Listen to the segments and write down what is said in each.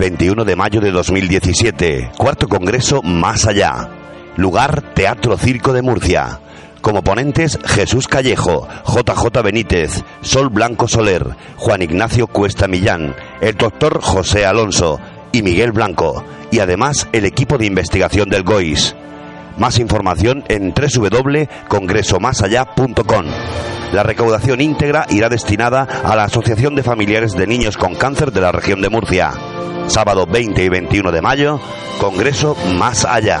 21 de mayo de 2017. Cuarto Congreso Más Allá. Lugar Teatro Circo de Murcia. Como ponentes Jesús Callejo, JJ Benítez, Sol Blanco Soler, Juan Ignacio Cuesta Millán, el doctor José Alonso y Miguel Blanco, y además el equipo de investigación del GOIS. Más información en www.congresomasallá.com. La recaudación íntegra irá destinada a la Asociación de Familiares de Niños con Cáncer de la región de Murcia. Sábado 20 y 21 de mayo, Congreso Más Allá.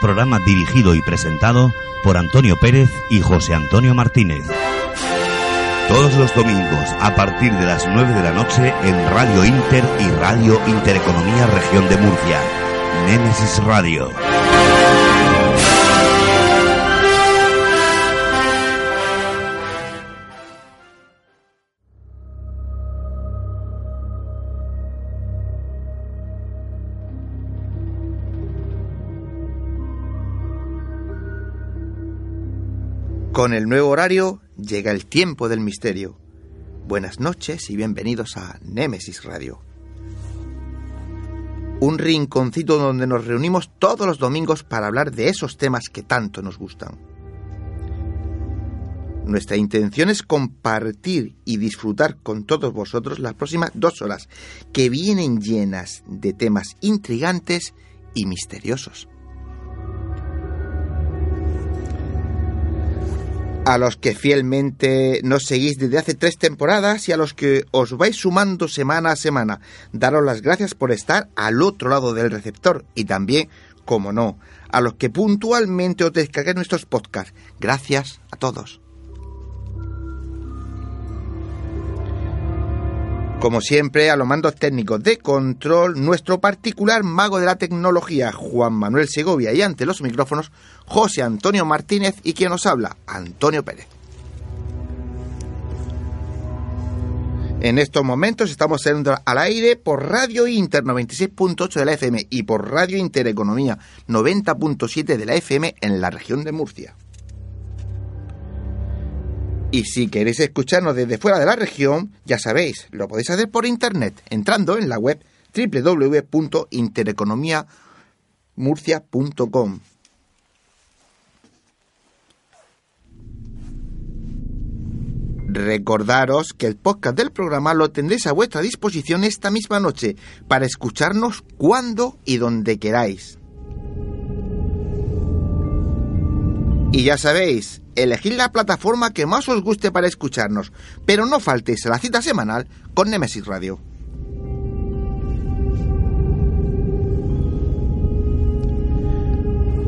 programa dirigido y presentado por Antonio Pérez y José Antonio Martínez. Todos los domingos a partir de las 9 de la noche en Radio Inter y Radio Intereconomía Región de Murcia. Némesis Radio. Con el nuevo horario llega el tiempo del misterio. Buenas noches y bienvenidos a Némesis Radio. Un rinconcito donde nos reunimos todos los domingos para hablar de esos temas que tanto nos gustan. Nuestra intención es compartir y disfrutar con todos vosotros las próximas dos horas, que vienen llenas de temas intrigantes y misteriosos. A los que fielmente nos seguís desde hace tres temporadas y a los que os vais sumando semana a semana. Daros las gracias por estar al otro lado del receptor y también, como no, a los que puntualmente os descarguéis nuestros podcasts. Gracias a todos. Como siempre, a los mandos técnicos de control, nuestro particular mago de la tecnología, Juan Manuel Segovia, y ante los micrófonos, José Antonio Martínez y quien nos habla, Antonio Pérez. En estos momentos estamos saliendo al aire por Radio Inter 96.8 de la FM y por Radio Intereconomía 90.7 de la FM en la región de Murcia. Y si queréis escucharnos desde fuera de la región, ya sabéis, lo podéis hacer por internet entrando en la web www.intereconomiamurcia.com. Recordaros que el podcast del programa lo tendréis a vuestra disposición esta misma noche para escucharnos cuando y donde queráis. Y ya sabéis, elegid la plataforma que más os guste para escucharnos, pero no faltéis a la cita semanal con Nemesis Radio.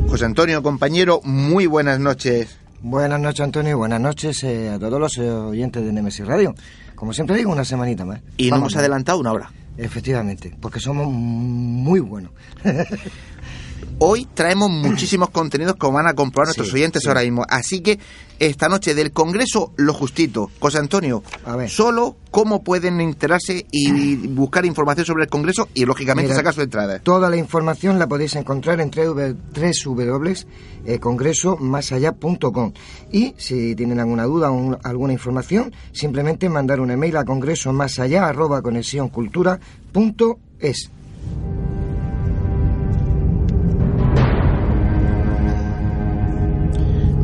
José Antonio, compañero, muy buenas noches. Buenas noches, Antonio, buenas noches eh, a todos los eh, oyentes de Nemesis Radio. Como siempre digo, una semanita más. Y nos hemos adelantado una hora. Efectivamente, porque somos muy buenos. Hoy traemos muchísimos contenidos como van a comprobar nuestros Sí, oyentes sí. ahora mismo. Así que esta noche del Congreso, lo justito. José Antonio, A ver. solo cómo pueden enterarse y buscar información sobre el Congreso y, lógicamente, Mira, sacar su entrada. Toda la información la podéis encontrar en www.congresomasallá.com y si tienen alguna duda o un- alguna información, simplemente mandar un email a congresomasallá@conexioncultura.es.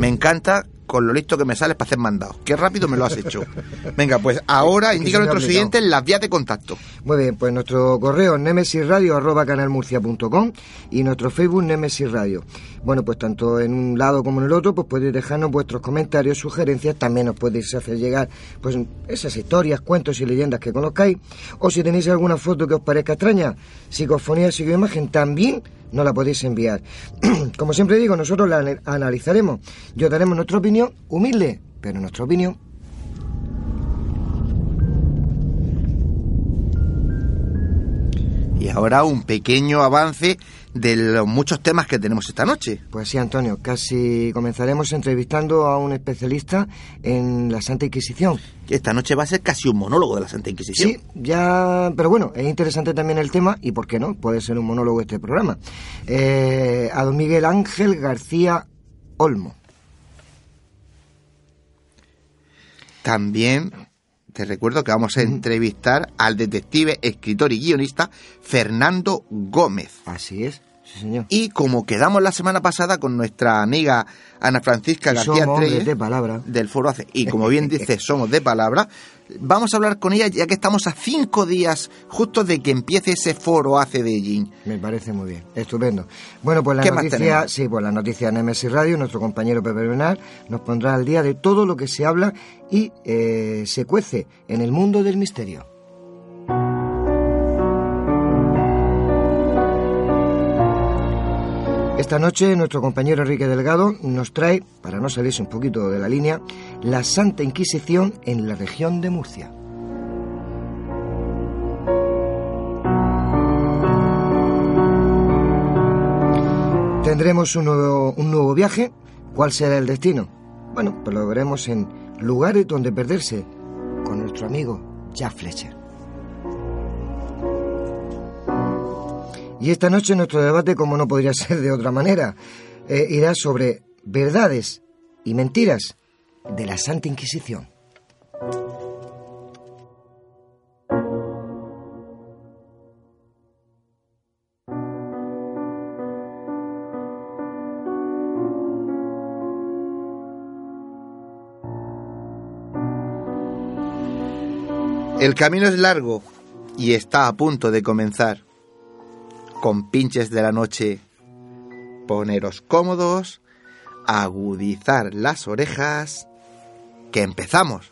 Me encanta con lo listo que me sales para hacer mandados. Qué rápido me lo has hecho. Venga, pues ahora indica a nuestros siguientes las vías de contacto. Muy bien, pues nuestro correo nemesisradio.canalmurcia.com y nuestro Facebook Nemesis Radio. Bueno, pues tanto en un lado como en el otro, pues podéis dejarnos vuestros comentarios, sugerencias, también nos podéis hacer llegar pues esas historias, cuentos y leyendas que conozcáis, o si tenéis alguna foto que os parezca extraña, psicofonía, psicoimagen, también no la podéis enviar. Como siempre digo, nosotros la analizaremos y os daremos nuestra opinión, humilde, pero nuestra opinión. Y ahora un pequeño avance de los muchos temas que tenemos esta noche. Pues sí, Antonio, casi comenzaremos entrevistando a un especialista en la Santa Inquisición. Esta noche va a ser casi un monólogo de la Santa Inquisición. Sí, ya, pero bueno, es interesante también el tema y por qué no, puede ser un monólogo este programa. Eh, a don Miguel Ángel García Olmo. También te recuerdo que vamos a entrevistar al detective, escritor y guionista Fernando Gómez. Así es, sí señor. Y como quedamos la semana pasada con nuestra amiga Ana Francisca García Treyes, de palabra. del Foro ACE, y como bien dice, somos de palabra, vamos a hablar con ella ya que estamos a cinco días justo de que empiece ese Foro ACE de Jin. Me parece muy bien, estupendo. Bueno, pues la noticia, sí, pues la noticia en MS Radio, nuestro compañero Pepe Bernal nos pondrá al día de todo lo que se habla y eh, se cuece en el mundo del misterio. Esta noche nuestro compañero Enrique Delgado nos trae, para no salirse un poquito de la línea, la Santa Inquisición en la región de Murcia. Tendremos un nuevo, un nuevo viaje. ¿Cuál será el destino? Bueno, pues lo veremos en lugares donde perderse con nuestro amigo Jack Fletcher. Y esta noche nuestro debate, como no podría ser de otra manera, eh, irá sobre verdades y mentiras de la Santa Inquisición. El camino es largo y está a punto de comenzar con pinches de la noche. Poneros cómodos, agudizar las orejas, que empezamos.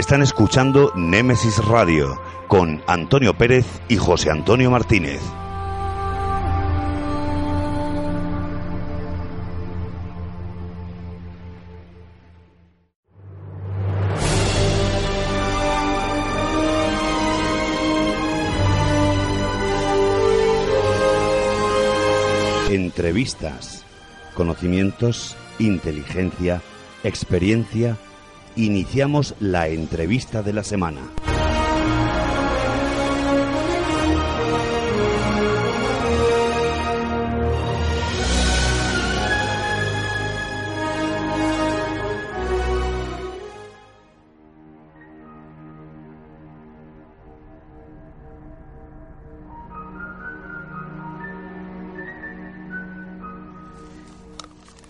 Están escuchando Némesis Radio con Antonio Pérez y José Antonio Martínez. Entrevistas, conocimientos, inteligencia, experiencia iniciamos la entrevista de la semana.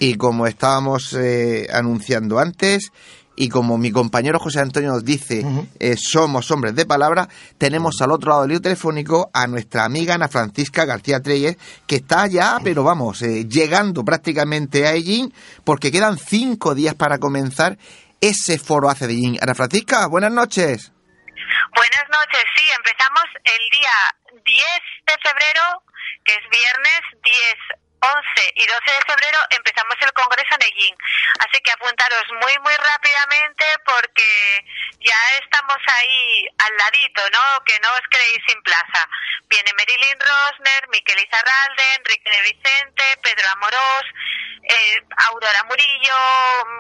Y como estábamos eh, anunciando antes, y como mi compañero José Antonio nos dice, eh, somos hombres de palabra, tenemos al otro lado del hilo telefónico a nuestra amiga Ana Francisca García Treyes, que está ya, pero vamos, eh, llegando prácticamente a Ellín, porque quedan cinco días para comenzar ese foro hace de Ellín. Ana Francisca, buenas noches. Buenas noches, sí, empezamos el día 10 de febrero, que es viernes 10 11 y 12 de febrero empezamos el Congreso en Ellín. Así que apuntaros muy, muy rápidamente porque ya estamos ahí al ladito, ¿no? Que no os quedéis sin plaza. Viene Marilyn Rosner, Miquel Izarralde, Enrique Vicente, Pedro Amorós, eh, Aurora Murillo,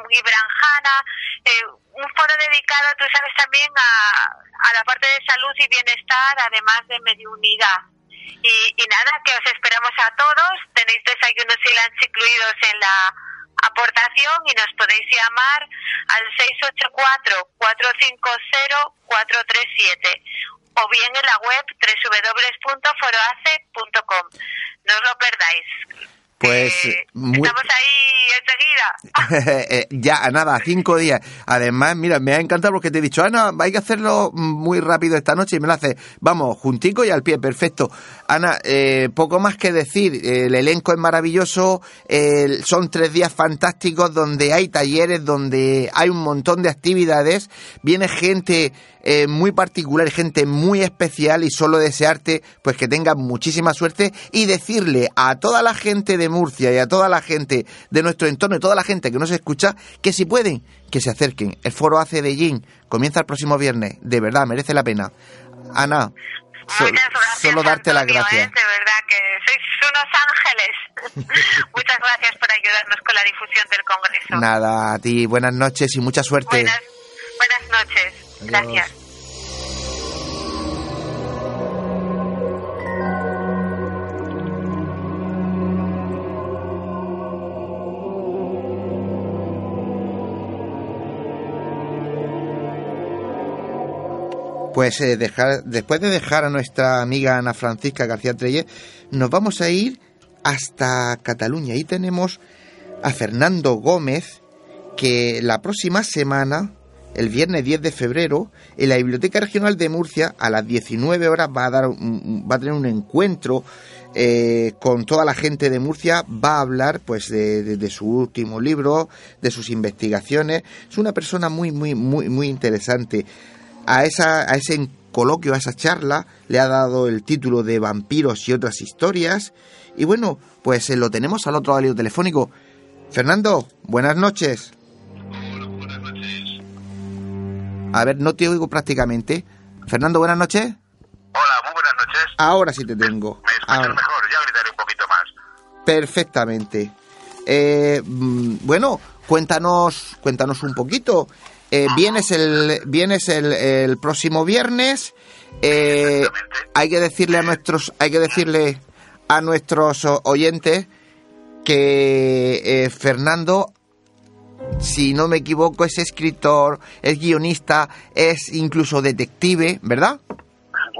Gibran Hanna, eh, un foro dedicado, tú sabes, también a, a la parte de salud y bienestar, además de mediunidad. Y, y nada, que os esperamos a todos. Tenéis desayunos y lunch incluidos en la aportación y nos podéis llamar al 684-450-437 o bien en la web www.foroace.com. No os lo perdáis. Pues Eh, muy- Estamos ahí enseguida. Eh, ya, nada, cinco días. Además, mira, me ha encantado porque te he dicho, Ana, hay que hacerlo muy rápido esta noche y me lo hace, vamos, juntico y al pie, perfecto. Ana, eh, poco más que decir, el elenco es maravilloso, el- son tres días fantásticos donde hay talleres, donde hay un montón de actividades, viene gente eh, muy particular, gente muy especial y solo desearte pues que tengas muchísima suerte y decirle a toda la gente de Murcia y a toda la gente de nuestro entorno y toda la gente que nos escucha que si pueden que se acerquen. El foro hace de comienza el próximo viernes, de verdad merece la pena. Ana, so- Muchas gracias. solo darte las Antonio, gracias. ¿eh? De verdad que sois unos ángeles. Muchas gracias por ayudarnos con la difusión del Congreso. Nada, a ti buenas noches y mucha suerte. Buenas, buenas noches. Gracias. Pues eh, dejar, después de dejar a nuestra amiga Ana Francisca García Treyes, nos vamos a ir hasta Cataluña. Ahí tenemos a Fernando Gómez, que la próxima semana, el viernes 10 de febrero, en la Biblioteca Regional de Murcia, a las 19 horas va a, dar va a tener un encuentro eh, con toda la gente de Murcia, va a hablar pues de, de- de su último libro, de sus investigaciones. Es una persona muy, muy, muy, muy interesante. A, esa, a ese coloquio, a esa charla, le ha dado el título de Vampiros y otras historias. Y bueno, pues eh, lo tenemos al otro lado telefónico. Fernando, buenas noches. A ver, no te oigo prácticamente. Fernando, buenas noches. Hola, muy buenas noches. Ahora sí te tengo. ¿Me escuchas Ahora. mejor? Ya gritaré un poquito más. Perfectamente. Eh, mm, bueno, cuéntanos, cuéntanos un poquito. Eh, vienes el, vienes el, el próximo viernes. Eh, hay que decirle a nuestros, hay que decirle a nuestros oyentes que eh, Fernando, si no me equivoco, es escritor, es guionista, es incluso detective, ¿verdad?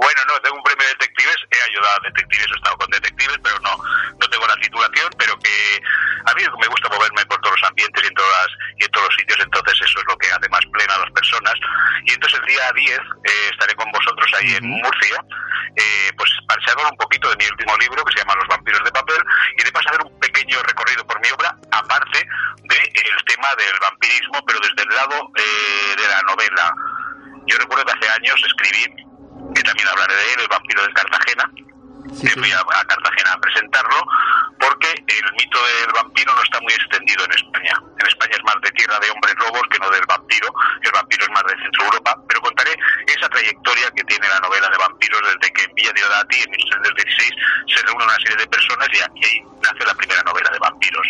Bueno, no, tengo un premio de detectives, he ayudado a detectives, he estado con detectives, pero no, no tengo la titulación, pero que a mí me gusta moverme por todos los ambientes y en, todas, y en todos los sitios, entonces eso es lo que hace más plena a las personas. Y entonces el día 10 eh, estaré con vosotros ahí en Murcia, eh, pues para charlar un poquito de mi último libro que se llama Los vampiros de papel y de paso hacer un pequeño recorrido por mi obra, aparte del tema del vampirismo, pero desde el lado eh, de la novela. Yo recuerdo que hace años escribí que también hablaré de él, el vampiro de Cartagena, Sí, que sí. fui a, a Cartagena a presentarlo, porque el mito del vampiro no está muy extendido en España. En España es más de tierra de hombres lobos que no del vampiro, el vampiro es más de Centro Europa, pero contaré esa trayectoria que tiene la novela de vampiros desde que en Villa Diodati, en 1816, se reúne una serie de personas y aquí ahí nace la primera novela de vampiros.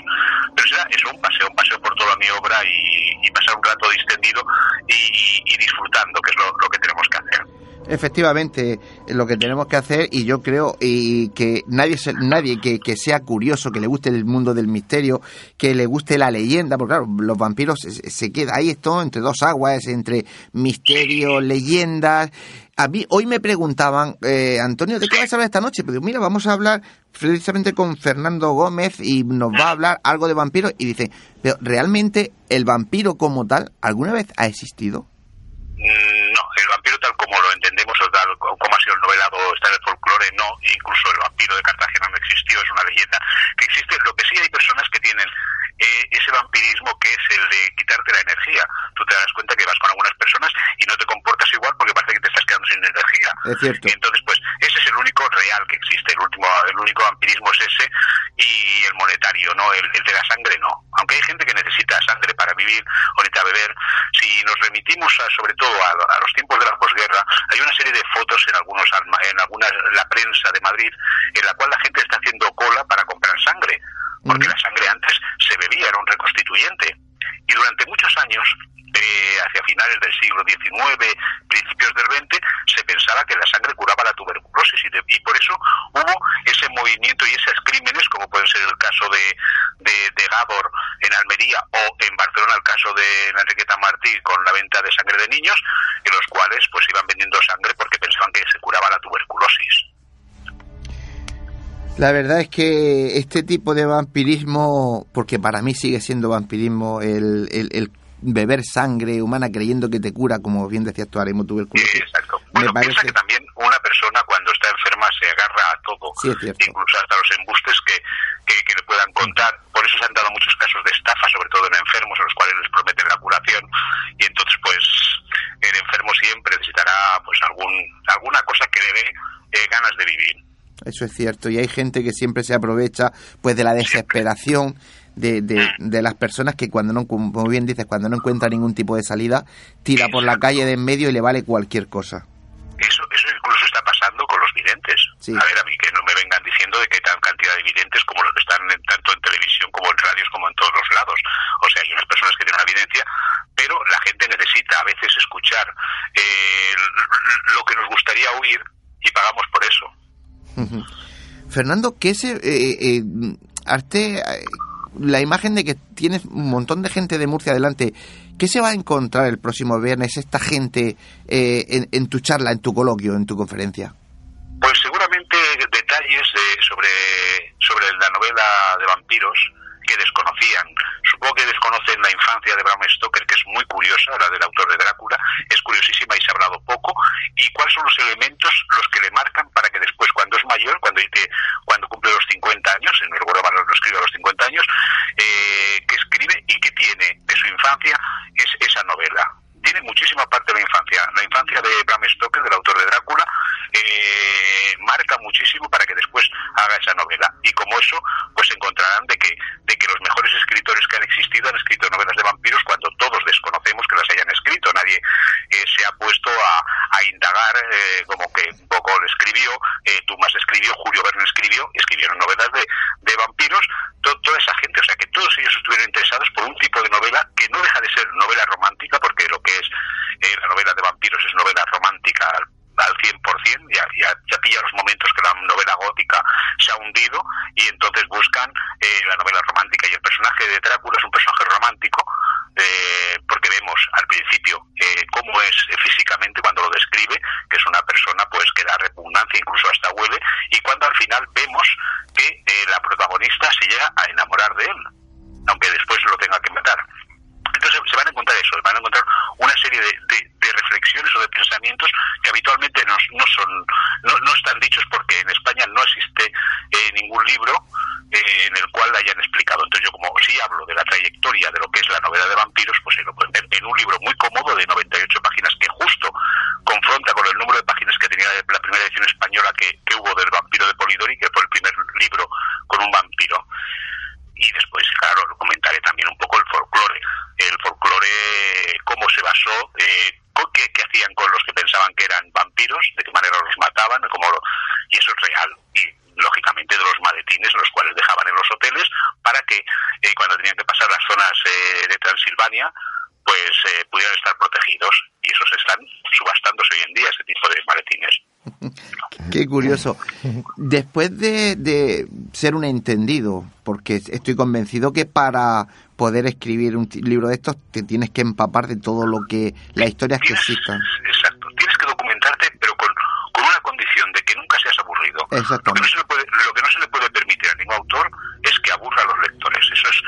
Pero será eso, un paseo, un paseo por toda mi obra y, y pasar un rato distendido y, y- y disfrutando, que es lo- lo que tenemos que hacer. Efectivamente, lo que tenemos que hacer, y yo creo y que nadie, nadie que, sea curioso, que le guste el mundo del misterio, que le guste la leyenda, porque los vampiros se, se queda ahí esto entre dos aguas, entre misterio, leyendas. A mí, hoy me preguntaban, eh, Antonio, ¿de qué vas a hablar esta noche? Pero digo, mira, vamos a hablar precisamente con Fernando Gómez y nos va a hablar algo de vampiros. Y dice, pero realmente el vampiro como tal, ¿alguna vez ha existido? Mm, No, el vampiro tal como lo entendemos o tal como ha sido el novelado está en el folclore, no, incluso el vampiro de Cartagena no existió, es una leyenda que existe. Lo que sí hay personas que tienen eh, ese vampirismo que es el de quitarte la energía. Tú te das cuenta que vas con algunas personas y no te comportas igual porque parece que te estás quedando sin energía. Es cierto. Y entonces, pues, ese es el único real que existe, el último, el único vampirismo es ese, y, el monetario, ¿no? El, de la sangre no. Aunque hay gente que necesita sangre para vivir o necesita beber, si nos remitimos sobre todo a, los tiempos de la posguerra, hay una serie de fotos en algunos en algunas la prensa de Madrid en la cual la gente está haciendo cola para comprar sangre, porque la sangre antes se bebía, era un reconstituyente. Y durante muchos años hacia finales del siglo XIX, principios del XX, se pensaba que la sangre curaba la tuberculosis y, por eso hubo ese movimiento y esos crímenes, como pueden ser el caso de, de, Gabor en Almería o en Barcelona el caso de Enriqueta Martí con La verdad es que este tipo de vampirismo, porque para mí sigue siendo vampirismo el, el, el beber sangre humana creyendo que te cura, como bien decías tú, haremos tuberculosis. exacto. Bueno, me piensa que también una persona cuando está enferma se agarra a todo, incluso hasta los embustes que, que, le puedan contar. Por eso se han dado muchos casos de estafa, sobre todo en enfermos, a los cuales les prometen la curación. Y entonces, pues, el enfermo siempre necesitará pues algún alguna cosa que le dé eh, ganas de vivir. Eso es cierto, y hay gente que siempre se aprovecha pues de la desesperación de, de, las personas que cuando no, como bien dices, cuando no encuentra ningún tipo de salida, tira por la calle de en medio y le vale cualquier cosa. Eso, eso incluso está pasando con los videntes. A ver, a mí que no me vengan diciendo de que hay tan cantidad de videntes como los que están tanto en televisión como en radios como en todos los lados. O sea, hay unas personas que tienen una evidencia, pero la gente necesita a veces escuchar eh, lo que nos gustaría oír y pagamos por eso. Fernando, ¿qué se... Eh, eh, arte, la imagen de que tienes un montón de gente de Murcia delante. ¿Qué se va a encontrar el próximo viernes esta gente eh, en, tu charla, en tu coloquio, en tu conferencia? Pues seguramente detalles sobre, sobre la novela de vampiros que desconocían. Supongo que desconocen la infancia de Bram Stoker, que es muy curiosa, la del autor de Drácula, es curiosísima y se ha hablado poco. ¿Y cuáles son los elementos los que le marcan para que después, cuando es mayor, cuando, cuando cumple los 50 años, en el recuerdo lo escribe a los 50 años, eh, que escribe y que tiene de su infancia es esa novela? Tiene muchísima parte de la infancia. La infancia de Bram Stoker, del autor de Drácula, eh, marca muchísimo para que después haga esa novela. Y como eso, pues encontrarán de que, de que los mejores escritores que han existido han escrito novelas de vampiros cuando todos desconocemos que las hayan escrito. Nadie eh, se ha puesto a, indagar eh, como que un poco lo escribió, Dumas escribió, Julio Verne escribió, escribieron novelas de, de vampiros, toda esa gente, o sea que todos ellos estuvieron interesados por un tipo de novela que no deja de ser novela romántica, porque lo que es eh, la novela de vampiros es novela romántica al, 100%, ya, ya, ya pilla los momentos que la novela gótica se ha hundido y entonces buscan eh, la novela romántica y el personaje de Drácula es un personaje romántico eh, porque vemos al principio cómo es físicamente cuando lo describe, que es una persona pues que da repugnancia, incluso hasta huele, y cuando al final vemos que la protagonista se llega a enamorar de él, aunque después lo tenga que matar. Entonces se van a encontrar eso, van a encontrar una serie de, reflexiones o de pensamientos que habitualmente no, no son, no, no, están dichos porque en España no existe eh, ningún libro eh, en el cual hayan explicado. Entonces yo como sí hablo de la trayectoria de lo que es la novela de vampiros, pues lo pueden ver en un libro muy cómodo de 98 páginas que justo confronta con el número de páginas que tenía la primera edición española que hubo del vampiro de Polidori, que fue el primer libro con un vampiro y después, claro, lo comentaré también un poco el folclore. El folclore, cómo se basó, eh, qué, hacían con los que pensaban que eran vampiros, de qué manera los mataban, cómo y eso es real. Y lógicamente de los maletines, los cuales dejaban en los hoteles, para que eh, cuando tenían que pasar las zonas eh, de Transilvania, pues eh, pudieran estar protegidos. Y esos están subastándose hoy en día, ese tipo de maletines. Qué curioso. Después de, ser un entendido, porque estoy convencido que para poder escribir un libro de estos te tienes que empapar de todo lo que las historias que existan. Exacto. Tienes que documentarte, pero con, una condición de que nunca seas aburrido. Lo que, no se le puede, lo que no se le puede permitir a ningún autor es que aburra a los lectores. Eso es,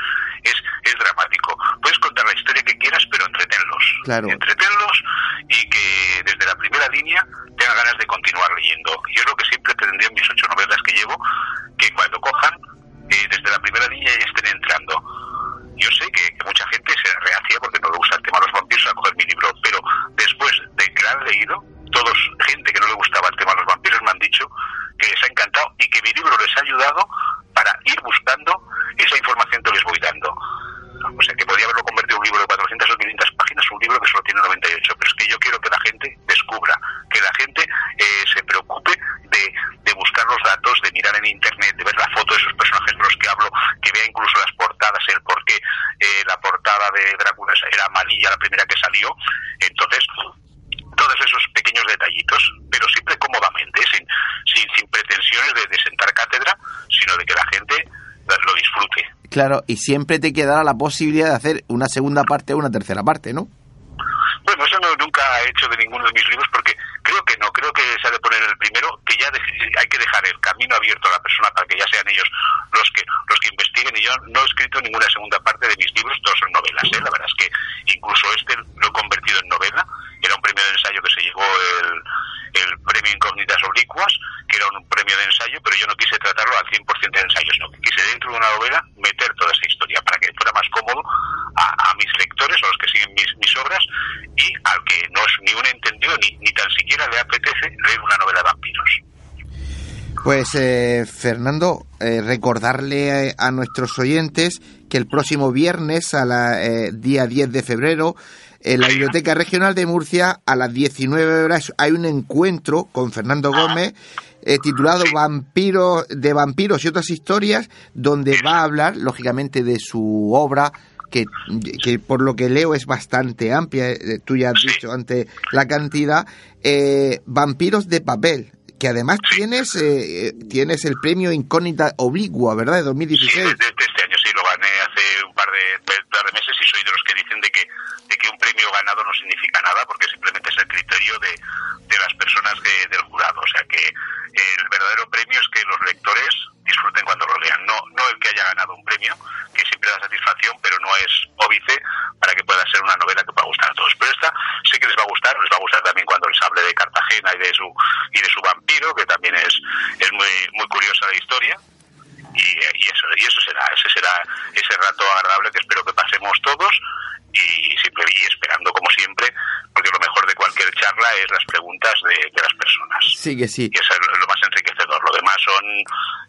es, es dramático. Puedes contar la historia que quieras, pero entretenlos. Claro. Entretenlos y que desde la primera línea tenga ganas de continuar leyendo. Y es lo que siempre pretendí en mis ocho novelas que llevo, que cuando cojan, eh, desde la primera línea ya estén entrando. Yo sé que, mucha gente se reacia porque no le gusta el tema de los vampiros a coger mi libro, pero después de que la han leído, todos, gente que no le gustaba el tema de los vampiros, me han dicho que les ha encantado y que mi libro les ha ayudado para ir buscando Claro, y siempre te quedará la posibilidad de hacer una segunda parte o una tercera parte, ¿no? Bueno, eso no, nunca he hecho de ninguno de mis libros porque creo que no, creo que se ha de poner el primero, que ya hay que dejar el camino abierto a la persona para que ya sean ellos los que los que investiguen y yo no he escrito ninguna segunda parte de mis libros, todos son novelas, ¿eh? la verdad es que incluso este lo he convertido en novela, era un premio de ensayo que se llevó el, el premio Incógnitas Oblicuas, que era un premio de ensayo, pero yo no quise tratarlo al 100% de ensayos, no, quise dentro de una novela meter toda esa historia para que fuera más cómodo a, mis lectores, a los que siguen mis, mis, obras, y al que no es ni un entendido ni, ni tan siquiera le apetece leer una novela de vampiros. Pues eh, Fernando, eh, recordarle a, nuestros oyentes que el próximo viernes, a la eh, día 10 de febrero, en la Biblioteca Regional de Murcia, a las 19 horas, hay un encuentro con Fernando Gómez eh, titulado Vampiros, de vampiros y otras historias, donde va a hablar, lógicamente, de su obra, que, que, por lo que leo es bastante amplia, eh, tú ya has dicho antes la cantidad, eh, Vampiros de papel, que además tienes tienes el premio Incógnita Obligua, ¿verdad? De 2016. Sí, de, este año sí, lo gané hace un par de meses y soy de los que dicen de que que un premio ganado no significa nada, porque simplemente es el criterio de, de las personas del jurado. O sea que el verdadero premio es que los lectores disfruten cuando lo lean, no, no el que haya ganado un premio, que siempre da satisfacción, pero no es óbice para que pueda ser una novela que pueda gustar a todos. Pero esta sé que les va a gustar, les va a gustar también cuando les hable de Cartagena y de su y de su vampiro, que también es, es muy, muy curiosa la historia. Y, y, eso y eso será ese será ese rato agradable que espero que pasemos todos y siempre y esperando como siempre, porque lo mejor de cualquier charla es las preguntas de, las personas. Sí, que sí. Y eso es lo más enriquecedor. Lo demás son,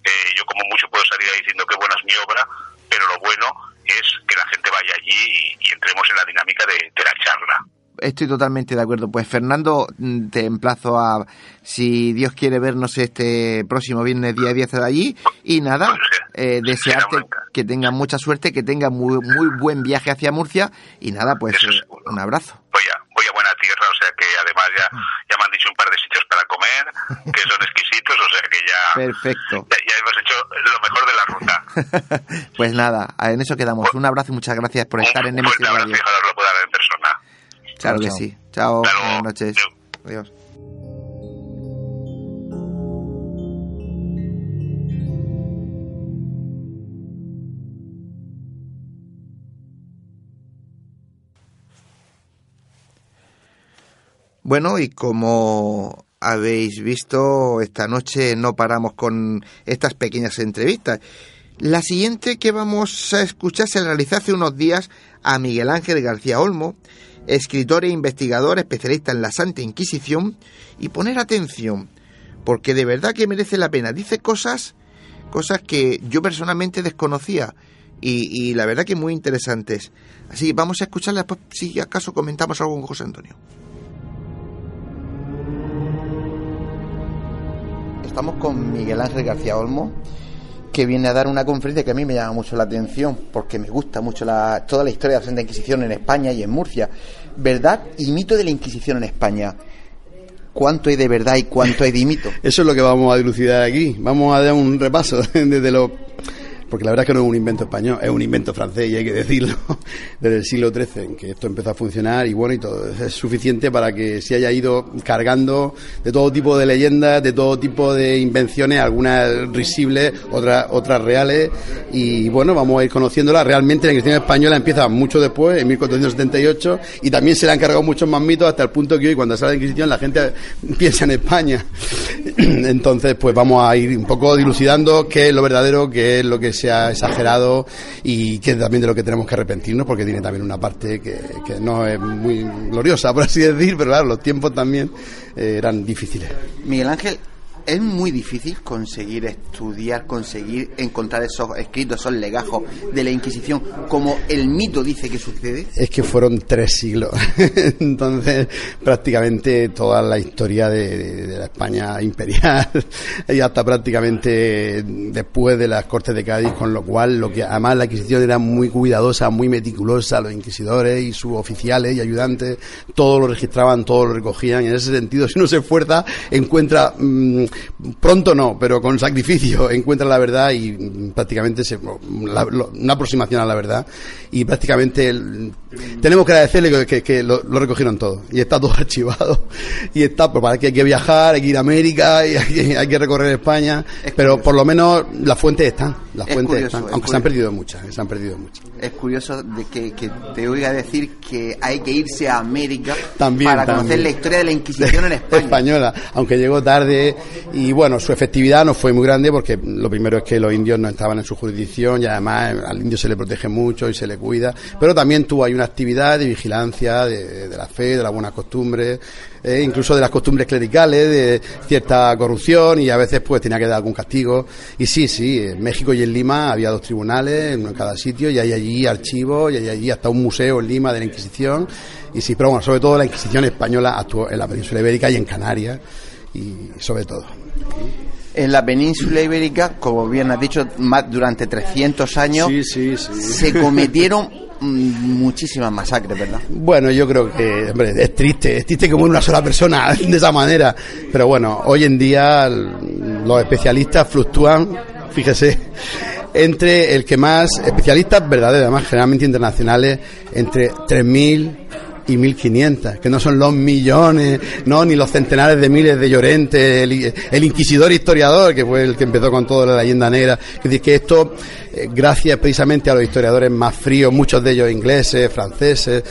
eh, yo como mucho puedo salir diciendo que buena es mi obra, pero lo bueno es que la gente vaya allí y, entremos en la dinámica de, la charla. Estoy totalmente de acuerdo. Pues Fernando, mm, te emplazo a, si Dios quiere vernos este próximo viernes día 10 de allí. Y nada, pues, eh, desearte que tenga mucha suerte, que tenga muy, muy buen viaje hacia Murcia y nada, pues eh, un abrazo. Voy a, voy a buena tierra, o sea que además ya, ya me han dicho un par de sitios para comer, que son exquisitos, o sea que ya... Perfecto. Ya, hemos hecho lo mejor de la ruta. pues nada, en eso quedamos. Un abrazo y muchas gracias por estar en MC Radio. Un abrazo lo pueda ver en persona. Claro que sí. Chao, buenas noches. Adiós. Bueno, y como habéis visto, esta noche no paramos con estas pequeñas entrevistas. La siguiente que vamos a escuchar se realizó hace unos días a Miguel Ángel García Olmo, escritor e investigador especialista en la Santa Inquisición, y poner atención, porque de verdad que merece la pena. Dice cosas, cosas que yo personalmente desconocía y, la verdad que muy interesantes. Así vamos a escucharla después si acaso comentamos algo con José Antonio. Estamos con Miguel Ángel García Olmo, que viene a dar una conferencia que a mí me llama mucho la atención, porque me gusta mucho la, toda la historia de la Santa Inquisición en España y en Murcia. ¿Verdad y mito de la Inquisición en España? ¿Cuánto hay de verdad y cuánto hay de mito? Eso es lo que vamos a dilucidar aquí. Vamos a dar un repaso desde lo porque la verdad es que no es un invento español, es un invento francés y hay que decirlo, desde el siglo XIII en que esto empezó a funcionar y bueno, y todo es suficiente para que se haya ido cargando de todo tipo de leyendas, de todo tipo de invenciones, algunas risibles, otras, otras reales y bueno, vamos a ir conociéndolas. Realmente la Inquisición española empieza mucho después, en 1478, y también se le han cargado muchos más mitos hasta el punto que hoy cuando sale la Inquisición la gente piensa en España. Entonces, pues vamos a ir un poco dilucidando qué es lo verdadero, qué es lo que se ha exagerado y que también de lo que tenemos que arrepentirnos porque tiene también una parte que, que no es muy gloriosa, por así decir, pero claro, los tiempos también eh, eran difíciles. Miguel Ángel, es muy difícil conseguir estudiar, conseguir encontrar esos escritos, esos legajos de la Inquisición, como el mito dice que sucede. Es que fueron tres siglos. Entonces, prácticamente toda la historia de, la España imperial y hasta prácticamente después de las Cortes de Cádiz, con lo cual, lo que además la Inquisición era muy cuidadosa, muy meticulosa, los inquisidores y sus oficiales y ayudantes, todo lo registraban, todo lo recogían. En ese sentido, si uno se esfuerza, encuentra. Mm, pronto no, pero con sacrificio encuentra la verdad y mm, prácticamente se, una aproximación a la verdad. Y prácticamente tenemos que agradecerle que, lo, recogieron todo. Y está todo archivado. Y está, pues para que hay que viajar, hay que ir a América y hay, que recorrer España, pero por lo menos las fuentes están, las fuentes están, aunque se han perdido muchas, se han perdido muchas. Es curioso de que, te oiga decir que hay que irse a América para conocer la historia de la Inquisición en España. Española, aunque llegó tarde y bueno, su efectividad no fue muy grande porque lo primero es que los indios no estaban en su jurisdicción y además al indio se le protege mucho y se le cuida, pero también tuvo ahí una actividad de vigilancia de, la fe, de las buenas costumbres, eh, incluso de las costumbres clericales, de cierta corrupción y a veces pues tenía que dar algún castigo. Y sí, sí, en México y en Lima había dos tribunales, en cada sitio, y hay allí archivos, y hay allí hasta un museo en Lima de la Inquisición. Y sí, pero bueno, sobre todo la Inquisición española actuó en la península ibérica y en Canarias, y sobre todo. En la península ibérica, como bien has dicho, más durante 300 años se cometieron muchísimas masacres, ¿verdad? Bueno, yo creo que, hombre, es triste, es triste como una sola persona de esa manera, pero bueno, hoy en día los especialistas fluctúan, fíjese, entre el que más, especialistas verdaderos, además generalmente internacionales, entre 3.000 y 1500, que no son los millones, no, ni los centenares de miles de llorentes, el, inquisidor historiador, que fue el que empezó con toda la leyenda negra. Es decir, que esto, eh, gracias precisamente a los historiadores más fríos, muchos de ellos ingleses, franceses,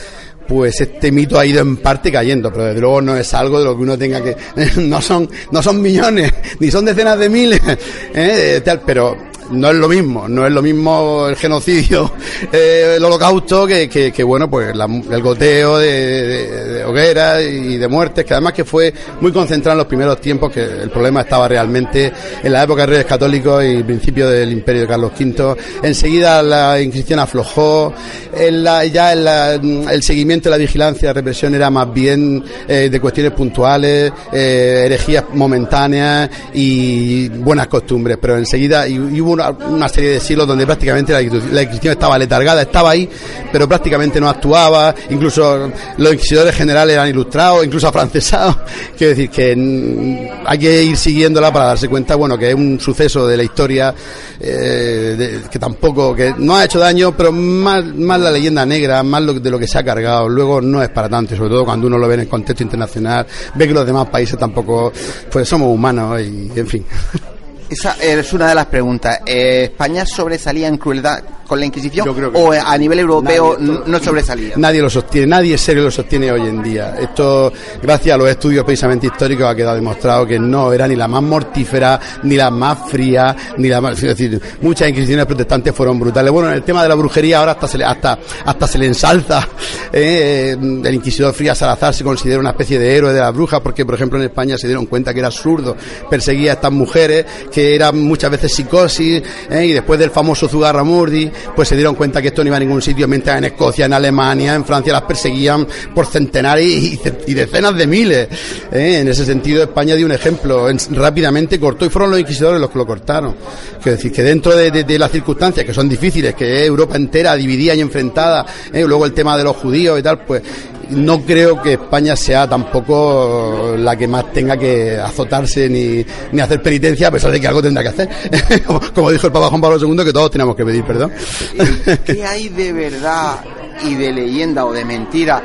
pues este mito ha ido en parte cayendo, pero desde luego no es algo de lo que uno tenga que, no son, no son millones, ni son decenas de miles, ¿eh? pero no es lo mismo, no es lo mismo el genocidio, eh, el holocausto, que, que, bueno, pues el goteo de, hogueras y de muertes, que además que fue muy concentrado en los primeros tiempos, que el problema estaba realmente en la época de Reyes Católicos y principio del imperio de Carlos V. Enseguida la Inquisición aflojó, en la, ya en el seguimiento de la vigilancia, la represión era más bien eh, de cuestiones puntuales, eh, herejías momentáneas y buenas costumbres, pero enseguida y hubo una, serie de siglos donde prácticamente la, Inquisición estaba letargada, estaba ahí, pero prácticamente no actuaba, incluso los inquisidores generales eran ilustrados, incluso afrancesados. Quiero decir que hay que ir siguiéndola para darse cuenta, bueno, que es un suceso de la historia eh, que tampoco, que no ha hecho daño, pero más, más la leyenda negra, más lo, de lo que se ha cargado. Luego no es para tanto, sobre todo cuando uno lo ve en el contexto internacional, ve que los demás países tampoco, pues somos humanos y en fin. Esa es una de las preguntas. Eh, ¿España sobresalía en crueldad con la Inquisición o a nivel europeo no sobresalía? Nadie lo sostiene, nadie serio lo sostiene hoy en día. Esto, gracias a los estudios precisamente históricos, ha quedado demostrado que no era ni la más mortífera, ni la más fría, ni la más... Es decir, muchas inquisiciones protestantes fueron brutales. Bueno, en el tema de la brujería ahora hasta se le, hasta, hasta se le ensalza. ¿eh? el inquisidor Fría Salazar se considera una especie de héroe de las brujas porque, por ejemplo, en España se dieron cuenta que era absurdo perseguir a estas mujeres que era muchas veces psicosis, ¿eh? y después del famoso Zugarramurdi, pues se dieron cuenta que esto no iba a ningún sitio, mientras en Escocia, en Alemania, en Francia las perseguían por centenares y, decenas de miles. ¿eh? En ese sentido, España dio un ejemplo, rápidamente cortó, y fueron los inquisidores los que lo cortaron. Quiero decir, que dentro de, las circunstancias que son difíciles, que Europa entera dividida y enfrentada, ¿eh? luego el tema de los judíos y tal, pues no creo que España sea tampoco la que más tenga que azotarse ni, ni hacer penitencia, a pesar de que algo tendrá que hacer. como, dijo el Papa Juan Pablo II, que todos tenemos que pedir perdón. ¿Qué hay de verdad y de leyenda o de mentira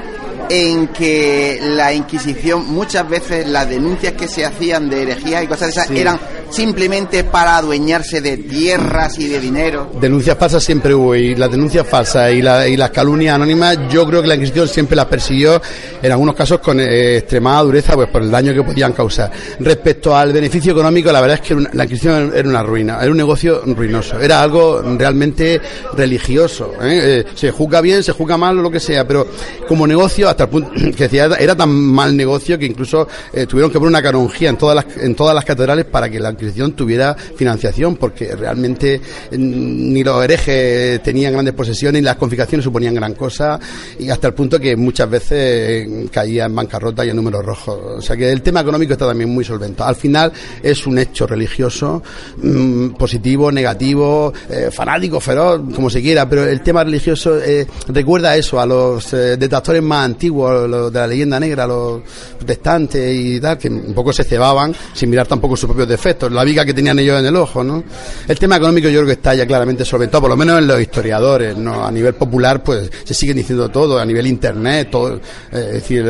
en que la Inquisición, muchas veces las denuncias que se hacían de herejía y cosas de esas eran simplemente para adueñarse de tierras y de dinero. Denuncias falsas siempre hubo y las denuncias falsas y, la, y las calumnias anónimas yo creo que la Inquisición siempre las persiguió en algunos casos con eh, extremada dureza pues por el daño que podían causar. Respecto al beneficio económico la verdad es que la Inquisición era una ruina, era un negocio ruinoso, era algo realmente religioso. ¿eh? Eh, se juzga bien, se juzga mal o lo que sea, pero como negocio hasta el punto que decía era tan mal negocio que incluso tuvieron que poner una canonjía en todas las, en todas las catedrales para que la Inquisición tuviera financiación, porque realmente mm, ni los herejes tenían grandes posesiones, ni las confiscaciones suponían gran cosa, y hasta el punto que muchas veces caía en bancarrota y en números rojos. O sea que el tema económico está también muy solvente. Al final es un hecho religioso, mm, positivo, negativo, eh, fanático, feroz, como se quiera, pero el tema religioso eh, recuerda eso a los eh, detractores más antiguos, los de la leyenda negra, los protestantes y tal, que un poco se cebaban sin mirar tampoco sus propios defectos, la viga que tenían ellos en el ojo, ¿no? El tema económico yo creo que está ya claramente solventado, por lo menos en los historiadores, ¿no? A nivel popular, pues se siguen diciendo todo, a nivel internet, todo, es decir,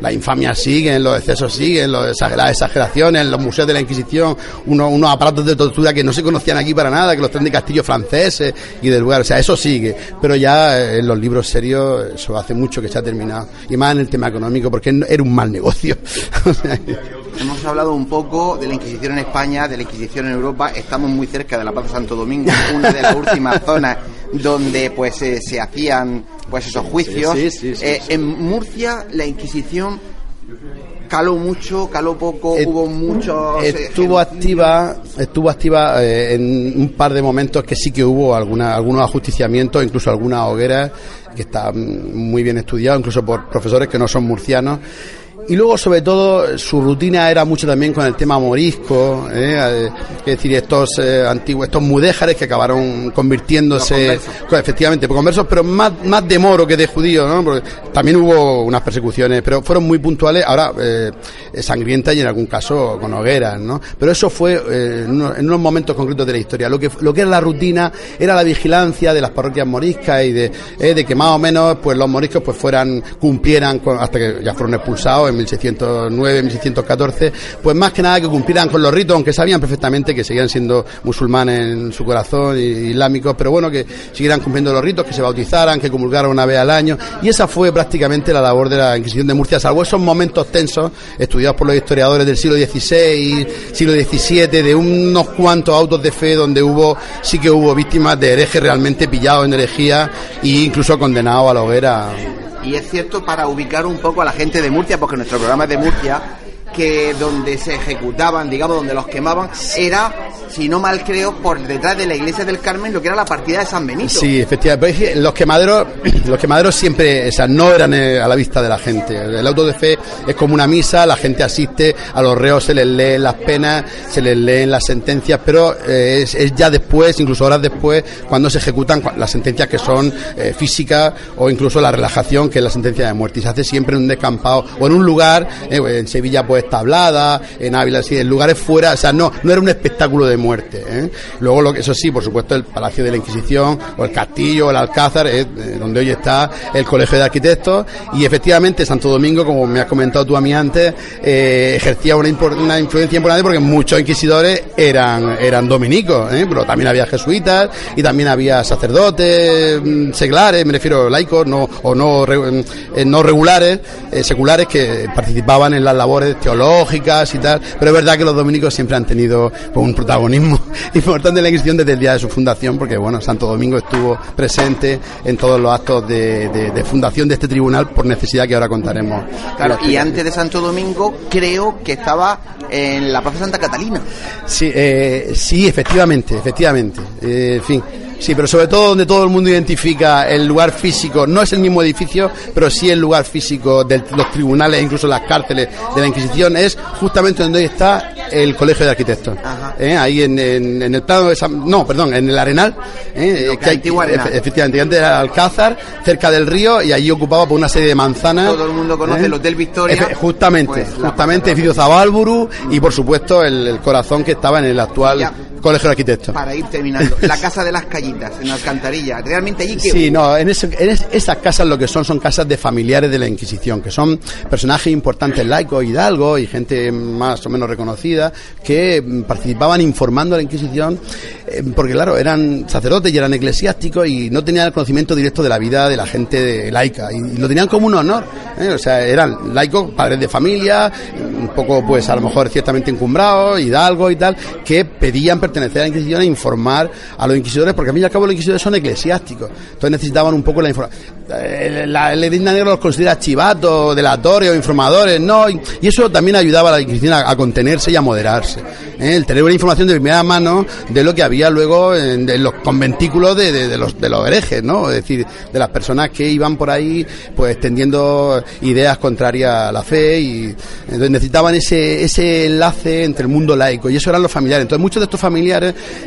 la infamia siguen, los excesos siguen, las exageraciones, los museos de la Inquisición, unos, unos aparatos de tortura que no se conocían aquí para nada, que los traen de castillos franceses y del lugar, o sea, eso sigue, pero ya eh, en los libros serios eso hace mucho que se ha terminado, y más en el tema económico, porque era un mal negocio. Hemos hablado un poco de la Inquisición en España, de la Inquisición en Europa. Estamos muy cerca de la Plaza Santo Domingo, una de las últimas zonas donde pues eh, se hacían pues esos juicios. Eh, en Murcia la Inquisición caló mucho, caló poco, hubo muchos eh, estuvo activa, estuvo activa en un par de momentos que sí que hubo alguna, algunos ajusticiamientos, incluso algunas hogueras que están muy bien estudiados, incluso por profesores que no son murcianos y luego, sobre todo, su rutina era mucho también con el tema morisco, ¿eh? es decir, estos eh, antiguos, estos mudéjares que acabaron convirtiéndose, efectivamente, por conversos, pero más, más de moro que de judío, ¿no? Porque también hubo unas persecuciones, pero fueron muy puntuales, ahora eh, sangrientas y en algún caso con hogueras, ¿no? Pero eso fue en unos, en, unos, momentos concretos de la historia. Lo que, lo que era la rutina era la vigilancia de las parroquias moriscas y de, de que más o menos pues los moriscos pues fueran, cumplieran hasta que ya fueron expulsados 1609, 1614, pues más que nada que cumplieran con los ritos, aunque sabían perfectamente que seguían siendo musulmanes en su corazón, y islámicos, pero bueno, que siguieran cumpliendo los ritos, que se bautizaran, que comulgaran una vez al año, y esa fue prácticamente la labor de la Inquisición de Murcia, salvo esos momentos tensos, estudiados por los historiadores del siglo XVI, siglo XVII, de unos cuantos autos de fe donde hubo, sí que hubo víctimas de herejes realmente pillados en herejía e incluso condenados a la hoguera. Y es cierto para ubicar un poco a la gente de Murcia, porque nuestro programa es de Murcia, que donde se ejecutaban, digamos, donde los quemaban, era, si no mal creo, por detrás de la iglesia del Carmen, lo que era la partida de San Benito. Sí, efectivamente. Los quemaderos, los quemaderos siempre, o no eran eh, a la vista de la gente. El auto de fe es como una misa, la gente asiste, a los reos se les leen las penas, se les leen las sentencias, pero eh, es, ya después, incluso horas después, cuando se ejecutan las sentencias que son eh, físicas o incluso la relajación, que es la sentencia de muerte. Y se hace siempre en un descampado o en un lugar, en Sevilla, pues tablada, en Ávila, así, en lugares fuera, o sea, no, no era un espectáculo de muerte. ¿eh? Luego, lo que, eso sí, por supuesto, el Palacio de la Inquisición, o el Castillo, el Alcázar, eh, donde hoy está el Colegio de Arquitectos, y efectivamente Santo Domingo, como me has comentado tú a mí antes, eh, ejercía una, una, influencia importante porque muchos inquisidores eran, eran dominicos, pero también había jesuitas, y también había sacerdotes mm, seglares, me refiero laicos, no, o no, no regulares, seculares, que participaban en las labores teológicas lógicas y tal, pero es verdad que los dominicos siempre han tenido pues, un protagonismo importante en la Inquisición desde el día de su fundación, porque bueno, Santo Domingo estuvo presente en todos los actos de, fundación de este tribunal por necesidad que ahora contaremos. Claro, y antes de Santo Domingo creo que estaba en la Plaza Santa Catalina. Sí, eh, sí, efectivamente, efectivamente. Eh, en fin, Sí, pero sobre todo donde todo el mundo identifica el lugar físico, no es el mismo edificio, pero sí el lugar físico de los tribunales, incluso las cárceles de la Inquisición, es justamente donde está el Colegio de Arquitectos. ¿Eh? Ahí en, el plano de San, no, perdón, en el Arenal, ¿eh? que, hay, efectivamente, antes era Alcázar, cerca del río, y allí ocupaba por una serie de manzanas. Todo el mundo conoce ¿eh? el Hotel Victoria. justamente, pues, justamente, edificio Zabálburu, y por supuesto el, corazón que estaba en el actual Colegio de Arquitectos. Para ir terminando, la Casa de las Callitas, en Alcantarilla, realmente allí que... Sí, no, en, esas casas lo que son son casas de familiares de la Inquisición, que son personajes importantes laicos, hidalgo y gente más o menos reconocida, que participaban informando a la Inquisición, eh, porque claro, eran sacerdotes y eran eclesiásticos y no tenían el conocimiento directo de la vida de la gente laica, y, lo tenían como un honor, ¿eh? o sea, eran laicos, padres de familia, un poco pues a lo mejor ciertamente encumbrados, hidalgo y tal, que pedían pertenecer a la Inquisición e informar a los inquisidores, porque a mí y al cabo los inquisidores son eclesiásticos, entonces necesitaban un poco la información. Eh, la, la Edad Negra los considera chivatos, delatorios, informadores, ¿no? Y, eso también ayudaba a la Inquisición a, contenerse y a moderarse. ¿eh? El tener una información de primera mano de lo que había luego en, los conventículos de, los, de los herejes, ¿no? Es decir, de las personas que iban por ahí, pues extendiendo ideas contrarias a la fe y necesitaban ese, ese enlace entre el mundo laico y eso eran los familiares. Entonces muchos de estos familiares,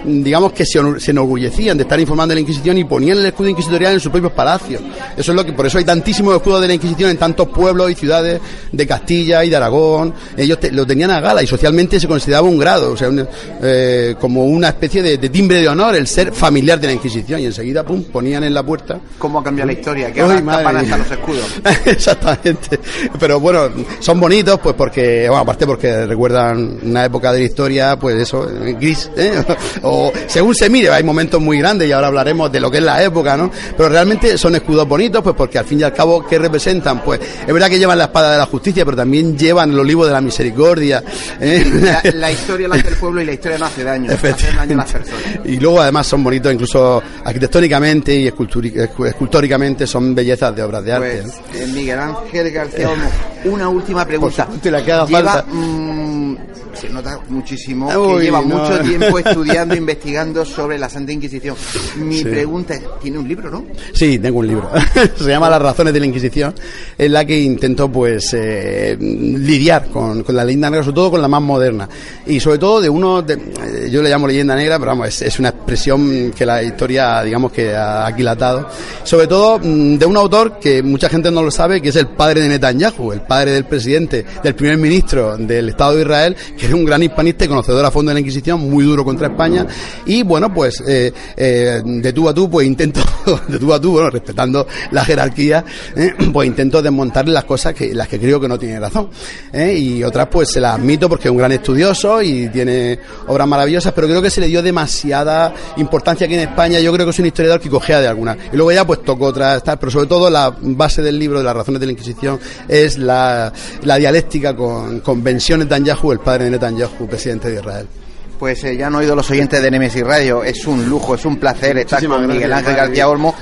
digamos que se, enorgullecían de estar informando de la Inquisición y ponían el escudo inquisitorial en sus propios palacios. Eso es lo que, por eso hay tantísimos escudos de la Inquisición en tantos pueblos y ciudades de Castilla y de Aragón. Ellos te- lo tenían a gala y socialmente se consideraba un grado, o sea, un, eh, como una especie de, de timbre de honor el ser familiar de la Inquisición y enseguida, pum, ponían en la puerta ¿Cómo ha cambiado la historia? Que ahora tapan hasta los escudos. Exactamente. Pero bueno, son bonitos, pues porque, bueno, aparte porque recuerdan una época de la historia, pues eso, eh, gris, ¿eh? O según se mire, hay momentos muy grandes y ahora hablaremos de lo que es la época, ¿no? Pero realmente son escudos bonitos, pues porque al fin y al cabo, ¿qué representan? Pues es verdad que llevan la espada de la justicia, pero también llevan el olivo de la misericordia. ¿eh? La, la historia la hace el pueblo y la historia no hace daño. Hace daño a las personas. Y luego además son bonitos incluso arquitectónicamente y escultóricamente son bellezas de obras de arte. Pues, eh, Miguel Ángel García Olmo, una última pregunta. Por supuesto, la que haga lleva, falta. mm, se nota muchísimo Uy, que lleva no. mucho tiempo estudiando, investigando sobre la Santa Inquisición. Mi Sí. pregunta es, tiene un libro, ¿no? Sí, tengo un libro. Se llama Las razones de la Inquisición, en la que intento pues eh, lidiar con, con la leyenda negra, sobre todo con la más moderna. Y sobre todo de uno, de, eh, yo le llamo leyenda negra, pero vamos, es, es una expresión que la historia, digamos que ha aquilatado. Sobre todo mm, de un autor que mucha gente no lo sabe, que es el padre de Netanyahu, el padre del presidente, del primer ministro del Estado de Israel, que es un gran hispanista y conocedor a fondo de la Inquisición, muy duro contra España. Y bueno, pues eh, eh, de tú a tú, pues intento, de tú a tú, bueno, respetando la jerarquía, eh, pues intento desmontarle las cosas que las que creo que no tiene razón. y otras pues se las admito porque es un gran estudioso y tiene obras maravillosas, pero creo que se le dio demasiada importancia aquí en España. Yo creo que es un historiador que cogea de alguna. Y luego ya pues toco otras, tal, pero sobre todo la base del libro de las razones de la Inquisición es la, la dialéctica con, con Netanyahu, el padre de Netanyahu, presidente de Israel. Pues eh, ya han oído los oyentes de Nemesis Radio. Es un lujo, es un placer estar Muchísimas con Miguel Ángel García. Olmo.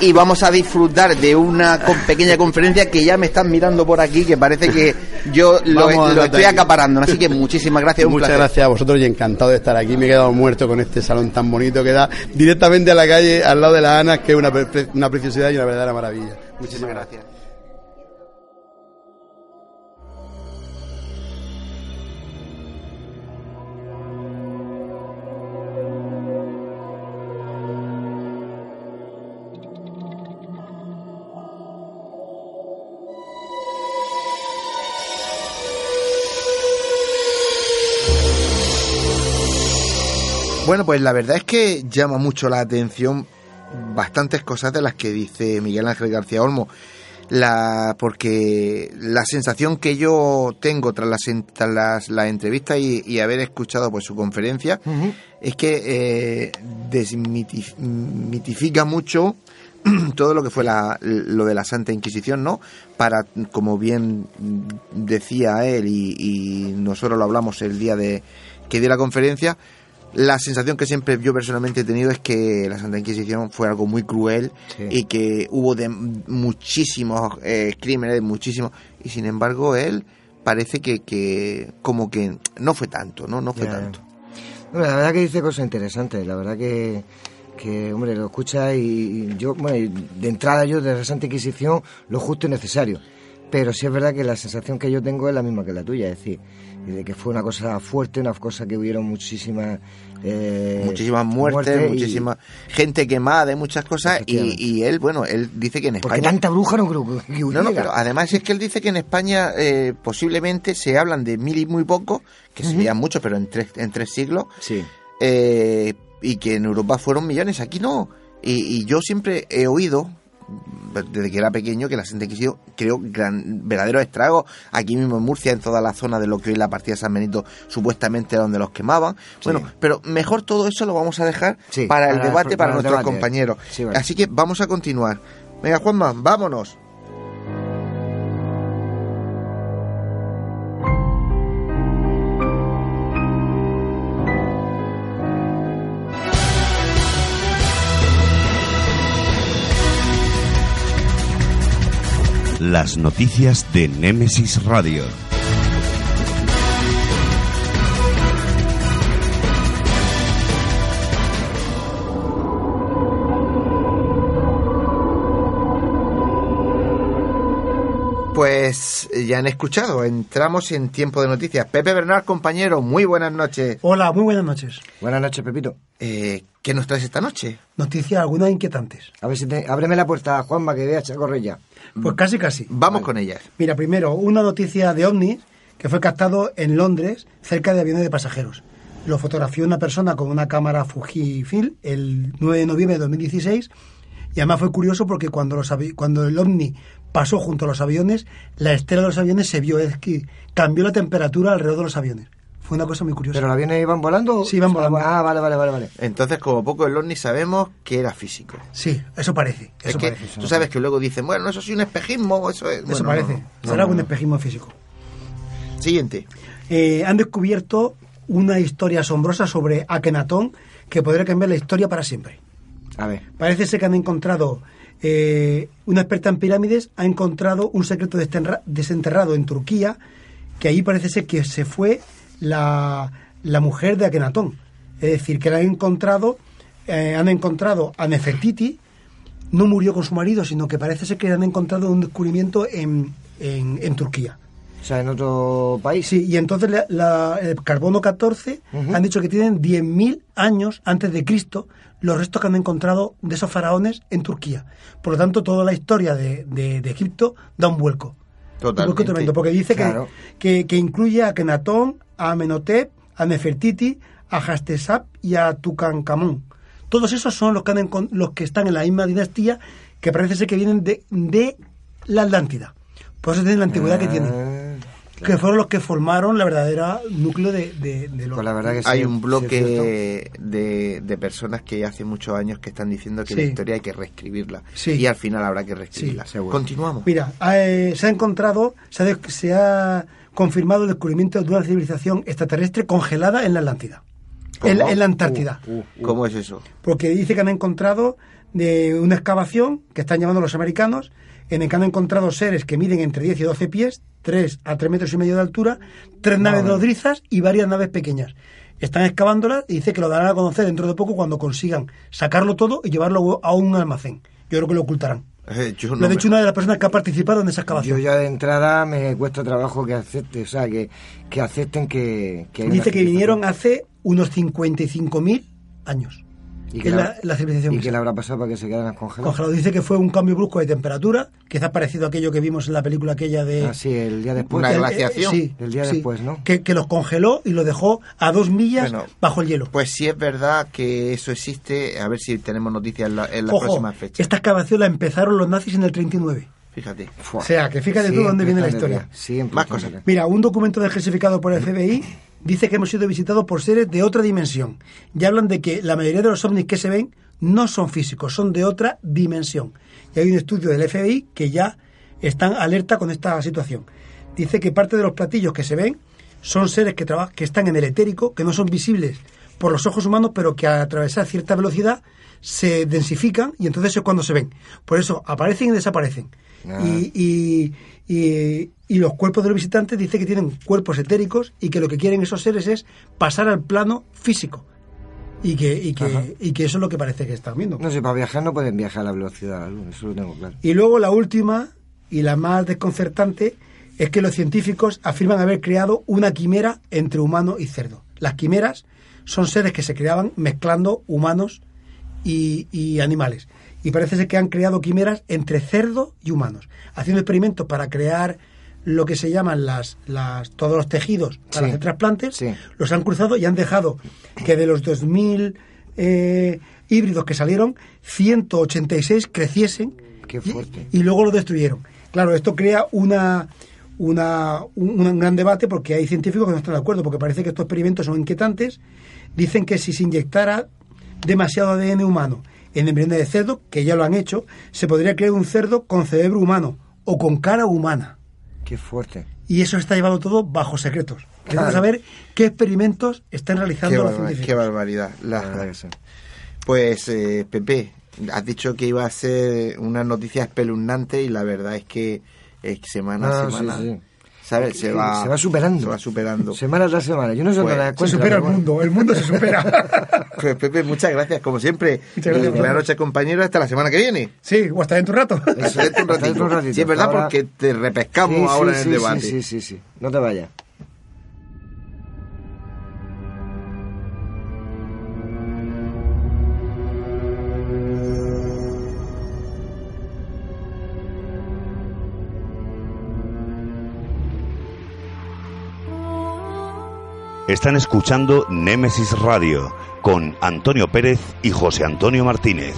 Y vamos a disfrutar de una con- pequeña conferencia que ya me están mirando por aquí, que parece que yo lo, estoy aquí. acaparando. Así que muchísimas gracias, un Muchas placer. gracias a vosotros y encantado de estar aquí. Me he quedado muerto con este salón tan bonito que da directamente a la calle, al lado de la Ana, que es una, pre- una preciosidad y una verdadera maravilla. Muchísimas gracias. Bueno, pues la verdad es que llama mucho la atención bastantes cosas de las que dice Miguel Ángel García Olmo. La, porque la sensación que yo tengo tras las, tras las, las entrevistas y, y haber escuchado pues su conferencia es que eh, desmitifica mucho todo lo que fue la, lo de la Santa Inquisición, ¿no? Para, como bien decía él y, y nosotros lo hablamos el día de que dio la conferencia, la sensación que siempre yo personalmente he tenido es que la Santa Inquisición fue algo muy cruel Sí. y que hubo de muchísimos eh, crímenes, muchísimos, y sin embargo él parece que, que como que no fue tanto, ¿no? No fue Ya. tanto. Bueno, la verdad que dice cosas interesantes, la verdad que, que hombre, lo escucha y, yo, bueno, de entrada yo de la Santa Inquisición lo justo y necesario. Pero sí es verdad que la sensación que yo tengo es la misma que la tuya, es decir, de que fue una cosa fuerte, una cosa que hubieron muchísimas... eh, muchísimas muertes, y- muchísima gente quemada y muchas cosas y, y él, bueno, él dice que en Porque España... tanta bruja no creo que No, no, hubiera. pero además es que él dice que en España eh, posiblemente se hablan de mil y muy poco, que serían muchos, pero en tres, en tres siglos, Sí. eh, y que en Europa fueron millones, aquí no. Y, y yo siempre he oído, desde que era pequeño, que la Santa Inquisición creó gran, verdaderos estragos aquí mismo en Murcia, en toda la zona de lo que hoy la partida de San Benito supuestamente era donde los quemaban. Bueno, pero mejor todo eso lo vamos a dejar Sí, para el para- debate, para, nuestros debate. compañeros. Sí, vale. Así que vamos a continuar. Venga, Juanma, vámonos. Las noticias de Némesis Radio. Pues ya han escuchado, entramos en tiempo de noticias. Pepe Bernal, compañero, muy buenas noches. Hola, muy buenas noches. Buenas noches, Pepito. Eh, ¿Qué nos traes esta noche? Noticias algunas inquietantes. A ver si te... Ábreme la puerta, Juanma, que vea a correr ya. Pues casi, casi. Vamos con ellas. Mira, primero, una noticia de ovnis que fue captado en Londres cerca de aviones de pasajeros. Lo fotografió una persona con una cámara Fujifilm el 9 de noviembre de 2016 y además fue curioso porque cuando, los cuando el ovni pasó junto a los aviones, la estela de los aviones se vio, es que cambió la temperatura alrededor de los aviones. Fue una cosa muy curiosa. ¿Pero los aviones iban volando? Sí, iban volando. Ah, vale, vale, vale. vale. Entonces, como poco el ovni sabemos que era físico. Sí, eso parece. Es Eso que parece. tú sabes que luego dicen, bueno, eso sí un espejismo, eso es... Eso parece. no, no, Será no, no. espejismo físico. Siguiente. Eh, han descubierto una historia asombrosa sobre Akenatón que podría cambiar la historia para siempre. A ver. Parece ser que han encontrado, eh, una experta en pirámides ha encontrado un secreto desenterrado en Turquía, que ahí parece ser que se fue la, la mujer de Akenatón. Es decir, que la han encontrado, eh, han encontrado a Nefertiti, no murió con su marido, sino que parece ser que han encontrado un descubrimiento en, en, en Turquía. O sea, en otro país. Sí, y entonces la- la- el carbono 14 Ujú. han dicho que tienen 10.000 años antes de Cristo los restos que han encontrado de esos faraones en Turquía. Por lo tanto, toda la historia de, de- de Egipto da un vuelco. Un Totalmente. vuelco tremendo, porque dice que- Claro. que, que incluye a Kenatón, a Amenhotep, a Nefertiti, a Hastesap y a Tutankamón. Todos esos son los que, han los que están en la misma dinastía que parece ser que vienen de, de la Atlántida. Por eso tienen la antigüedad que tienen Que fueron los que formaron la verdadera núcleo de, de, de los... Pues la verdad que sí. Hay un bloque de, de personas que hace muchos años que están diciendo que la historia hay que reescribirla. Sí. Y al final habrá que reescribirla. Sí, seguro. Continuamos. Mira, eh, se ha encontrado, se ha, se ha confirmado el descubrimiento de una civilización extraterrestre congelada en la Atlántida, en, la- ¿Cómo? en la Antártida. Uh, uh. ¿Cómo es eso? Porque dice que han encontrado de una excavación que están llamando los americanos, en el que han encontrado seres que miden entre 10 y 12 pies, 3 a 3 metros y medio de altura, tres naves nodrizas y varias naves pequeñas. Están excavándolas y dice que lo darán a conocer dentro de poco cuando consigan sacarlo todo y llevarlo a un almacén. Yo creo que lo ocultarán. Eh, yo Lo ha me- dicho una de las personas que ha participado en esa excavación. Yo ya de entrada me cuesta trabajo que acepte, o sea, que, que acepten que, que hay una Dice que vinieron hace unos 55.000 años. Y que la, la civilización y que que se- le habrá pasado para que se quedaran congelados. congelado. Dice que fue un cambio brusco de temperatura, quizás parecido a aquello que vimos en la película aquella de... Ah, sí, el día después. Una El- glaciación. sí, El día sí. después, ¿no? Que, que los congeló y los dejó a dos millas Bueno, bajo el hielo. Pues si es verdad que eso existe, a ver si tenemos noticias en la, en la Ojo, próxima fecha. esta excavación la empezaron los nazis en el 39. Fíjate. Fua. O sea, que fíjate tú Siempre dónde viene la historia. Más cosas. Mira, un documento desclasificado por el FBI dice que hemos sido visitados por seres de otra dimensión. Y hablan de que la mayoría de los ovnis que se ven no son físicos, son de otra dimensión. Y hay un estudio del FBI que ya están alerta con esta situación. Dice que parte de los platillos que se ven son seres que, que están en el etérico, que no son visibles por los ojos humanos, pero que al atravesar cierta velocidad se densifican y entonces es cuando se ven. Por eso aparecen y desaparecen. Ah. Y, y, y- y los cuerpos de los visitantes dice que tienen cuerpos etéricos y que lo que quieren esos seres es pasar al plano físico. Y que, y Ajá. que, y que eso es lo que parece que están viendo. No sé, para viajar no pueden viajar a la velocidad de la luz, eso lo tengo claro. Y luego la última y la más desconcertante es que los científicos afirman haber creado una quimera entre humano y cerdo. Las quimeras son seres que se creaban mezclando humanos y, y animales. Y parece ser que han creado quimeras entre cerdo y humanos, haciendo experimentos para crear lo que se llaman las, las todos los tejidos para Sí. hacer trasplantes, Sí. los han cruzado y han dejado que de los 2.000 eh, híbridos que salieron, 186 creciesen Qué y- fuerte. y, luego lo destruyeron. Claro, esto crea una, una, un, un gran debate porque hay científicos que no están de acuerdo, porque parece que estos experimentos son inquietantes. Dicen que si se inyectara demasiado ADN humano en embriones de cerdo, que ya lo han hecho, se podría crear un cerdo con cerebro humano o con cara humana. Qué fuerte. Y eso está llevado todo bajo secretos. Queremos Claro. saber qué experimentos están Qué, realizando los barba- científicos. qué barbaridad. La- La verdad que sí. Pues, eh, Pepe, has dicho que iba a ser una noticia espeluznante y la verdad es que eh, semana a sí, semana. sí. ¿Sabes? Se va, se va superando. Se va superando. Semana tras semana. Yo no sé Pues, Se supera el mundo, el mundo se supera. Pues Pepe, muchas gracias, como siempre. Muchas gracias, Y Buenas noches, compañero, hasta la semana que viene. sí, o hasta dentro de un rato. Eso, Hasta dentro un hasta dentro un ratito. ratito. Sí, es verdad, Ahora- porque te repescamos Sí, ahora sí, en el sí, debate. Sí, sí, sí. No te vayas. Están escuchando Némesis Radio con Antonio Pérez y José Antonio Martínez.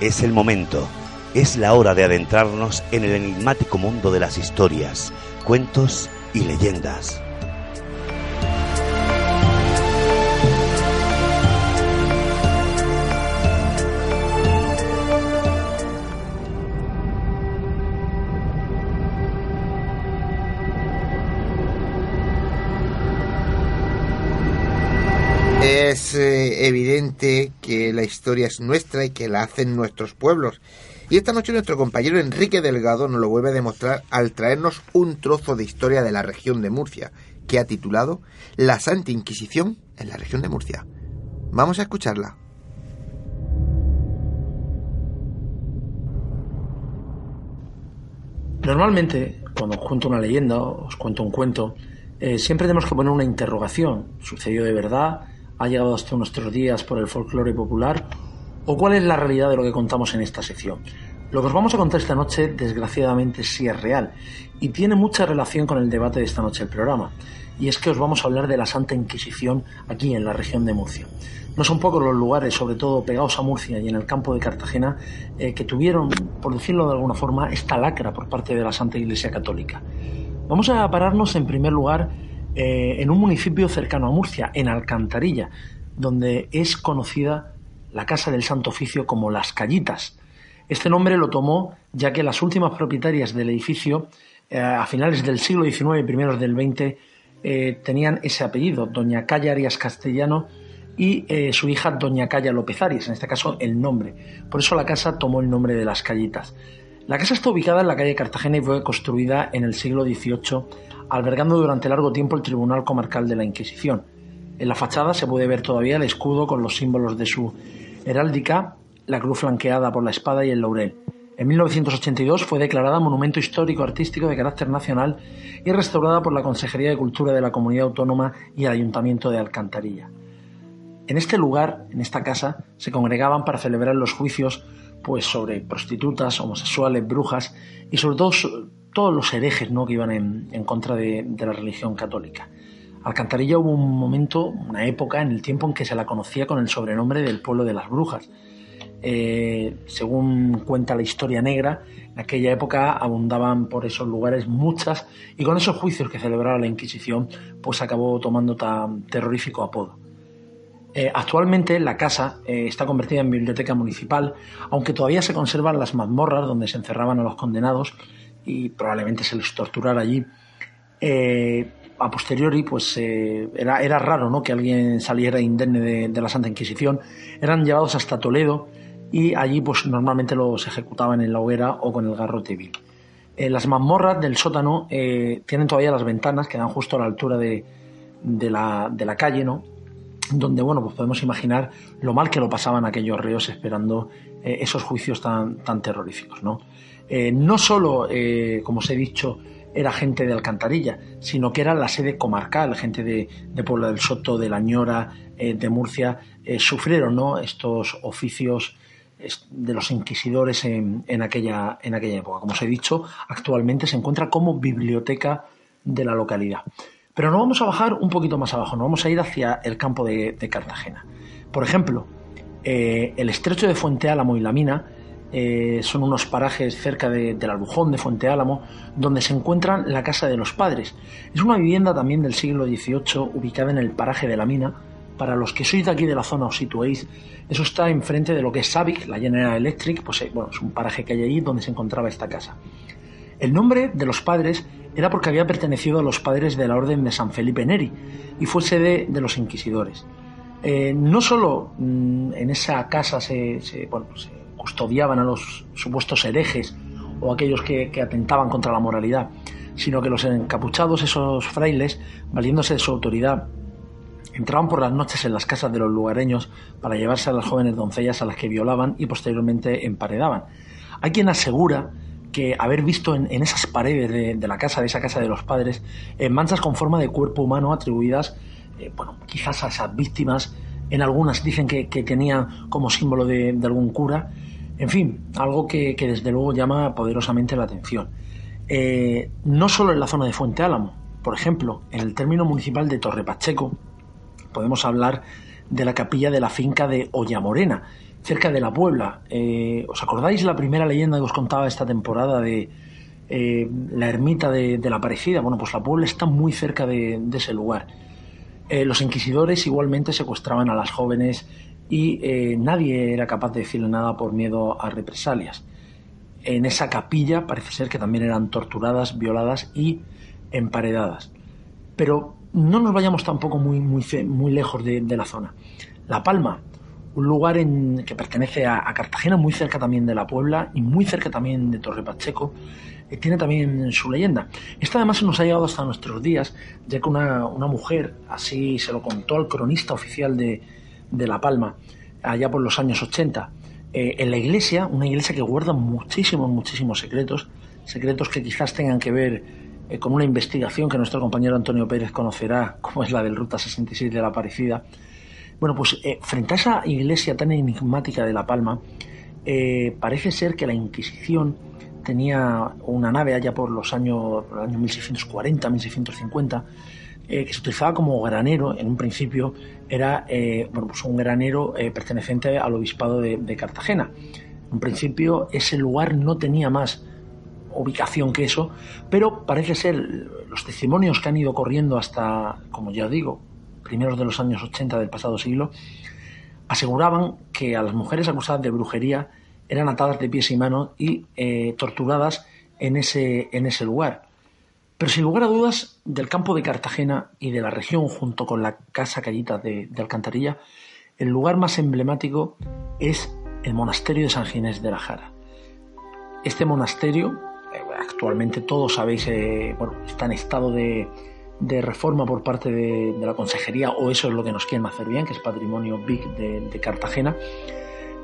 Es el momento, es la hora de adentrarnos en el enigmático mundo de las historias, cuentos y leyendas. Es eh, evidente que la historia es nuestra y que la hacen nuestros pueblos. Y esta noche nuestro compañero Enrique Delgado nos lo vuelve a demostrar al traernos un trozo de historia de la región de Murcia, que ha titulado La Santa Inquisición en la región de Murcia. Vamos a escucharla. Normalmente, cuando os cuento una leyenda, os cuento un cuento, eh, siempre tenemos que poner una interrogación. ¿Sucedió de verdad? ¿Ha llegado hasta nuestros días por el folclore popular? ¿O cuál es la realidad de lo que contamos en esta sección? Lo que os vamos a contar esta noche, desgraciadamente, sí es real y tiene mucha relación con el debate de esta noche del programa. Y es que os vamos a hablar de la Santa Inquisición aquí en la región de Murcia. No son pocos los lugares, sobre todo pegados a Murcia y en el campo de Cartagena, eh, que tuvieron, por decirlo de alguna forma, esta lacra por parte de la Santa Iglesia Católica. Vamos a pararnos en primer lugar eh, en un municipio cercano a Murcia, en Alcantarilla, donde es conocida la Casa del Santo Oficio como Las Callitas. Este nombre lo tomó ya que las últimas propietarias del edificio, eh, a finales del siglo XIX y primeros del XX, eh, tenían ese apellido, Doña Calla Arias Castellano y su hija Doña Calla López Arias, en este caso el nombre. Por eso la casa tomó el nombre de Las Callitas. La casa está ubicada en la calle Cartagena y fue construida en el siglo XVIII, albergando durante largo tiempo el Tribunal Comarcal de la Inquisición. En la fachada se puede ver todavía el escudo con los símbolos de su heráldica, la cruz flanqueada por la espada y el laurel. En 1982 fue declarada Monumento Histórico Artístico de carácter nacional y restaurada por la Consejería de Cultura de la Comunidad Autónoma y el Ayuntamiento de Alcantarilla. En este lugar, en esta casa, se congregaban para celebrar los juicios pues sobre prostitutas, homosexuales, brujas y sobre todo todos los herejes ¿no? que iban en, contra de, de la religión católica. Alcantarilla hubo un momento, una época en el tiempo en que se la conocía con el sobrenombre del pueblo de las brujas. Eh, según cuenta la historia negra, en aquella época abundaban por esos lugares muchas y con esos juicios que celebraba la Inquisición, pues acabó tomando tan terrorífico apodo. Eh, actualmente la casa eh, está convertida en biblioteca municipal, aunque todavía se conservan las mazmorras donde se encerraban a los condenados y probablemente se les torturara allí. Eh, a posteriori, pues eh, era, era raro ¿no? que alguien saliera indemne de, la Santa Inquisición. Eran llevados hasta Toledo y allí pues normalmente los ejecutaban en la hoguera o con el garrote vil. Eh, las mazmorras del sótano tienen todavía las ventanas que dan justo a la altura de, de la, de la calle, ¿no? donde bueno, pues podemos imaginar lo mal que lo pasaban aquellos reos esperando esos juicios tan, tan terroríficos. No, Eh, no solo, eh, como os he dicho, era gente de Alcantarilla, sino que era la sede comarcal, gente de, de Puebla del Soto, de La Ñora, eh, de Murcia, sufrieron ¿no? estos oficios de los inquisidores en, en aquella, en aquella época. Como os he dicho, actualmente se encuentra como biblioteca de la localidad. Pero no vamos a bajar un poquito más abajo, no vamos a ir hacia el campo de, Cartagena. Por ejemplo, el estrecho de Fuente Álamo y la mina eh, son unos parajes cerca de- del Albujón de Fuente Álamo donde se encuentran la Casa de los Padres. Es una vivienda también del siglo XVIII ubicada en el paraje de la mina. Para los que sois de aquí de la zona os situéis, eso está enfrente de lo que es Savic, la General Electric, pues eh, bueno, es un paraje que hay allí donde se encontraba esta casa. El nombre de los padres era porque había pertenecido a los padres de la Orden de San Felipe Neri y fue sede de los inquisidores. Eh, no solo mm, en esa casa se, pues se, custodiaban a los supuestos herejes o aquellos que, que atentaban contra la moralidad, sino que los encapuchados, esos frailes, valiéndose de su autoridad, entraban por las noches en las casas de los lugareños para llevarse a las jóvenes doncellas a las que violaban y posteriormente emparedaban. Hay quien asegura que haber visto en, esas paredes de, la casa, de esa casa de los padres, eh, manchas con forma de cuerpo humano atribuidas, eh, bueno, quizás a esas víctimas, en algunas dicen que, tenían como símbolo de, algún cura, en fin, algo que, desde luego llama poderosamente la atención. Eh, no solo en la zona de Fuente Álamo, por ejemplo, en el término municipal de Torre Pacheco, podemos hablar de la capilla de la finca de Ollamorena, cerca de la Puebla. Eh, ¿Os acordáis la primera leyenda que os contaba esta temporada de eh, la ermita de, la Aparecida? Bueno, pues la Puebla está muy cerca de, ese lugar. Los inquisidores igualmente secuestraban a las jóvenes y nadie era capaz de decirle nada por miedo a represalias. En esa capilla parece ser que también eran torturadas, violadas y emparedadas. Pero no nos vayamos tampoco muy, muy, muy lejos de, la zona. La Palma, un lugar que pertenece a, Cartagena, muy cerca también de la Puebla y muy cerca también de Torre Pacheco, eh, tiene también su leyenda. Esta además nos ha llegado hasta nuestros días, ya que una, mujer, así se lo contó al cronista oficial de, La Palma, allá por los años 80, eh, en la iglesia, una iglesia que guarda muchísimos, muchísimos secretos, secretos que quizás tengan que ver eh, con una investigación que nuestro compañero Antonio Pérez conocerá, como es la del Ruta 66 de la Aparecida. Bueno, pues eh, frente a esa iglesia tan enigmática de La Palma, parece ser que la Inquisición tenía una nave allá por los años, por el año 1640, 1650, que se utilizaba como granero, en un principio era bueno, pues un granero perteneciente al obispado de, Cartagena. En un principio ese lugar no tenía más ubicación que eso, pero parece ser los testimonios que han ido corriendo hasta, como ya digo, primeros de los años 80 del pasado siglo, aseguraban que a las mujeres acusadas de brujería eran atadas de pies y manos y eh, torturadas en ese, en ese lugar. Pero sin lugar a dudas, del campo de Cartagena y de la región, junto con la casa callita de, Alcantarilla, el lugar más emblemático es el monasterio de San Ginés de la Jara. Este monasterio, actualmente todos sabéis, eh, bueno, está en estado de, reforma por parte de, la consejería, o eso es lo que nos quieren hacer bien, que es patrimonio BIC de, Cartagena.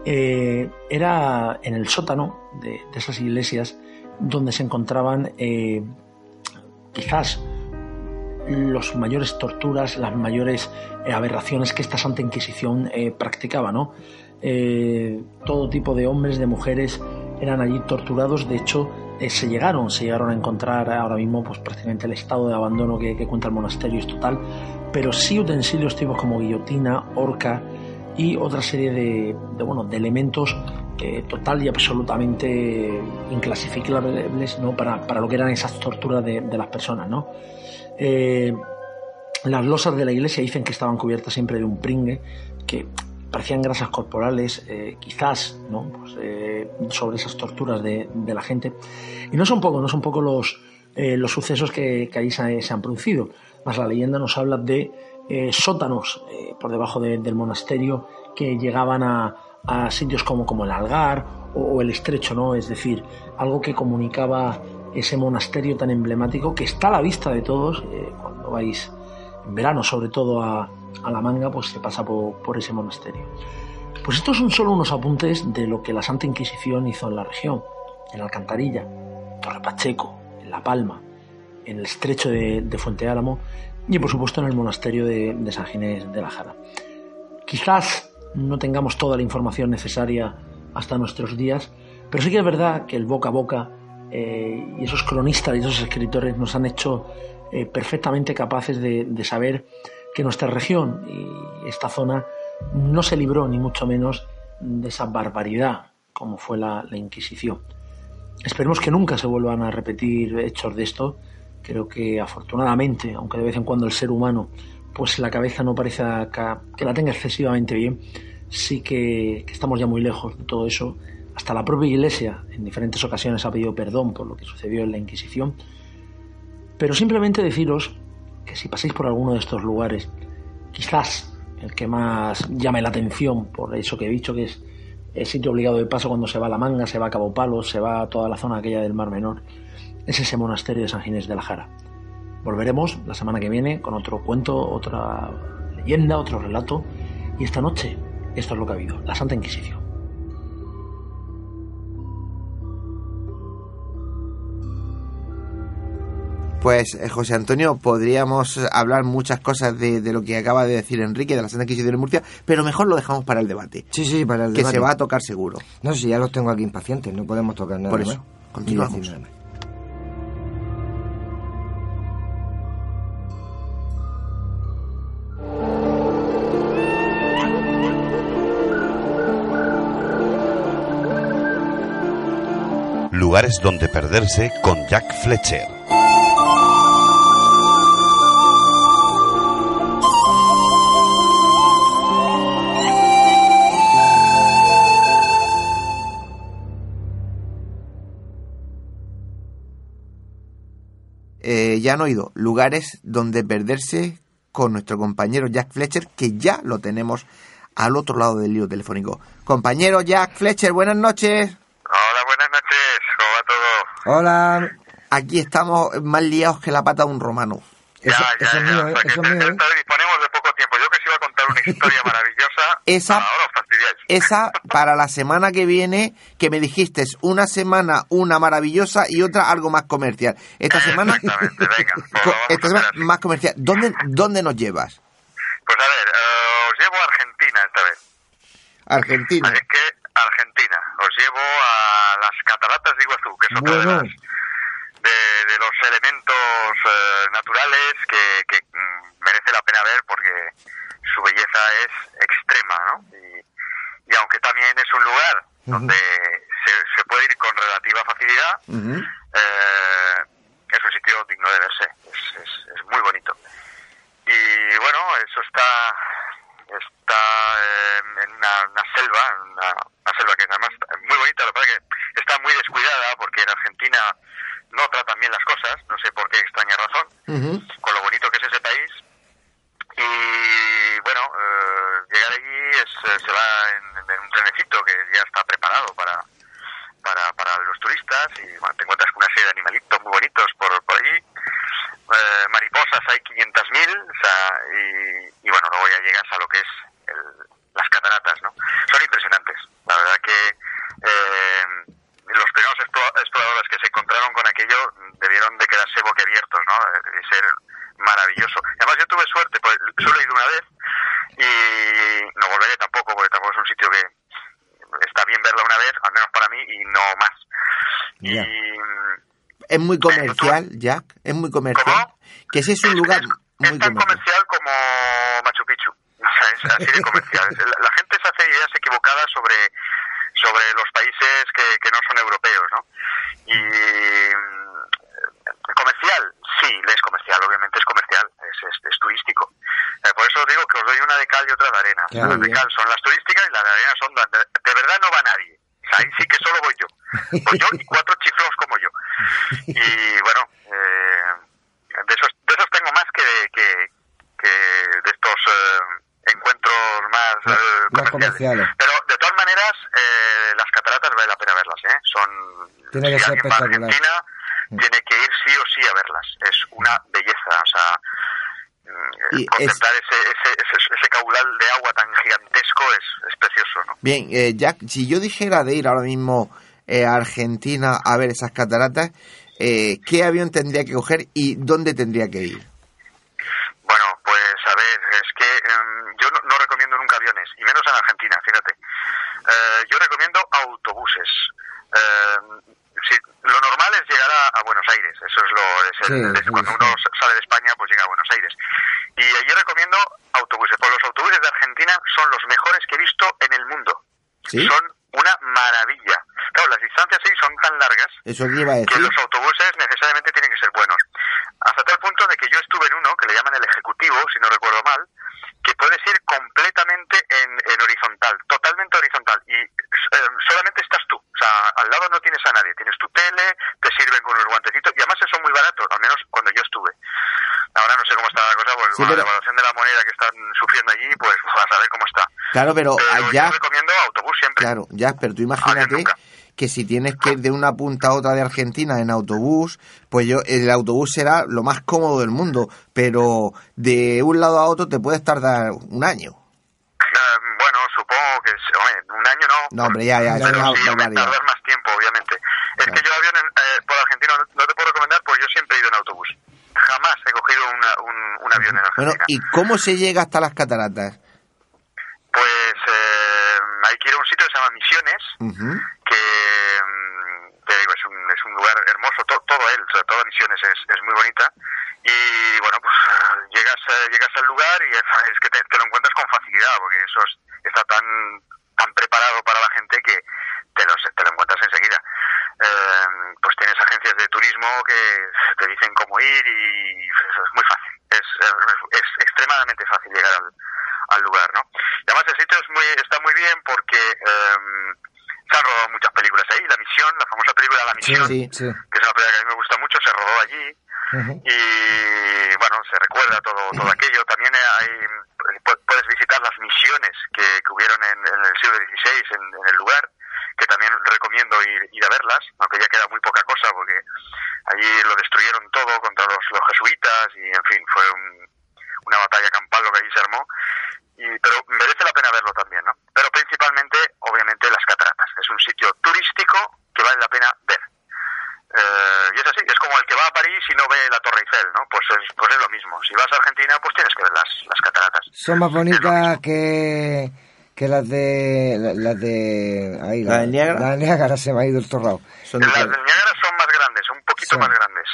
Eh, era en el sótano de, esas iglesias donde se encontraban eh, quizás las mayores torturas, las mayores aberraciones que esta Santa Inquisición practicaba, ¿no? todo tipo de hombres, de mujeres eran allí torturados. De hecho, eh, se llegaron, se llegaron a encontrar ahora mismo, pues prácticamente el estado de abandono que, cuenta el monasterio es total, pero sí utensilios tipos como guillotina, horca y otra serie de, bueno, de elementos total y absolutamente inclasificables ¿no? para, para, lo que eran esas torturas de, las personas. ¿no? Eh, las losas de la iglesia dicen que estaban cubiertas siempre de un pringue, que parecían grasas corporales, eh, quizás, ¿no? Pues, eh, sobre esas torturas de, la gente. Y no son poco, no son poco los, los sucesos que, ahí se, han producido. Más la leyenda nos habla de sótanos por debajo del monasterio que llegaban a, sitios como, como el Algar o, el Estrecho, ¿no? Es decir, algo que comunicaba ese monasterio tan emblemático que está a la vista de todos cuando vais en verano, sobre todo a, a la manga, pues se pasa por, ese monasterio. Pues estos son solo unos apuntes de lo que la Santa Inquisición hizo en la región, en Alcantarilla, Torre Pacheco, en La Palma, en el estrecho de, Fuente Álamo y por supuesto en el monasterio de, San Ginés de la Jara. Quizás no tengamos toda la información necesaria hasta nuestros días, pero sí que es verdad que el boca a boca eh, y esos cronistas y esos escritores nos han hecho eh, perfectamente capaces de, de saber que nuestra región y esta zona no se libró ni mucho menos de esa barbaridad como fue la, Inquisición. Esperemos que nunca se vuelvan a repetir hechos de esto. Creo que afortunadamente, aunque de vez en cuando el ser humano, pues la cabeza no parece que la tenga excesivamente bien, sí que, estamos ya muy lejos de todo eso, Hasta la propia Iglesia en diferentes ocasiones ha pedido perdón por lo que sucedió en la Inquisición. Pero simplemente deciros que si pasáis por alguno de estos lugares, quizás el que más llame la atención por eso que he dicho, que es el sitio obligado de paso cuando se va a La Manga, se va a Cabo Palo, se va a toda la zona aquella del Mar Menor, es ese monasterio de San Ginés de la Jara. Volveremos la semana que viene con otro cuento, otra leyenda, otro relato. Y esta noche, esto es lo que ha habido, la Santa Inquisición. Pues eh, José Antonio, podríamos hablar muchas cosas de, de, lo que acaba de decir Enrique de la Santa Inquisición de Murcia, pero mejor lo dejamos para el debate. Sí, sí, para el que debate. Que se va a tocar seguro. No, si ya los tengo aquí impacientes, no podemos tocar nada Por eso, más. continuamos. Lugares donde perderse con Jack Fletcher. Eh, ya han oído lugares donde perderse con nuestro compañero Jack Fletcher, que ya lo tenemos al otro lado del lío telefónico. Compañero Jack Fletcher, buenas noches. Hola, buenas noches. Hola. Aquí estamos más liados que la pata de un romano. Eso, ya, ya, eso es ya. mío, ¿eh? O sea, que Eso es mío, ¿eh? disponemos de poco tiempo. Yo que os iba a contar una historia maravillosa, Esa- ahora os fastidiáis. Esa para la semana que viene, que me dijiste una semana una maravillosa y otra algo más comercial. Esta semana, Exactamente, venga. pues esta semana más comercial. ¿Dónde, ¿Dónde nos llevas? Pues a ver, eh, os llevo a Argentina esta vez. Argentina. Es que Argentina. Os llevo a las cataratas de Iguazú, que es otra de, Bueno. las, de, de los elementos eh, naturales que, que, mm, merece la pena ver porque su belleza es extrema, ¿no? Y, y aunque también es un lugar donde puede ir con relativa facilidad, Ujú. eh, es un sitio digno de verse, es, es, es muy bonito. Y bueno, eso está está eh, en una, una selva, una, una selva que además es muy bonita, lo que pasa es que está muy descuidada porque en Argentina no tratan bien las cosas, no sé por qué extraña razón, Ujú. con lo bonito que es ese país. Y bueno, eh, llegar allí es, eh, se va en, en un trenecito que ya está preparado para, para, para los turistas y bueno, te encuentras con una serie de animalitos muy bonitos por, por allí. Eh, mariposas hay 500.000 o sea, y, y bueno, luego ya llegas a lo que es el- las cataratas, ¿no? Son impresionantes. La verdad que eh, los primeros explo- exploradores que se encontraron con aquello debieron de quedarse boquiabiertos, ¿no? De ser maravilloso. Además yo tuve suerte, pues solo he ido una vez y no volveré tampoco, porque tampoco es un sitio que está bien verla una vez, al menos para mí, y no más. Ya. Y Es muy comercial, Jack. Es muy comercial. ¿Cómo? Que ese es un lugar es, muy es tan comercial. comercial como Machu Picchu. O sea, es así de comercial. La, la gente se hace ideas equivocadas sobre, sobre los países que, que no son europeos, ¿no? Y mm, comercial, sí, es comercial, obviamente es comercial, es, es, es turístico. Eh, por eso os digo que os doy una de cal y otra de arena. Claro, las de cal son las turísticas y las de arena son las de, de verdad no va nadie. O sea, ahí sí que solo voy yo. Voy yo y cuatro chiflos como yo. Y bueno, eh, de esos, de esos tengo más que, que, que de estos eh, encuentros más, eh, Más comerciales. comerciales. Pero de todas maneras, eh, las cataratas vale la pena verlas, ¿eh? Son. Tiene que si ser espectacular. Argentina, tiene que ir sí o sí a verlas. Es una belleza, o sea. mm, Y contemplar ese, ese, ese, ese caudal de agua tan gigantesco es, es precioso, ¿no? Bien, eh, Jack, si yo dijera de ir ahora mismo eh, a Argentina a ver esas cataratas, eh, ¿qué avión tendría que coger y dónde tendría que ir? Bueno, pues a ver, es que em, yo no, no recomiendo nunca aviones, y menos en Argentina, fíjate. Eh, yo recomiendo autobuses. Eh, si- lo normal es llegar a, a Buenos Aires, eso es lo cuando uno sale de España, pues llega a Buenos Aires. Y allí recomiendo autobuses, porque los autobuses de Argentina son los mejores que he visto en el mundo. ¿Sí? Son una maravilla. Claro, las distancias ahí son tan largas Eso que iba a que decir. los autobuses necesariamente tienen que ser buenos. Hasta tal punto de que yo estuve en uno que le llaman el ejecutivo, si no recuerdo mal, que puedes ir completamente en, en horizontal, totalmente horizontal, y eh, solamente estás tú. lado no tienes a nadie, tienes tu tele, te sirven con unos guantecitos y además son muy baratos, al menos cuando yo estuve. Ahora no sé cómo está la cosa, pues Sí, con pero- la evaluación de la moneda que están sufriendo allí, pues a saber cómo está. Claro, pero Pero allá... yo recomiendo autobús siempre. Claro, ya, pero tú imagínate que si tienes que ir de una punta a otra de Argentina en autobús, pues yo el autobús será lo más cómodo del mundo, pero de un lado a otro te puedes tardar un año. Eh, bueno, supongo que un año no. No, hombre, ya, ya, pero sí, hombre, barbaridad. tardas más tiempo, obviamente. Es que yo avión en- eh, por Argentina no, te puedo recomendar, pues yo siempre he ido en autobús. Jamás he cogido una- un, un avión en Bueno, Argentina. ¿y cómo se llega hasta las cataratas? Pues eh, hay que ir a un sitio que se llama Misiones, Ujú. que mm, te digo, es un, es un lugar hermoso, to- todo él, toda Misiones es, es muy bonita. Y bueno, pues llegas, eh, llegas al lugar y es, que te, te lo encuentras con facilidad, porque eso es- está tan, tan preparado para la gente que te lo, te lo encuentras enseguida. Eh, pues tienes agencias de turismo que te dicen cómo ir y eso es muy fácil. Es, es, es extremadamente fácil llegar al, al lugar, ¿no? Y además el sitio es muy, está muy bien porque eh, se han rodado muchas películas ahí. La Misión, la famosa película La Misión, sí. Sí. que es una película que a mí me gusta mucho, se rodó allí y bueno, se recuerda todo, todo aquello. También hay, pu- puedes visitar las misiones que, que hubieron en, en el siglo XVI en, en el lugar, que también recomiendo ir, ir a verlas, aunque ya queda muy poca cosa porque allí lo destruyeron todo contra los, los jesuitas y en fin, fue un- una batalla campal lo que allí se armó. Y, pero merece la pena verlo también, ¿no? Pero principalmente, obviamente, las cataratas. Es un sitio turístico que vale la pena ver. Eh, y es así, es como el que va a París y no ve la Torre Eiffel, ¿no? Pues es, pues es lo mismo. Si vas a Argentina, pues tienes que ver las, las cataratas. Son más bonitas que, que las de... la- Las de... Ahí, ¿La de Niágara? La de Niágara se me ha ido el torrado. Son Las del Niágara son más grandes, un poquito Sí. más grandes.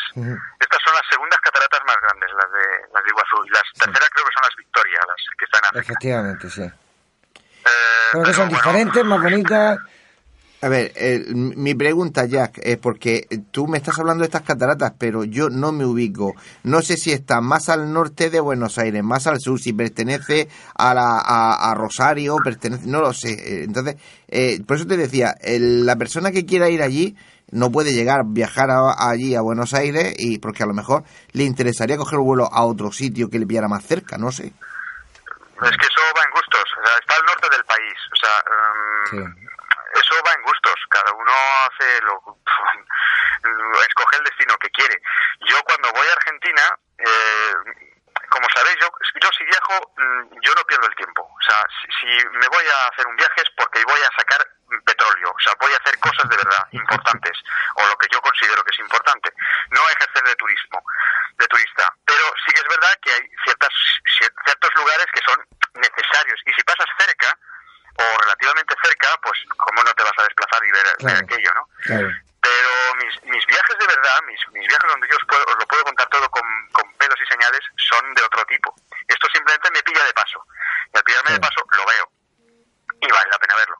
Estas son las segundas cataratas más grandes, las de, las de Iguazú. Y las terceras creo que son las Victoria, las que están en África. Efectivamente, sí. Eh, Pero que son bueno, diferentes, más bonitas... A ver, eh, mi pregunta, Jack, es porque tú me estás hablando de estas cataratas, pero yo no me ubico. No sé si está más al norte de Buenos Aires, más al sur, si pertenece a, la, a, a Rosario, pertenece, no lo sé. Eh, Entonces, eh, por eso te decía, el- la persona que quiera ir allí no puede llegar, viajar a- allí a Buenos Aires, y porque a lo mejor le interesaría coger un vuelo a otro sitio que le pillara más cerca, no sé. Es que eso va en gustos. O sea, está al norte del país. O sea, em, Sí. eso va en gustos. Cada uno hace lo. escoge el destino que quiere. Yo cuando voy a Argentina, eh, como sabéis, yo, yo si viajo, mm, yo no pierdo el tiempo. O sea, si, si me voy a hacer un viaje es porque voy a sacar petróleo. O sea, voy a hacer cosas de verdad importantes. O lo que yo considero que es importante. No ejercer de turismo, de turista. Pero sí que es verdad que hay ciertas, cier- ciertos lugares que son necesarios. Y si pasas cerca, o relativamente cerca, pues cómo no te vas a desplazar y ver, aquello, ¿no? Claro. Pero mis, mis viajes de verdad, mis, mis viajes donde yo os, puedo- os lo puedo contar todo con, con pelos y señales, son de otro tipo. Esto simplemente me pilla de paso. Y al pillarme de paso, lo veo. Y vale la pena verlo.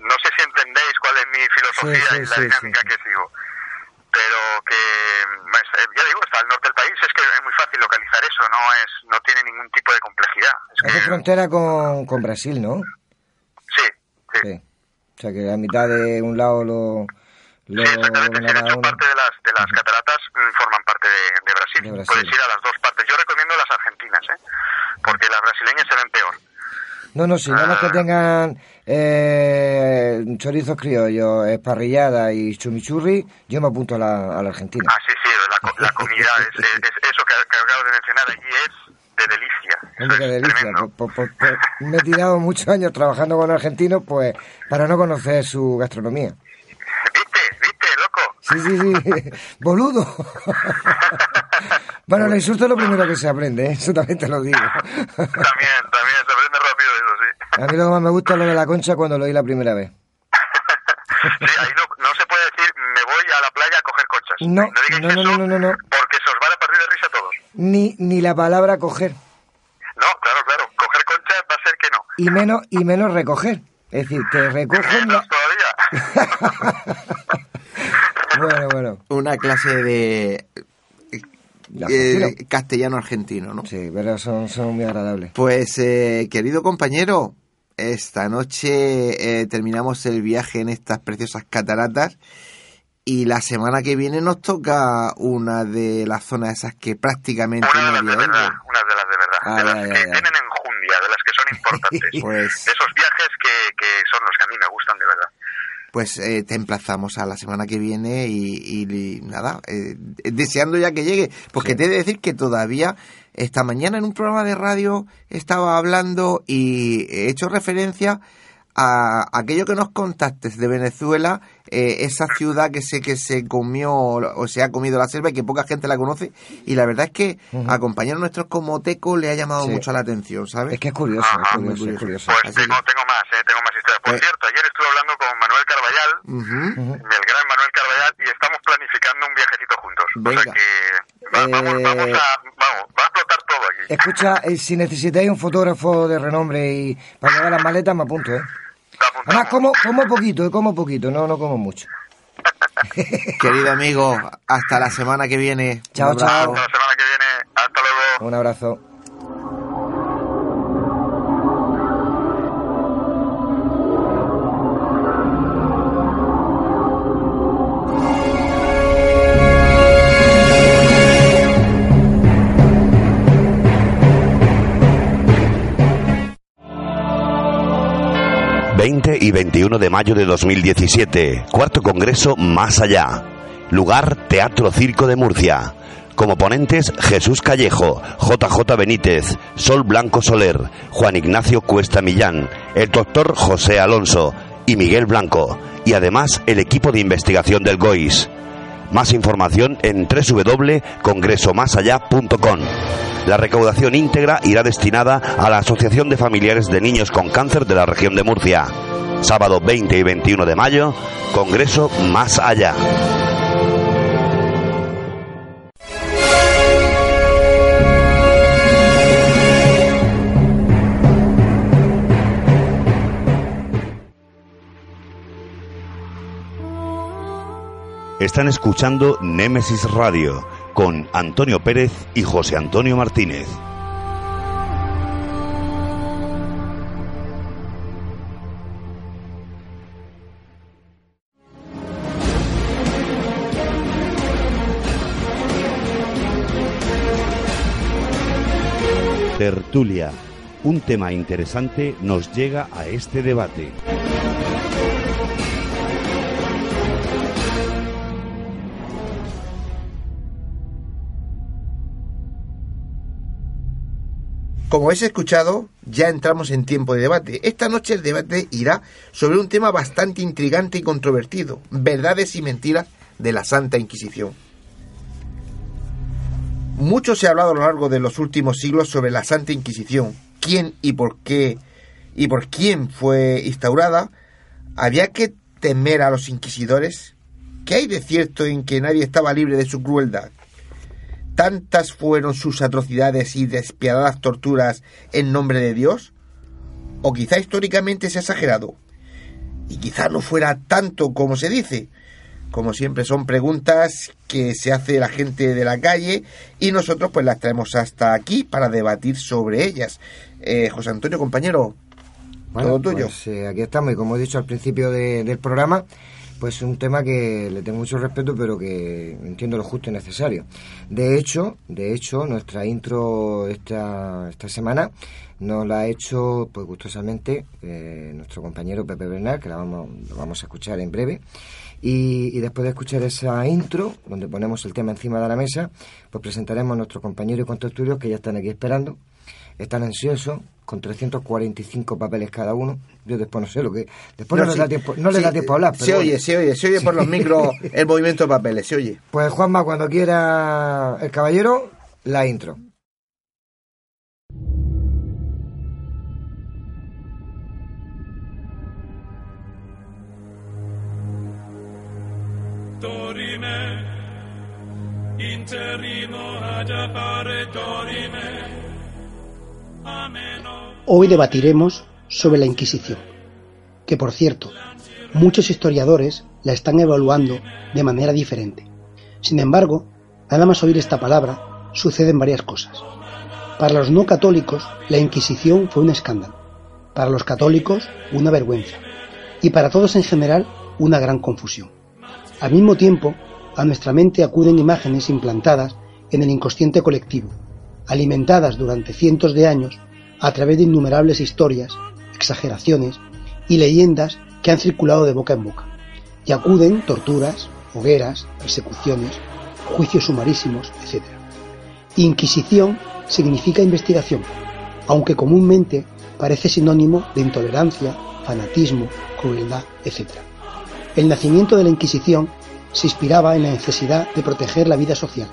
No sé si entendéis cuál es mi filosofía Sí, sí, y la sí, dinámica que sigo. Pero que, eh, ya digo, está al norte del país, es que es muy fácil localizar eso, no es no tiene ningún tipo de complejidad. Es Es de que, frontera con, con Brasil, ¿no? sí, sí. O sea, que a mitad de un lado lo... lo Sí, exactamente. De hecho, parte de las, de las cataratas mm, forman parte de, de Brasil. De Brasil. Puedes ir a las dos partes. Yo recomiendo las argentinas, ¿eh? Porque las brasileñas se ven peor. No, no, si nada más que Ah. tengan eh, chorizos criollos, esparrillada y chumichurri, yo me apunto a la, a la Argentina. Ah, sí, sí, la, la comida, es, es- es- eso que, que acabo de mencionar allí es de delicia. Hombre, qué delicia. pues- pues- pues me he tirado muchos años trabajando con argentinos pues para no conocer su gastronomía. ¿Viste? ¿Viste, loco? Sí, sí, sí. Boludo. bueno, el insulto es lo primero que se aprende, ¿eh? eso también te lo digo. También, también, se aprende rápido eso, sí. A mí lo que más me gusta es lo de la concha cuando lo oí la primera vez. Sí, ahí no, no se puede decir, me voy a la playa a coger conchas. No, digáis no, no, eso no, no, no. porque se os van a partir de risa todos. Ni, ni la palabra coger. No, claro, claro, coger conchas va a ser que no. Y menos, y menos recoger. Es decir, te recogen Menos la... todavía. bueno, bueno. Una clase de De eh, castellano argentino, ¿no? Sí, pero son, son muy agradables. Pues, eh, querido compañero, Esta noche eh, terminamos el viaje en estas preciosas cataratas y la semana que viene nos toca una de las zonas esas que prácticamente Una de las de verdad, una de las de verdad, de las que ay. tienen enjundia, de las que son importantes. Pues- De esos viajes que, que son los que a mí me gustan de verdad. Pues eh, te emplazamos a la semana que viene y, y- y nada, eh, deseando ya que llegue, porque te he de decir que todavía esta mañana en un programa de radio estaba hablando y he hecho referencia a aquello que nos contaste de Venezuela, eh, esa ciudad que sé que se comió o se ha comido la selva y que poca gente la conoce y la verdad es que a compañeros nuestros como Teco le ha llamado Sí. mucho la atención, ¿sabes? Es que es curioso, es Ajá. curioso, es curioso. Pues tengo, tengo más, ¿eh? tengo más historias. Por Eh. cierto, ayer estuve hablando con Manuel Carballal, Ujú. el gran Manuel Carballal, y estamos planificando un viajecito juntos. O sea que vamos, vamos a, vamos, va a explotar todo aquí. Escucha, si necesitáis un fotógrafo de renombre y para llevar las maletas, me apunto, ¿eh? Además, como, como poquito, eh, como poquito, no, no como mucho. Querido amigo, hasta la semana que viene. Chao, chao. Hasta la semana que viene. Hasta luego. Un abrazo. 20 y 21 de mayo de 2017, cuarto congreso Más Allá. Lugar Teatro Circo de Murcia. Como ponentes Jesús Callejo, JJ Benítez, Sol Blanco Soler, Juan Ignacio Cuesta Millán, el doctor José Alonso y Miguel Blanco, y además el equipo de investigación del GOIS. Más información en www.congresomasallá.com. La recaudación íntegra irá destinada a la Asociación de Familiares de Niños con Cáncer de la región de Murcia. Sábado 20 y 21 de mayo, Congreso Más Allá. Están escuchando Némesis Radio con Antonio Pérez y José Antonio Martínez. Tertulia. Un tema interesante nos llega a este debate. Como habéis escuchado, ya entramos en tiempo de debate. Esta noche el debate irá sobre un tema bastante intrigante y controvertido, verdades y mentiras de la Santa Inquisición. Mucho se ha hablado a lo largo de los últimos siglos sobre la Santa Inquisición, quién y por qué y por quién fue instaurada. ¿Había que temer a los inquisidores? ¿Qué hay de cierto en que nadie estaba libre de su crueldad? ¿Tantas fueron sus atrocidades y despiadadas torturas en nombre de Dios? ¿O quizá históricamente se ha exagerado? Y quizá no fuera tanto como se dice. Como siempre son preguntas que se hace la gente de la calle y nosotros pues las traemos hasta aquí para debatir sobre ellas. Eh, José Antonio, compañero, todo tuyo. Pues, eh, aquí estamos y como he dicho al principio de- del programa, pues un tema que le tengo mucho respeto, pero que entiendo lo justo y necesario. De hecho, de hecho, nuestra intro esta, esta semana nos la ha hecho, pues gustosamente, eh, nuestro compañero Pepe Bernal, que la vamos, lo vamos a escuchar en breve. Y, y después de escuchar esa intro, donde ponemos el tema encima de la mesa, pues presentaremos a nuestros compañeros y contertulios que ya están aquí esperando. Están ansiosos, con 345 papeles cada uno. Yo después no sé lo que... Después no, No, les, sí, da tiempo, no les sí, da tiempo a hablar. Se pero oye, bueno. se oye, se oye por los micros el movimiento de papeles, se oye. Pues Juanma, cuando quiera el caballero, la intro. dorime, interrimo ad appare dorime. Hoy debatiremos sobre la Inquisición, que por cierto, muchos historiadores la están evaluando de manera diferente. Sin embargo, nada más oír esta palabra, suceden varias cosas. Para los no católicos, la Inquisición fue un escándalo. para los católicos una vergüenza y para todos en general una gran confusión. Al mismo tiempo, a nuestra mente acuden imágenes implantadas en el inconsciente colectivo, alimentadas durante cientos de años a través de innumerables historias, exageraciones y leyendas que han circulado de boca en boca, y acuden torturas, hogueras, persecuciones, juicios sumarísimos, etc. Inquisición significa investigación, aunque comúnmente parece sinónimo de intolerancia, fanatismo, crueldad, etc. El nacimiento de la Inquisición se inspiraba en la necesidad de proteger la vida social,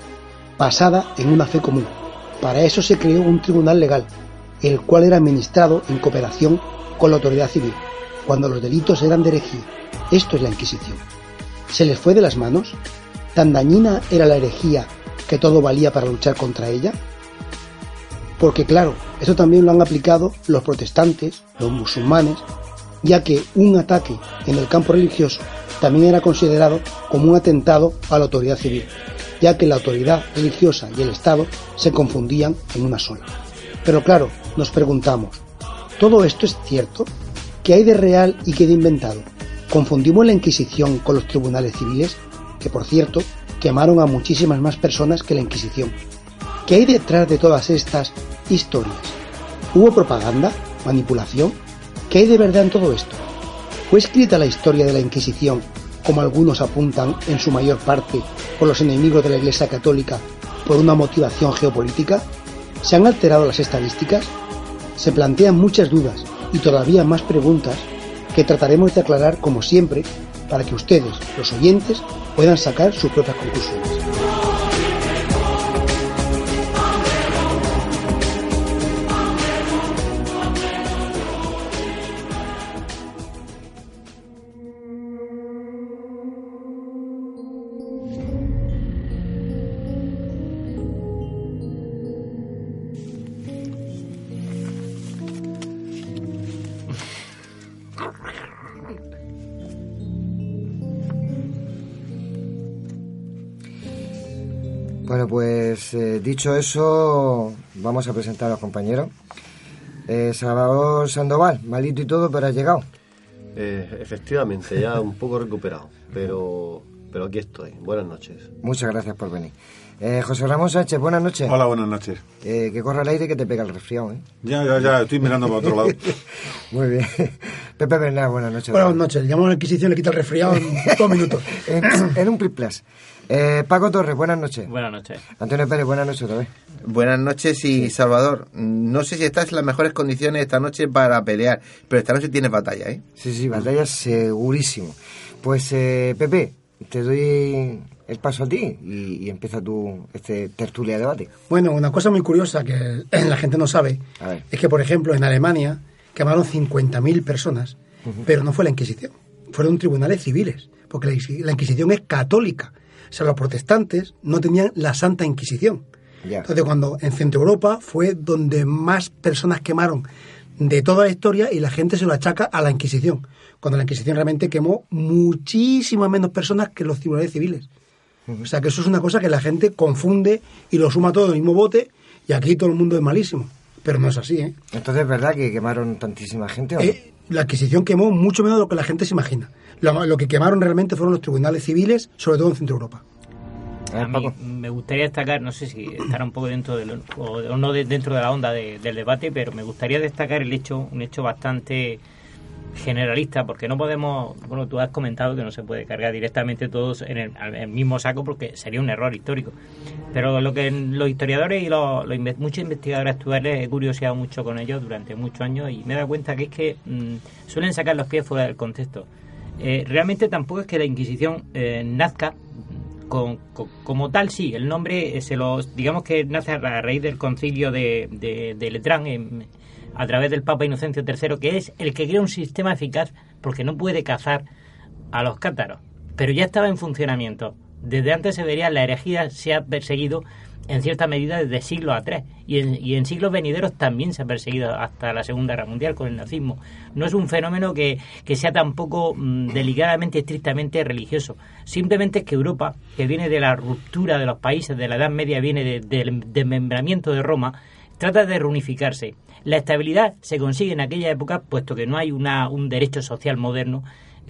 basada en una fe común. Para eso se creó un tribunal legal, el cual era administrado en cooperación con la autoridad civil, cuando los delitos eran de herejía. Esto es la Inquisición. ¿Se les fue de las manos? ¿Tan dañina era la herejía que todo valía para luchar contra ella? Porque claro, eso también lo han aplicado los protestantes, los musulmanes, ya que un ataque en el campo religioso también era considerado como un atentado a la autoridad civil, ya que la autoridad religiosa y el Estado se confundían en una sola. Pero claro, nos preguntamos, ¿todo esto es cierto? ¿Qué hay de real y qué de inventado? ¿Confundimos la Inquisición con los tribunales civiles? Que por cierto, quemaron a muchísimas más personas que la Inquisición. ¿Qué hay detrás de todas estas historias? ¿Hubo propaganda? ¿Manipulación? ¿Qué hay de verdad en todo esto? ¿Fue escrita la historia de la Inquisición, como algunos apuntan en su mayor parte por los enemigos de la Iglesia Católica, por una motivación geopolítica? ¿Se han alterado las estadísticas? Se plantean muchas dudas y todavía más preguntas que trataremos de aclarar como siempre para que ustedes, los oyentes, puedan sacar sus propias conclusiones. Pues eh, dicho eso, vamos a presentar a los compañeros. Eh, Salvador Sandoval, malito y todo, pero ha llegado. Eh, efectivamente, ya un poco recuperado, pero, pero aquí estoy. Buenas noches. Muchas gracias por venir. Eh, José Ramón Sánchez, buenas noches. Hola, buenas noches. Eh, que corra el aire que te pega el resfriado, ¿eh? Ya, ya, ya, estoy mirando para otro lado. Muy bien. Pepe Bernal, buenas noches. Buenas noches. Llamo a la Inquisición y le quita el resfriado en dos minutos. en, en un plus. Eh, Paco Torres, buenas noches. Buenas noches. Antonio Pérez, buenas noches otra vez. Buenas noches y Salvador. No sé si estás en las mejores condiciones esta noche para pelear, pero esta noche tienes batalla, ¿eh? Sí, sí, batalla segurísimo. Pues, eh, Pepe, te doy el paso a ti y, y empieza tú este tertulia de debate. Bueno, una cosa muy curiosa que la gente no sabe es que, por ejemplo, en Alemania quemaron 50.000 personas, pero no fue la Inquisición, fueron tribunales civiles, porque la Inquisición es católica. O sea, los protestantes no tenían la Santa Inquisición. Entonces, cuando en Centro Europa fue donde más personas quemaron de toda la historia y la gente se lo achaca a la Inquisición, cuando la Inquisición realmente quemó muchísimas menos personas que los tribunales civiles. O sea, que eso es una cosa que la gente confunde y lo suma todo en el mismo bote y aquí todo el mundo es malísimo. Pero no es así, ¿eh? Entonces, ¿es verdad que quemaron tantísima gente o no? Eh, la Inquisición quemó mucho menos de lo que la gente se imagina. Lo, lo que quemaron realmente fueron los tribunales civiles, sobre todo en Centro Europa. A mí me gustaría destacar, no sé si estará un poco dentro del, o, o no de- dentro de la onda de- del debate, pero me gustaría destacar el hecho, un hecho bastante generalista, porque no podemos, bueno, tú has comentado que no se puede cargar directamente todos en el, al- el mismo saco porque sería un error histórico. Pero lo que los historiadores y los, los muchos investigadores actuales he curioseado mucho con ellos durante muchos años y me he dado cuenta que es que mm, suelen sacar los pies fuera del contexto. Eh, realmente tampoco es que la Inquisición eh, nazca con- como tal, sí, el nombre eh, se lo, digamos que nace a ra- raíz del concilio de, de, Letrán a través del Papa Inocencio III, que es el que crea un sistema eficaz porque no puede cazar a los cátaros, pero ya estaba en funcionamiento. Desde antes se vería la herejía se ha perseguido en cierta medida desde siglos atrás y en, y en siglos venideros también se ha perseguido hasta la Segunda Guerra Mundial con el nazismo. No es un fenómeno que, sea tampoco mm, delicadamente, estrictamente religioso. Simplemente es que Europa, que viene de la ruptura de los países de la Edad Media, viene de- del desmembramiento de Roma, trata de reunificarse. La estabilidad se consigue en aquella época, puesto que no hay una, un derecho social moderno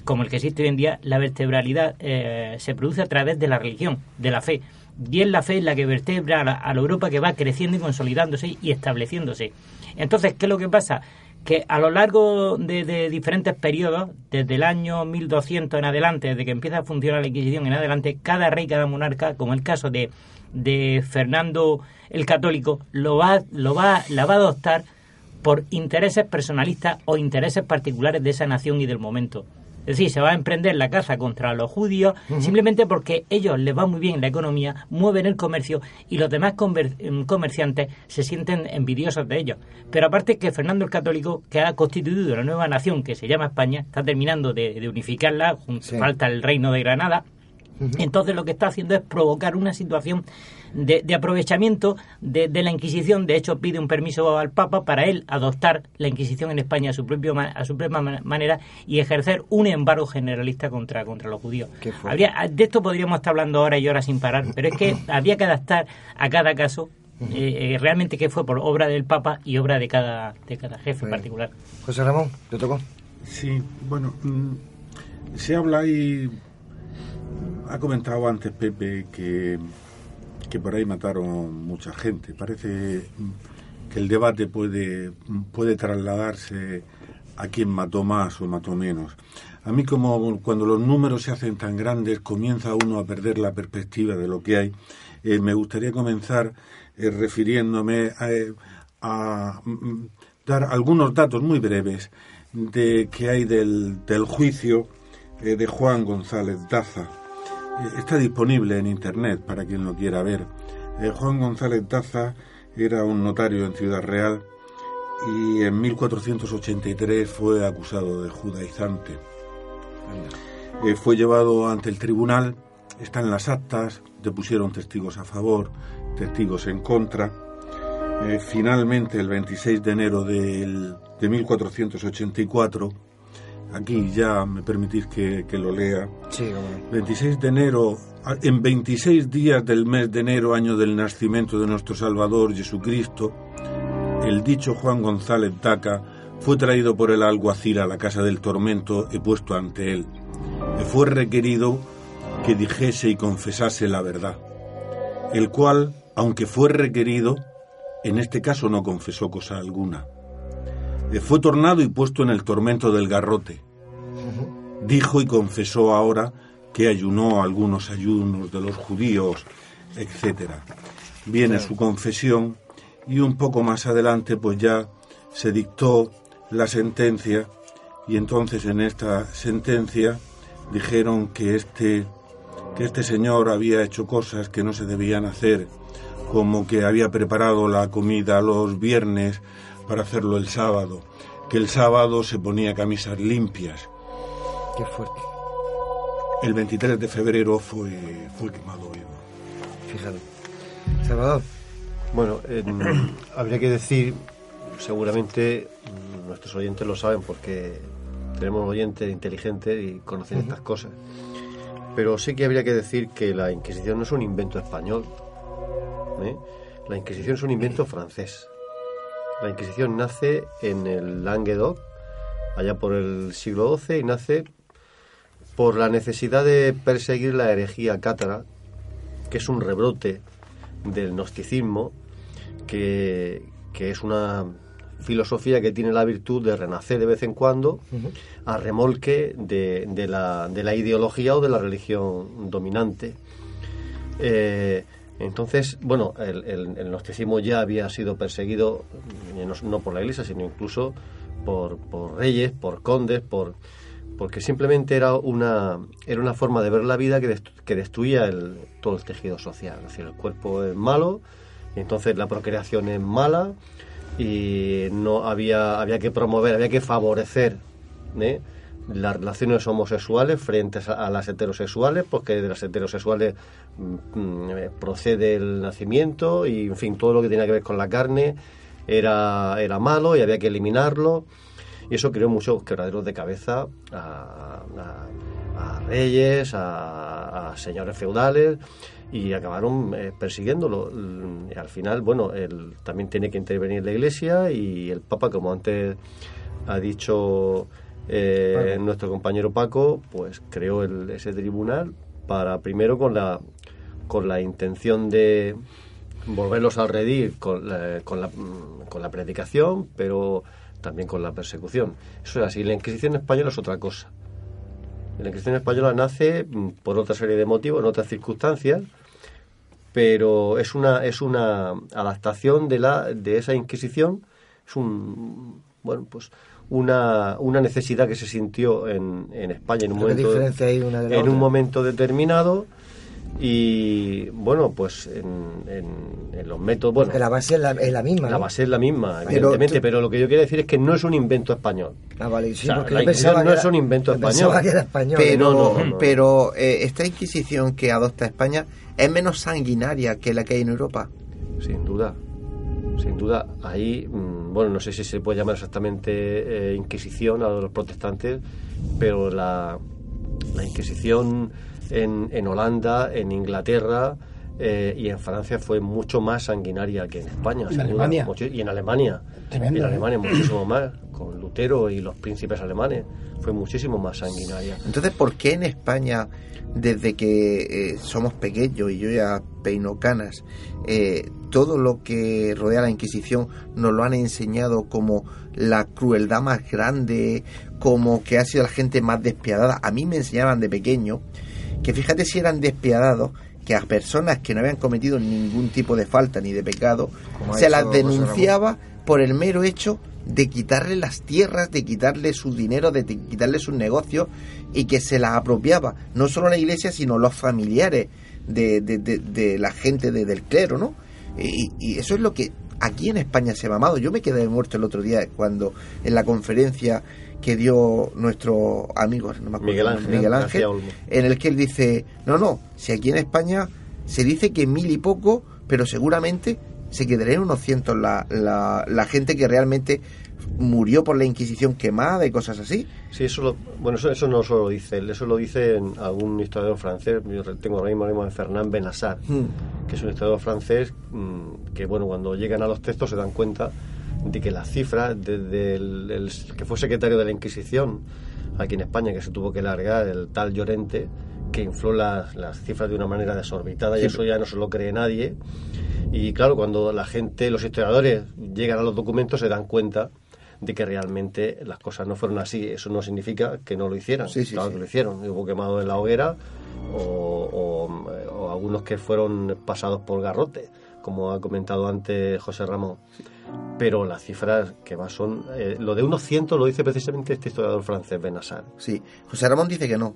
como el que existe hoy en día, la vertebralidad eh, se produce a través de la religión, de la fe. Es la fe la que vertebra a la, a la Europa que va creciendo y consolidándose y estableciéndose. Entonces, ¿qué es lo que pasa? que a lo largo de, de, diferentes periodos, desde el año 1200 en adelante, desde que empieza a funcionar la Inquisición en adelante, cada rey, cada monarca, como el caso de, de Fernando el Católico, lo va, lo va, la va a adoptar por intereses personalistas o intereses particulares de esa nación y del momento. Es decir, se va a emprender la caza contra los judíos uh -huh. simplemente porque ellos les va muy bien la economía, mueven el comercio y los demás comer comerciantes se sienten envidiosos de ellos. Pero aparte que Fernando el Católico, que ha constituido la nueva nación que se llama España, está terminando de, de unificarla, sí. falta el reino de Granada, entonces lo que está haciendo es provocar una situación de, de aprovechamiento de, de, la Inquisición. De hecho, pide un permiso al Papa para él adoptar la Inquisición en España a su, propio, a su propia manera y ejercer un embargo generalista contra, contra los judíos. Habría, de esto podríamos estar hablando ahora y ahora sin parar, pero es que habría que adaptar a cada caso eh, eh, realmente que fue por obra del Papa y obra de cada, de cada jefe en particular. José Ramón, ¿te tocó? Sí, bueno, mmm, se habla y ha comentado antes Pepe que, que por ahí mataron mucha gente. Parece que el debate puede, puede trasladarse a quién mató más o mató menos. A mí como cuando los números se hacen tan grandes comienza uno a perder la perspectiva de lo que hay. Eh, me gustaría comenzar eh, refiriéndome a, a, dar algunos datos muy breves de que hay del, del juicio eh, de Juan González Daza está disponible en internet para quien lo quiera ver. Eh, Juan González Daza era un notario en Ciudad Real y en 1483 fue acusado de judaizante. Eh, fue llevado ante el tribunal, está en las actas, depusieron testigos a favor, testigos en contra. Eh, finalmente, el 26 de enero del, de 1484, aquí ya me permitís que, que lo lea. Sí, bueno. 26 de enero, en 26 días del mes de enero, año del nacimiento de nuestro Salvador Jesucristo, el dicho Juan González Daca fue traído por el alguacil a la casa del tormento y puesto ante él. Le fue requerido que dijese y confesase la verdad, el cual, aunque fue requerido, en este caso no confesó cosa alguna fue tornado y puesto en el tormento del garrote. Dijo y confesó ahora que ayunó algunos ayunos de los judíos, etc. Viene su confesión y un poco más adelante pues ya se dictó la sentencia y entonces en esta sentencia dijeron que este que este señor había hecho cosas que no se debían hacer, como que había preparado la comida los viernes para hacerlo el sábado, que el sábado se ponía camisas limpias. Qué fuerte. El 23 de febrero fue, fue quemado vivo. Fíjate. Salvador. Bueno, eh, habría que decir, seguramente nuestros oyentes lo saben porque tenemos oyentes inteligentes y conocen uh -huh. estas cosas. Pero sí que habría que decir que la Inquisición no es un invento español. ¿eh? La Inquisición es un invento francés. La Inquisición nace en el Languedoc, allá por el siglo XII, y nace por la necesidad de perseguir la herejía cátara, que es un rebrote del gnosticismo, que, que es una filosofía que tiene la virtud de renacer de vez en cuando a remolque de, de, la, de, la, ideología o de la religión dominante. Eh, entonces, bueno, el, el, el, gnosticismo ya había sido perseguido no, no por la Iglesia, sino incluso por, por, reyes, por condes, por porque simplemente era una era una forma de ver la vida que, que destruía el, todo el tejido social. Es decir, el cuerpo es malo, entonces la procreación es mala y no había había que promover, había que favorecer ¿eh? Las relaciones homosexuales frente a las heterosexuales, porque de las heterosexuales mmm, procede el nacimiento y, en fin, todo lo que tenía que ver con la carne era, era malo y había que eliminarlo. Y eso creó muchos quebraderos de cabeza a, a, a reyes, a, a señores feudales y acabaron eh, persiguiéndolo. Y al final, bueno, él, también tiene que intervenir la Iglesia y el Papa, como antes ha dicho eh, nuestro compañero Paco, pues creó el- ese tribunal para primero con la con la intención de volverlos al redil con la, con, la, con la predicación, pero también con la persecución. Eso es así. La Inquisición española es otra cosa. La Inquisición española nace mm, por otra serie de motivos, en otras circunstancias, pero es una es una adaptación de la de esa Inquisición. Es un bueno pues una, una necesidad que se sintió en, en España en un ¿Qué momento diferencia hay una de la en otra? un momento determinado y bueno pues en, en- en los métodos bueno Porque la base es la, es la misma. la ¿no? base es la misma, Pero evidentemente, tú- pero lo que yo quiero decir es que no es un invento español. Ah, vale, sí, O sea, porque la Inquisición no era- es un invento español. pensaba que era español. Pero, No, no, no, no. pero eh, esta Inquisición que adopta España es menos sanguinaria que la que hay en Europa. Sin duda. Sin duda, ahí, mm, bueno, no sé si se puede llamar exactamente eh, Inquisición a los protestantes, pero la, la Inquisición en, en Holanda, en Inglaterra eh, y en Francia fue mucho más sanguinaria que en España. En. Alemania. Mucho- y en Alemania. Tremendo, en ¿eh? Alemania muchísimo más, con Lutero y los príncipes alemanes. Fue muchísimo más sanguinaria. Entonces, ¿por qué en España, desde que eh, somos pequeños y yo ya peino canas, eh, todo lo que rodea la Inquisición nos lo han enseñado como la crueldad más grande, como que ha sido la gente más despiadada? A mí me enseñaban de pequeño que fíjate si eran despiadados que a personas que no habían cometido ningún tipo de falta ni de pecado Como se las denunciaba por el mero hecho de quitarle las tierras, de quitarle su dinero, de quitarle sus negocios y que se las apropiaba, no solo la iglesia, sino los familiares de, de- de- de la gente de- del clero, ¿no? Y, y eso es lo que aquí en España se ha mamado. Yo me quedé muerto el otro día cuando en la conferencia que dio nuestro amigo no me acuerdo Miguel el Ángel, Miguel en el que él dice, no, no, si aquí en España se dice que mil y poco, pero seguramente se quedarían unos cientos la, la, la gente que realmente murió por la Inquisición quemada y cosas así. Sí, eso, lo- bueno, eso, eso no solo lo dice él, eso lo dice en algún historiador francés, yo tengo ahora mismo, ahora mismo en Fernand Benassar, Hmm. que es un historiador francés mm, que, bueno, cuando llegan a los textos se dan cuenta de que las cifras, desde el, el que fue secretario de la Inquisición aquí en España, que se tuvo que largar, el tal Llorente, que infló las, las cifras de una manera desorbitada y eso ya no se lo cree nadie. Y claro, cuando la gente, los historiadores llegan a los documentos se dan cuenta de que realmente las cosas no fueron así. Eso no significa que no lo hicieran. Sí, sí, claro sí. que lo hicieron. Hubo quemado en la hoguera o, o- o algunos que fueron pasados por garrote, como ha comentado antes José Ramón. Pero las cifras que más son... eh, lo de unos cientos lo dice precisamente este historiador francés, Benassar. Sí, José Ramón dice que no.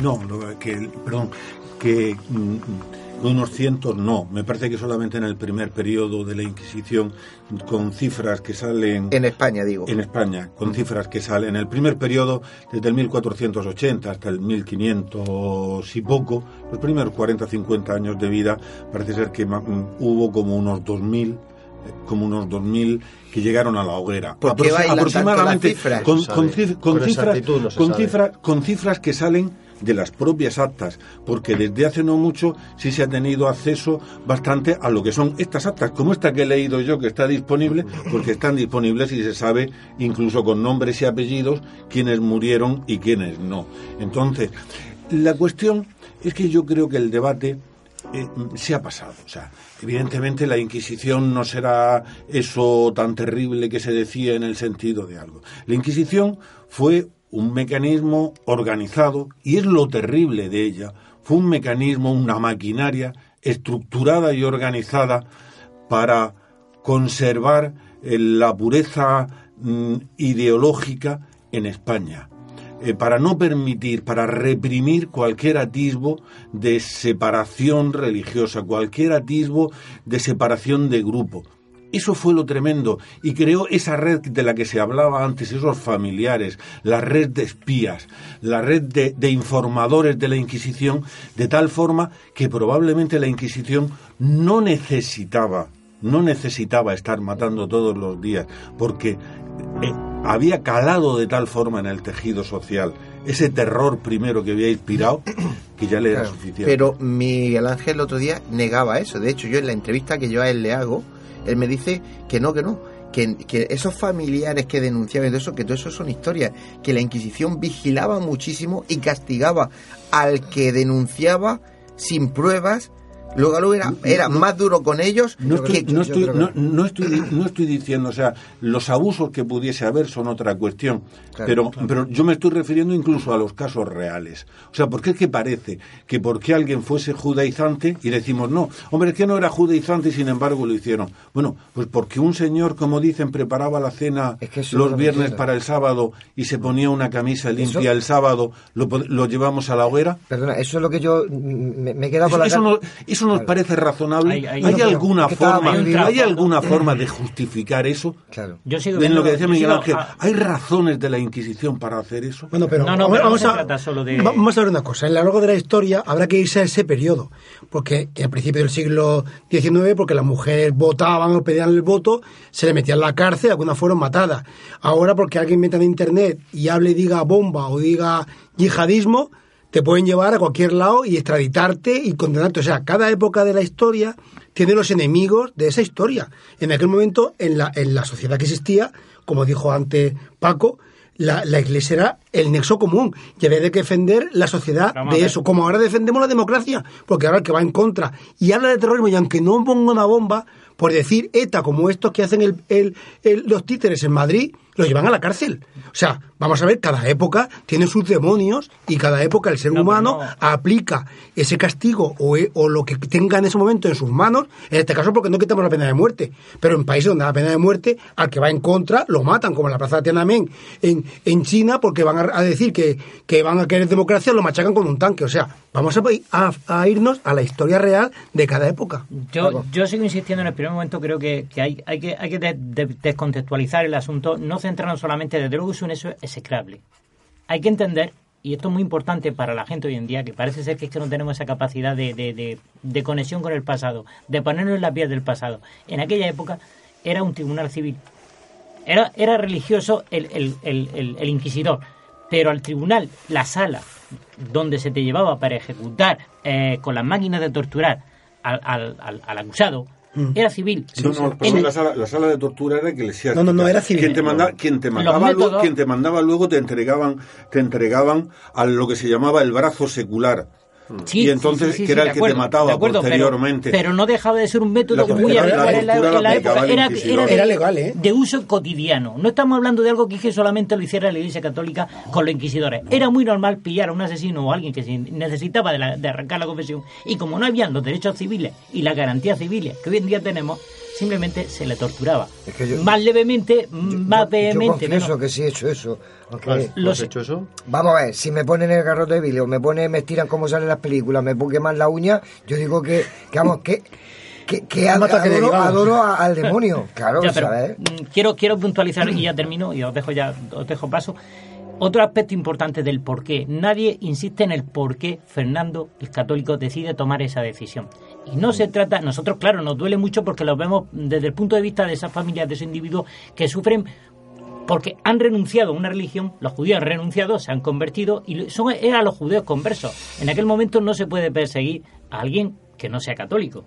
No, lo que, perdón, que mm, unos cientos no. Me parece que solamente en el primer periodo de la Inquisición, con cifras que salen. En España, digo. En España, con cifras que salen. En el primer periodo, desde el 1480 hasta el 1500 y poco, los primeros 40 50 años de vida, parece ser que mm, hubo como unos 2000 eh, como unos 2.000 que llegaron a la hoguera. ¿Por qué Aproxi- bailan tanto aproximadamente las cifras? con, no cifras, con cifras que salen de las propias actas, porque desde hace no mucho sí se ha tenido acceso bastante a lo que son estas actas, como esta que he leído yo, que está disponible, porque están disponibles y se sabe incluso con nombres y apellidos quiénes murieron y quiénes no. Entonces, la cuestión es que yo creo que el debate eh, se ha pasado. O sea, evidentemente la Inquisición no será eso tan terrible que se decía en el sentido de algo. La Inquisición fue un mecanismo organizado, y es lo terrible de ella, fue un mecanismo, una maquinaria estructurada y organizada para conservar eh, la pureza mm, ideológica en España eh, para no permitir, para reprimir cualquier atisbo de separación religiosa, cualquier atisbo de separación de grupo. Eso fue lo tremendo y creó esa red de la que se hablaba antes, esos familiares, la red de espías, la red de, de informadores de la Inquisición, de tal forma que probablemente la Inquisición no necesitaba no necesitaba estar matando todos los días, porque eh, había calado de tal forma en el tejido social ese terror primero que había inspirado que ya le era Claro, suficiente. Pero Miguel Ángel el otro día negaba eso. De hecho, yo en la entrevista que yo a él le hago, él me dice que no, que no. Que, esos familiares que denunciaban todo eso, que todo eso son historias. Que la Inquisición vigilaba muchísimo y castigaba al que denunciaba sin pruebas. Luego, luego era, era más duro con ellos No estoy, que... no, estoy, no, estoy, no estoy diciendo, o sea, los abusos que pudiese haber son otra cuestión, Claro, pero, claro. pero yo me estoy refiriendo incluso a los casos reales. O sea, porque es que parece que porque alguien fuese judaizante y decimos, no, hombre, es que no era judaizante y sin embargo lo hicieron. Bueno, pues porque un señor, como dicen, preparaba la cena que los viernes para el sábado y se ponía una camisa limpia Eso- el sábado, lo, lo llevamos a la hoguera. Perdona, eso es lo que yo mm, me, me he quedado con la Eso, eso nos parece razonable. Hay- ¿Hay, hay- alguna forma, hay alguna forma de justificar eso? Claro. Yo sigo En viendo- lo que decía Miguel Ángel, ¿hay razones de la Inquisición para hacer eso? Bueno, pero, No, no, vamos, pero a, trata solo de- va- vamos a ver una cosa. En lo largo de la historia habrá que irse a ese periodo. Porque al principio del siglo XIX, porque las mujeres votaban o pedían el voto, se le metían en la cárcel, algunas fueron matadas. Ahora, porque alguien meta en internet y hable y diga bomba o diga yihadismo, te pueden llevar a cualquier lado y extraditarte y condenarte. O sea, cada época de la historia tiene los enemigos de esa historia. En aquel momento, en la, en la sociedad que existía, como dijo antes Paco, la, la iglesia era el nexo común y había de que defender la sociedad Vamos de eso, como ahora defendemos la democracia, porque ahora el que va en contra y habla de terrorismo y aunque no ponga una bomba, por decir ETA, como estos que hacen el, el- el- los títeres en Madrid, los llevan a la cárcel. O sea, vamos a ver, cada época tiene sus demonios y cada época el ser No, humano no. aplica ese castigo o, e- o lo que tenga en ese momento en sus manos, en este caso porque no quitamos la pena de muerte, pero en países donde la pena de muerte, al que va en contra, lo matan, como en la plaza de Tiananmen en, en China, porque van a, a decir que, que van a querer democracia, lo machacan con un tanque. O sea, vamos a, a- a irnos a la historia real de cada época. Yo, yo sigo insistiendo en el primer momento, creo que, que hay, hay que, hay que de- de- descontextualizar el asunto, no centrarnos solamente, desde luego es un hecho execrable. Hay que entender, y esto es muy importante para la gente hoy en día, que parece ser que es que no tenemos esa capacidad de, de- de- conexión con el pasado, de ponernos en las vías del pasado. En aquella época era un tribunal civil. Era, era religioso el, el- el- el- el inquisidor, pero al tribunal, la sala donde se te llevaba para ejecutar eh, con las máquinas de torturar al, al- al- al acusado, era civil. No, no, la, sala, la sala de tortura era eclesiástica. No, no, no, era civil. Quien te, manda- quien te Los mandaba luego, quien te mandaba luego te entregaban, te entregaban a lo que se llamaba el brazo secular. Sí, y entonces, sí, sí, sí, que era el que acuerdo, te mataba acuerdo, pero- posteriormente. Pero, no dejaba de ser un método La muy habitual la en la, en la época. Era, inquisidor. de, Era legal, ¿eh? de uso cotidiano. No estamos hablando de algo que, que solamente lo hiciera la Iglesia Católica con los inquisidores. Era muy normal pillar a un asesino o a alguien que se necesitaba de, la- de arrancar la confesión. Y como no habían los derechos civiles y las garantías civiles que hoy en día tenemos, simplemente se le torturaba. Es que yo- más levemente, más Yo vehemente. confieso menos. que sí he hecho eso. aunque- ¿Has, Lo has sé. hecho eso? Vamos a ver, si me ponen el garrote de vídeo, me pone, me estiran como salen las películas, me queman la uña, yo digo que, que vamos, que, que, que adoro, adoro a- al demonio, claro, Ya, pero, ¿sabes? mm, quiero, quiero puntualizar y ya termino y os dejo ya, os dejo paso. Otro aspecto importante del por qué. Nadie insiste en el por qué Fernando, el católico, decide tomar esa decisión. Y no se trata, nosotros, claro, nos duele mucho porque lo vemos desde el punto de vista de esas familias, de esos individuos que sufren porque han renunciado a una religión, los judíos han renunciado, se han convertido y son eran los judíos conversos. En aquel momento no se puede perseguir a alguien que no sea católico,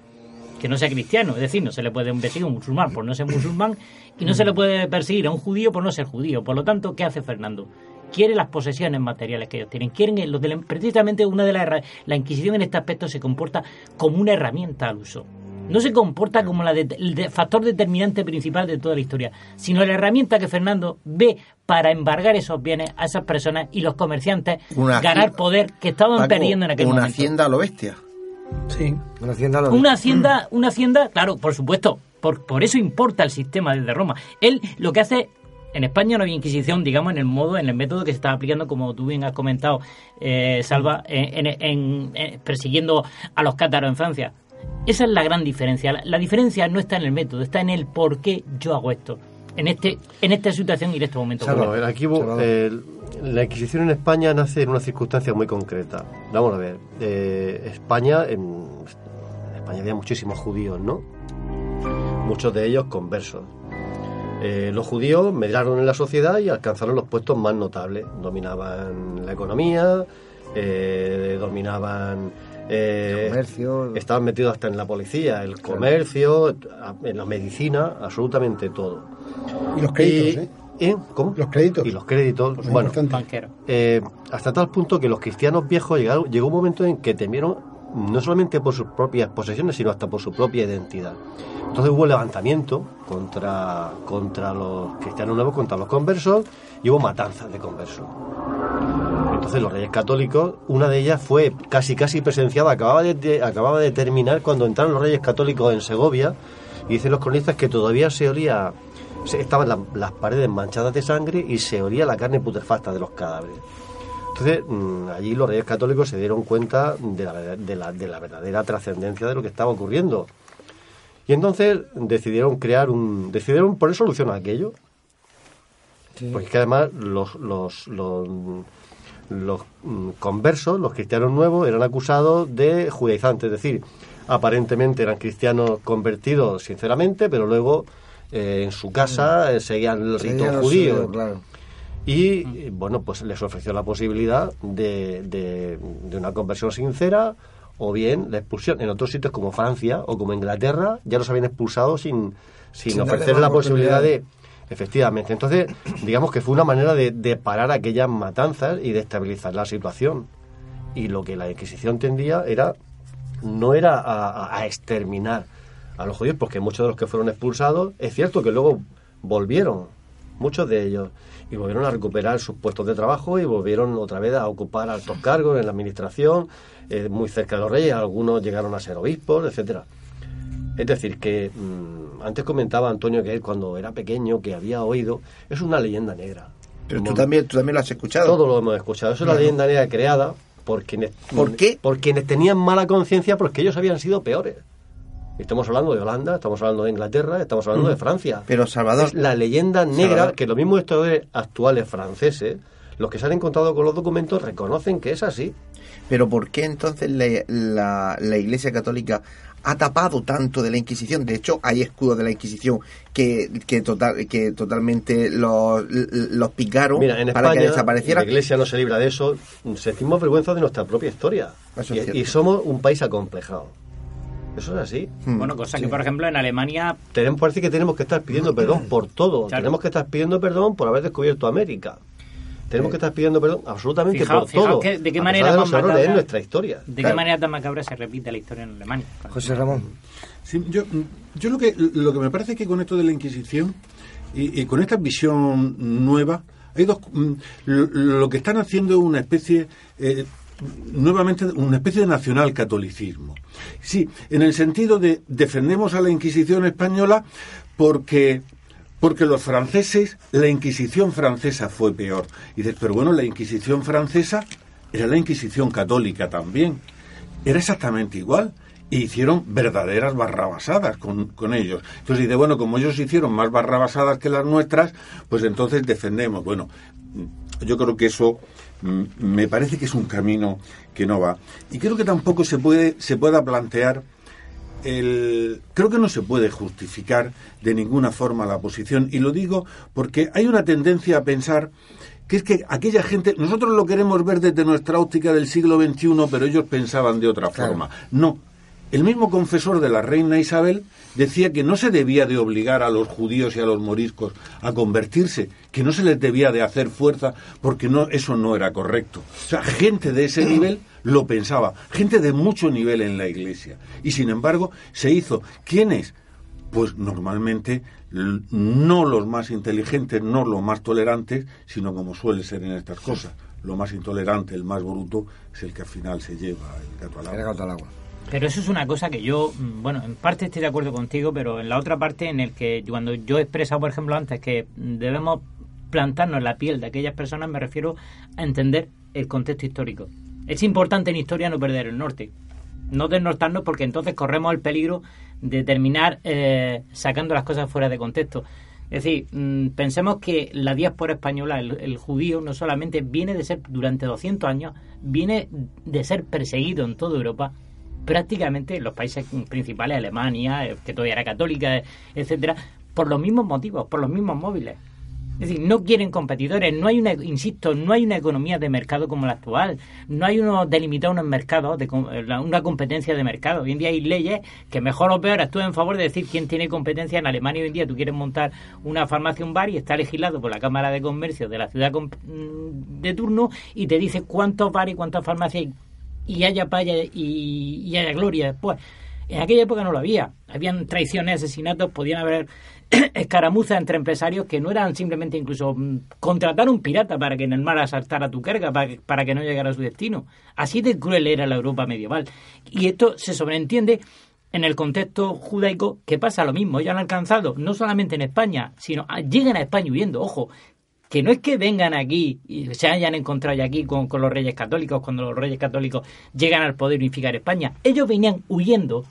que no sea cristiano, es decir, no se le puede perseguir a un musulmán por no ser musulmán y no se le puede perseguir a un judío por no ser judío. Por lo tanto, ¿qué hace Fernando? Quiere las posesiones materiales que ellos tienen. Quieren los de precisamente una de las la Inquisición en este aspecto se comporta como una herramienta al uso. No se comporta como la de- el de- factor determinante principal de toda la historia, sino la herramienta que Fernando ve para embargar esos bienes a esas personas y los comerciantes Una ganar poder que estaban Paco, perdiendo en aquel una momento. hacienda a lo bestia. Sí. Una hacienda lo- Una hacienda, una hacienda, claro, por supuesto, por, por eso importa el sistema desde Roma. Él lo que hace, en España no había Inquisición, digamos, en el modo, en el método que se estaba aplicando, como tú bien has comentado, eh, Salva, en, en- en- en- persiguiendo a los cátaros en Francia. Esa es la gran diferencia. La, la diferencia no está en el método, está en el por qué yo hago esto. En este, en esta situación y en este momento. El- aquí el- la Inquisición en España nace en una circunstancia muy concreta. Vamos a ver, eh, España, en, en España había muchísimos judíos, ¿no? Muchos de ellos conversos. Eh, los judíos medraron en la sociedad y alcanzaron los puestos más notables. Dominaban la economía, eh, dominaban... eh, comercio. Estaban metidos hasta en la policía, el comercio, en la medicina, absolutamente todo. Y los créditos, Y- ¿eh? ¿eh? ¿Cómo? Los créditos. Y los créditos. Muy bueno, eh, hasta tal punto que los cristianos viejos llegaron, llegó un momento en que temieron no solamente por sus propias posesiones, sino hasta por su propia identidad. Entonces hubo levantamiento contra, contra los cristianos nuevos, contra los conversos, y hubo matanzas de conversos. Entonces los reyes católicos, una de ellas fue casi casi presenciada, acababa de, acababa de terminar cuando entraron los reyes católicos en Segovia, y dicen los cronistas que todavía se olía, se- estaban la- las paredes manchadas de sangre y se olía la carne putrefacta de los cadáveres. Entonces, mm, allí los reyes católicos se dieron cuenta de la, de la- de la verdadera trascendencia de lo que estaba ocurriendo. Y entonces decidieron crear un. decidieron poner solución a aquello. Porque es que además los, los, los, los, mm, conversos, los cristianos nuevos, eran acusados de judaizantes, es decir, aparentemente eran cristianos convertidos sinceramente, pero luego eh, en su casa eh, seguían el rito judío. claro. Y eh, bueno, pues les ofreció la posibilidad de, de, de una conversión sincera o bien la expulsión. En otros sitios como Francia o como Inglaterra ya los habían expulsado sin, sin, ofrecer la posibilidad de... Efectivamente. Entonces, digamos que fue una manera de, de parar aquellas matanzas y de estabilizar la situación. Y lo que la Inquisición tendía era no era a exterminar a los judíos, porque muchos de los que fueron expulsados, es cierto que luego volvieron, muchos de ellos, y volvieron a recuperar sus puestos de trabajo y volvieron otra vez a ocupar altos cargos en la administración, eh, muy cerca de los reyes, algunos llegaron a ser obispos, etcétera. Es decir, que mm, antes comentaba Antonio que él cuando era pequeño, que había oído, es una leyenda negra. Pero tú también, tú también lo has escuchado. todo lo hemos escuchado. Es una leyenda negra creada por quienes, ¿Por qué? por quienes tenían mala conciencia porque ellos habían sido peores. Estamos hablando de Holanda, estamos hablando de Inglaterra, estamos hablando Mm. de Francia. Pero Salvador... Es la leyenda negra Salvador. que los mismos historiadores actuales franceses, los que se han encontrado con los documentos, reconocen que es así. Pero ¿por qué entonces la, la- la Iglesia Católica ha tapado tanto de la Inquisición? De hecho, hay escudos de la Inquisición que, que, total, que totalmente los, los picaron Mira, en para España que desapareciera. la Iglesia no se libra de eso. Sentimos vergüenza de nuestra propia historia. Y somos un país acomplejado. Eso es así. Hmm. Bueno, cosa que, por ejemplo, en Alemania Tenemos, parece que tenemos que estar pidiendo perdón por todo. Claro. Tenemos que estar pidiendo perdón por haber descubierto América. Tenemos que estar pidiendo perdón absolutamente Fijaos- por fijaos todo. que- de qué a manera pesar de los errores macabra- en nuestra historia. ¿De Claro. qué manera tan macabra se repite la historia en Alemania? José Ramón. Sí, yo, yo lo que lo que me parece es que con esto de la Inquisición y, y con esta visión nueva hay dos mm, lo, lo que están haciendo es una especie eh, nuevamente una especie de nacional catolicismo. Sí, en el sentido de defendemos a la Inquisición española porque porque los franceses, la Inquisición francesa fue peor. Y dices, pero bueno, la Inquisición francesa era la Inquisición católica también. Era exactamente igual. E hicieron verdaderas barrabasadas con, con ellos. Entonces dice, bueno, como ellos hicieron más barrabasadas que las nuestras, pues entonces defendemos. Bueno, yo creo que eso me parece que es un camino que no va. Y creo que tampoco se puede, se pueda plantear el, creo que no se puede justificar de ninguna forma la posición y lo digo porque hay una tendencia a pensar que es que aquella gente, nosotros lo queremos ver desde nuestra óptica del siglo XXI, pero ellos pensaban de otra forma. No, el mismo confesor de la reina Isabel decía que no se debía de obligar a los judíos y a los moriscos a convertirse, que no se les debía de hacer fuerza porque no eso no era correcto. O sea, gente de ese nivel lo pensaba, gente de mucho nivel en la iglesia. Y sin embargo, se hizo. ¿Quiénes? Pues normalmente no los más inteligentes, no los más tolerantes, sino como suele ser en estas cosas. Lo más intolerante, el más bruto, es el que al final se lleva el gato al agua. El gato al agua. Pero eso es una cosa que yo, mm, bueno, en parte estoy de acuerdo contigo, pero en la otra parte en el que cuando yo he expresado, por ejemplo, antes que debemos plantarnos la piel de aquellas personas, me refiero a entender el contexto histórico. Es importante en historia no perder el norte, no desnortarnos porque entonces corremos el peligro de terminar eh, sacando las cosas fuera de contexto. Es decir, mm, pensemos que la diáspora española, el, el judío, no solamente viene de ser durante 200 años, viene de ser perseguido en toda Europa, prácticamente en los países principales, Alemania, eh, que todavía era católica, eh, etcétera, por los mismos motivos, por los mismos móviles. Es decir, no quieren competidores, no hay una, insisto, no hay una economía de mercado como la actual, no hay uno delimitado unos mercados, de, la- una competencia de mercado. Hoy en día hay leyes que mejor o peor actúan en favor de decir quién tiene competencia. En Alemania hoy en día tú quieres montar una farmacia, un bar y está legislado por la Cámara de Comercio de la ciudad mm, de turno y te dice cuántos bares y cuántas farmacias y haya paya y, haya gloria después. En aquella época no lo había. Habían traiciones, asesinatos, podían haber escaramuzas entre empresarios que no eran simplemente incluso mm, contratar un pirata para que en el mar asaltara tu carga para que, para que no llegara a su destino. Así de cruel era la Europa medieval. Y esto se sobreentiende en el contexto judaico que pasa lo mismo. Ellos han alcanzado, no solamente en España, sino a- llegan a España huyendo. Ojo, que no es que vengan aquí y se hayan encontrado ya aquí con, con los reyes católicos, cuando los reyes católicos llegan al poder unificar España. Ellos venían huyendo.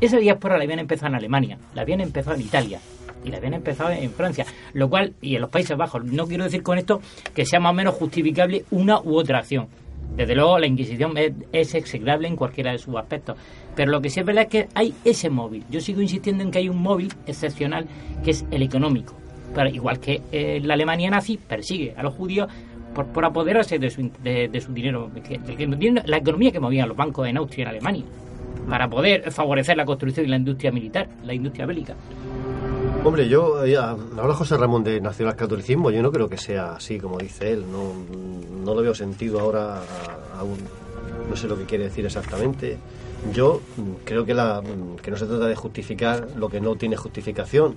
Esa diáspora la habían empezado en Alemania, la habían empezado en Italia y la habían empezado en Francia, lo cual, y en los Países Bajos. No quiero decir con esto que sea más o menos justificable una u otra acción. Desde luego, la Inquisición es, es execrable en cualquiera de sus aspectos. Pero lo que sí es verdad es que hay ese móvil. Yo sigo insistiendo en que hay un móvil excepcional que es el económico. Igual que eh, la Alemania nazi persigue a los judíos por, por apoderarse de su, de, de su dinero, la economía que movían los bancos en Austria y en Alemania, para poder favorecer la construcción y la industria militar, la industria bélica. Hombre, yo, eh, habla José Ramón de nacionalcatolicismo, yo no creo que sea así como dice él, no, no lo veo sentido ahora aún, no sé lo que quiere decir exactamente. Yo creo que, la, que no se trata de justificar lo que no tiene justificación,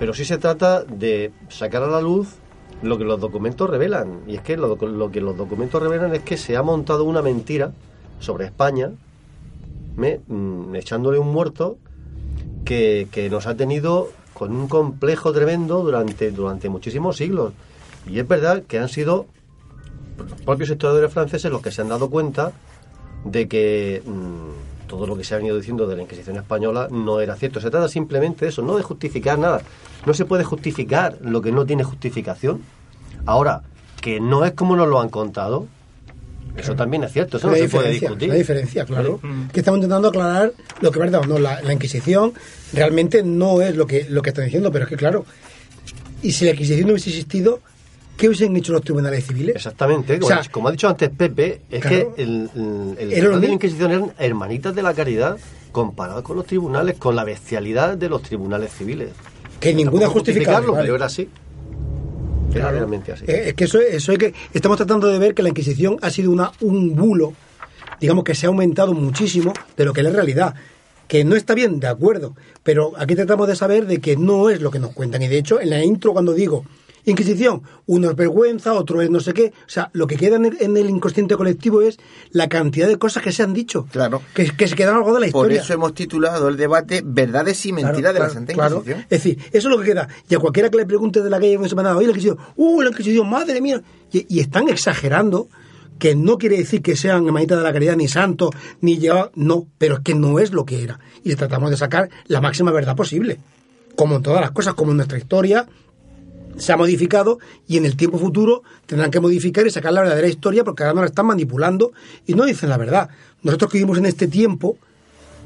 pero sí se trata de sacar a la luz lo que los documentos revelan. Y es que lo, que los documentos revelan es que se ha montado una mentira sobre España, mm, echándole un muerto que, que nos ha tenido con un complejo tremendo durante, durante muchísimos siglos. Y es verdad que han sido los propios historiadores franceses los que se han dado cuenta de que mm, todo lo que se ha venido diciendo de la Inquisición española no era cierto. Se trata simplemente de eso, no de justificar nada. No se puede justificar lo que no tiene justificación. Ahora, que no es como nos lo han contado, eso también es cierto, eso no Hay se puede diferencia, discutir. hay diferencia, claro. Sí. Que estamos intentando aclarar lo que es verdad o no. La, la Inquisición realmente no es lo que, lo que están diciendo, pero es que, claro, y si la Inquisición no hubiese existido, ¿qué hubiesen hecho los tribunales civiles? Exactamente, como, O sea, ha dicho- como ha dicho antes Pepe, es Claro. que el, el, el de la. Inquisición eran hermanitas de la caridad comparado con los tribunales, con la bestialidad de los tribunales civiles. Que ninguna justificarlo, vale. pero era así. Era Claro. realmente así. Eh, Es que eso, eso es que estamos tratando de ver que la Inquisición ha sido una, un bulo, digamos que se ha aumentado muchísimo de lo que es la realidad. Que no está bien, de acuerdo, pero aquí tratamos de saber de que no es lo que nos cuentan. Y de hecho, en la intro, cuando digo Inquisición, uno es vergüenza, otro es no sé qué. O sea, lo que queda en el, en el inconsciente colectivo es la cantidad de cosas que se han dicho. Claro. Que, que se quedan algo de la Por historia. eso hemos titulado el debate Verdades y Mentiras Claro, de la claro, Santa claro. Inquisición. Es decir, eso es lo que queda. Y a cualquiera que le pregunte de la calle semana, oye, la Inquisición, ¡uh, la Inquisición, madre mía! Y, y están exagerando, que no quiere decir que sean hermanitas de la caridad, ni santos, ni lleva no, pero es que no es lo que era. Y tratamos de sacar la máxima verdad posible. Como en todas las cosas, como en nuestra historia se ha modificado y en el tiempo futuro tendrán que modificar y sacar la verdadera historia porque ahora nos la están manipulando y no dicen la verdad. Nosotros que vivimos en este tiempo,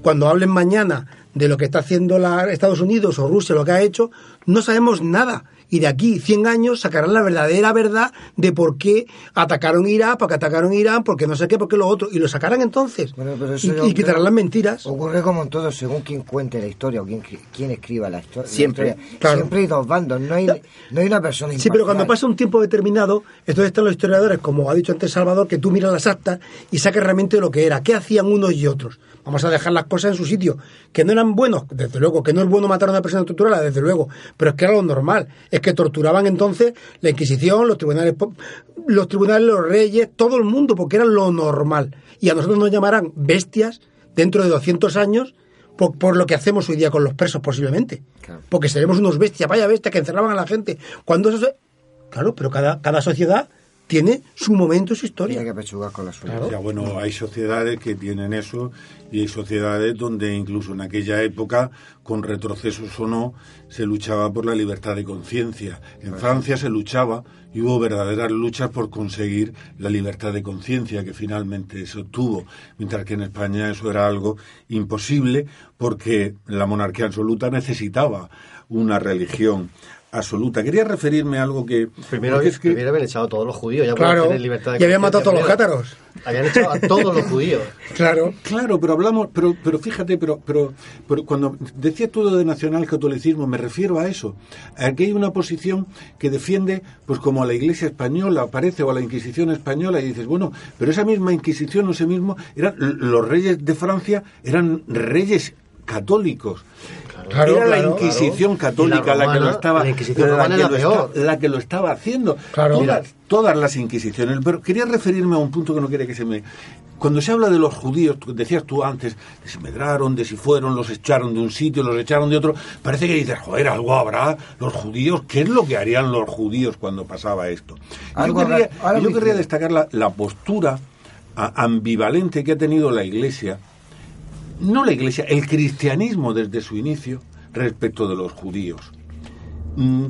cuando hablen mañana de lo que está haciendo la, Estados Unidos o Rusia, lo que ha hecho, no sabemos nada. Y de aquí 100 años sacarán la verdadera verdad de por qué atacaron Irak, por qué atacaron Irán, por qué no sé qué, por qué lo otro. Y lo sacarán entonces. Bueno, pero eso y, quitarán las mentiras. Ocurre como en todo, según quien cuente la historia o quien, quien escriba la, histo- la Siempre, historia. claro. Siempre hay dos bandos, no hay, no hay una persona Sí, pero cuando pasa un tiempo determinado, entonces están los historiadores, como ha dicho antes Salvador, que tú miras las actas y sacas realmente lo que era, qué hacían unos y otros. Vamos a dejar las cosas en su sitio. Que no eran buenos, desde luego, que no es bueno matar a una persona torturada, desde luego, pero es que era lo normal. Es que torturaban entonces la Inquisición, los tribunales, los tribunales, los reyes, todo el mundo, porque era lo normal. Y a nosotros nos llamarán bestias dentro de 200 años por, por lo que hacemos hoy día con los presos, posiblemente. Porque seremos unos bestias, vaya bestias que encerraban a la gente. Cuando eso se... Claro, pero cada, cada sociedad tiene su momento su historia. Tiene que pechugar con la suya. O sea, bueno, hay sociedades que tienen eso y hay sociedades donde incluso en aquella época, con retrocesos o no, se luchaba por la libertad de conciencia. En Francia se luchaba y hubo verdaderas luchas por conseguir la libertad de conciencia que finalmente se obtuvo, mientras que en España eso era algo imposible porque la monarquía absoluta necesitaba una religión absoluta. Quería referirme a algo que... Primero, es que- primero habían echado a todos los judíos. Ya Claro, tener libertad de y habían matado a todos los cátaros. Habían echado a todos los judíos. Claro. Claro, pero hablamos, pero, pero fíjate, pero, pero, pero cuando decía todo de nacional catolicismo, me refiero a eso. Aquí hay una posición que defiende, pues como a la Iglesia española parece, o a la Inquisición española, y dices, bueno, pero esa misma Inquisición, o ese mismo, eran los reyes de Francia eran reyes católicos. Claro, era la Inquisición claro. católica la la que lo estaba, la que lo peor. esta- la que lo estaba haciendo. Claro. Todas, todas las Inquisiciones. Pero quería referirme a un punto que no quería que se me. Cuando se habla de los judíos, tú- decías tú antes, de si medraron, de si fueron, los echaron de un sitio, los echaron de otro, parece que dices, joder, algo habrá, los judíos, ¿qué es lo que harían los judíos cuando pasaba esto? Yo querría, yo querría destacar la, la postura ambivalente que ha tenido la Iglesia no la Iglesia, el cristianismo desde su inicio respecto de los judíos, Mm,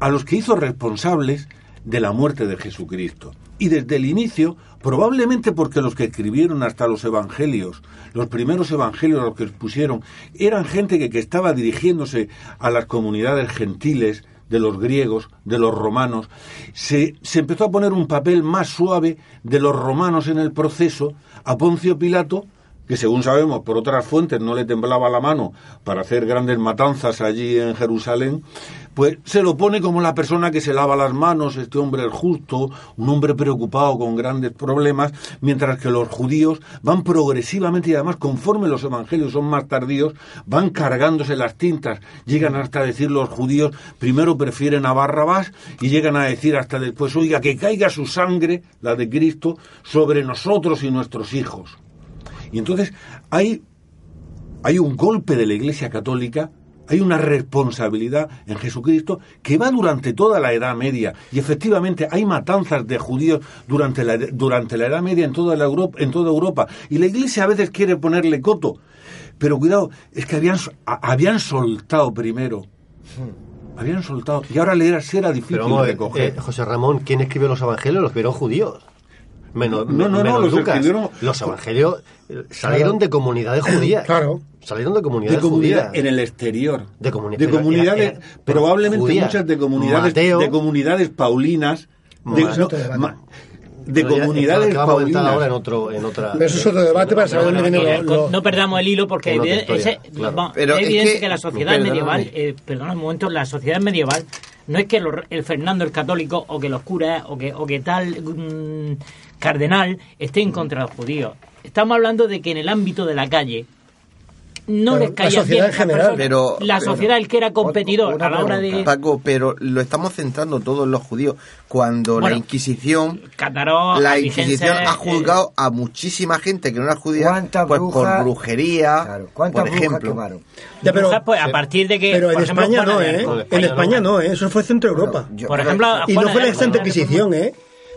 a los que hizo responsables de la muerte de Jesucristo. Y desde el inicio, probablemente porque los que escribieron hasta los evangelios, los primeros evangelios, los que pusieron, eran gente que, que estaba dirigiéndose a las comunidades gentiles, de los griegos, de los romanos, se, se empezó a poner un papel más suave de los romanos en el proceso a Poncio Pilato, que según sabemos por otras fuentes no le temblaba la mano para hacer grandes matanzas allí en Jerusalén, pues se lo pone como la persona que se lava las manos, este hombre justo, un hombre preocupado con grandes problemas, mientras que los judíos van progresivamente y además conforme los evangelios son más tardíos, van cargándose las tintas, llegan hasta decir los judíos, primero prefieren a Barrabás y llegan a decir hasta después, oiga, que caiga su sangre, la de Cristo, sobre nosotros y nuestros hijos. Y entonces hay, hay un golpe de la Iglesia Católica, hay una responsabilidad en Jesucristo que va durante toda la Edad Media. Y efectivamente hay matanzas de judíos durante la, durante la Edad Media en toda, la Europa, en toda Europa. Y la Iglesia a veces quiere ponerle coto. Pero cuidado, es que habían, habían soltado primero. Habían soltado. Y ahora leer así era difícil Pero ver, recoger. eh, José Ramón, ¿quién escribió los evangelios? Los vieron judíos. Menos, No, no, no, los Lucas. escribieron- Los evangelios eh, salieron de comunidades judías. Claro. Salieron de de comunidades comunidad judías. en el exterior De comuni- de comunidades era- era- probablemente judías. muchas de comunidades Mateo. de comunidades paulinas de, Ma- no, ma- de Pero ya- comunidades paulinas ahora en otro en otra Pero eso es otro debate para saber dónde viene lo- No perdamos el hilo porque Con otra evidente- historia, ese- claro. vamos, Pero es es evidente que- que, la sociedad perdóname. medieval, eh, perdona un momento, la sociedad medieval no es que los- el Fernando el católico o que los curas o que, o que tal mm, cardenal esté en contra de los judíos. Estamos hablando de que en el ámbito de la calle no les la caía sociedad bien en general. Pero- la pero- sociedad el que era competidor a la hora de. Paco, pero lo estamos centrando todo en los judíos. Cuando Bueno, la Inquisición, Cataró, la Inquisición ha eh, juzgado a muchísima gente que no era judía ¿Cuántas pues, por brujería, Claro, ¿Cuántas por ejemplo. Ya, pero, brujas, pues, a partir de que pero en ejemplo, España no, de ¿eh? En España no, ¿eh? Eso fue Centro Europa. Yo- Por ejemplo, y no fue la Santa. Inquisición, ¿eh?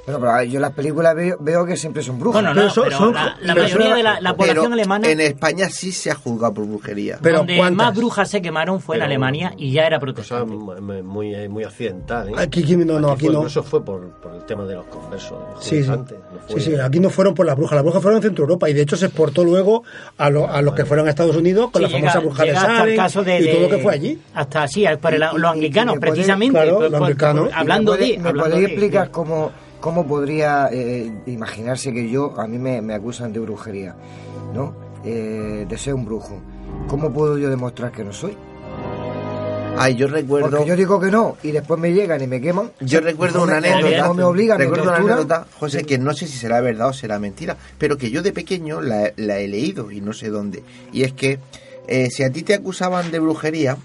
Bueno, pero yo en las películas veo, veo que siempre son brujas. Bueno, Pero no, son- pero son- la, la pero mayoría son- de la, la población Pero alemana en España sí se ha juzgado por brujería. Pero donde ¿cuántas? más brujas se quemaron fue en Alemania y ya era cosa protestante. muy, muy, muy occidental. ¿eh? Aquí- aquí no, no, aquí fue- no. Eso fue por, por el tema de los conversos. Sí, sí. no sí, sí, aquí no fueron por las brujas, las brujas fueron en Centro Europa y de hecho se exportó luego a, lo- a los que fueron a Estados Unidos con Sí, la famosa llega- bruja de Salem caso de- y todo lo que fue allí. Hasta sí, y- los anglicanos, precisamente. claro, los anglicanos. hablando ¿Me, podéis- de. ¿Me hablando podéis explicar cómo, cómo podría eh, imaginarse que yo, a mí me, me acusan de brujería, ¿no? Eh, de ser un brujo. ¿Cómo puedo yo demostrar que no soy? Ay, yo recuerdo, Porque yo digo que no y después me llegan y me queman. yo recuerdo ¿Cómo una anécdota, cómo me obligan, me recuerdo una anécdota, José, que no sé si será verdad o será mentira, pero que yo de pequeño la, la he leído y no sé dónde. Y es que eh, si a ti te acusaban de brujería,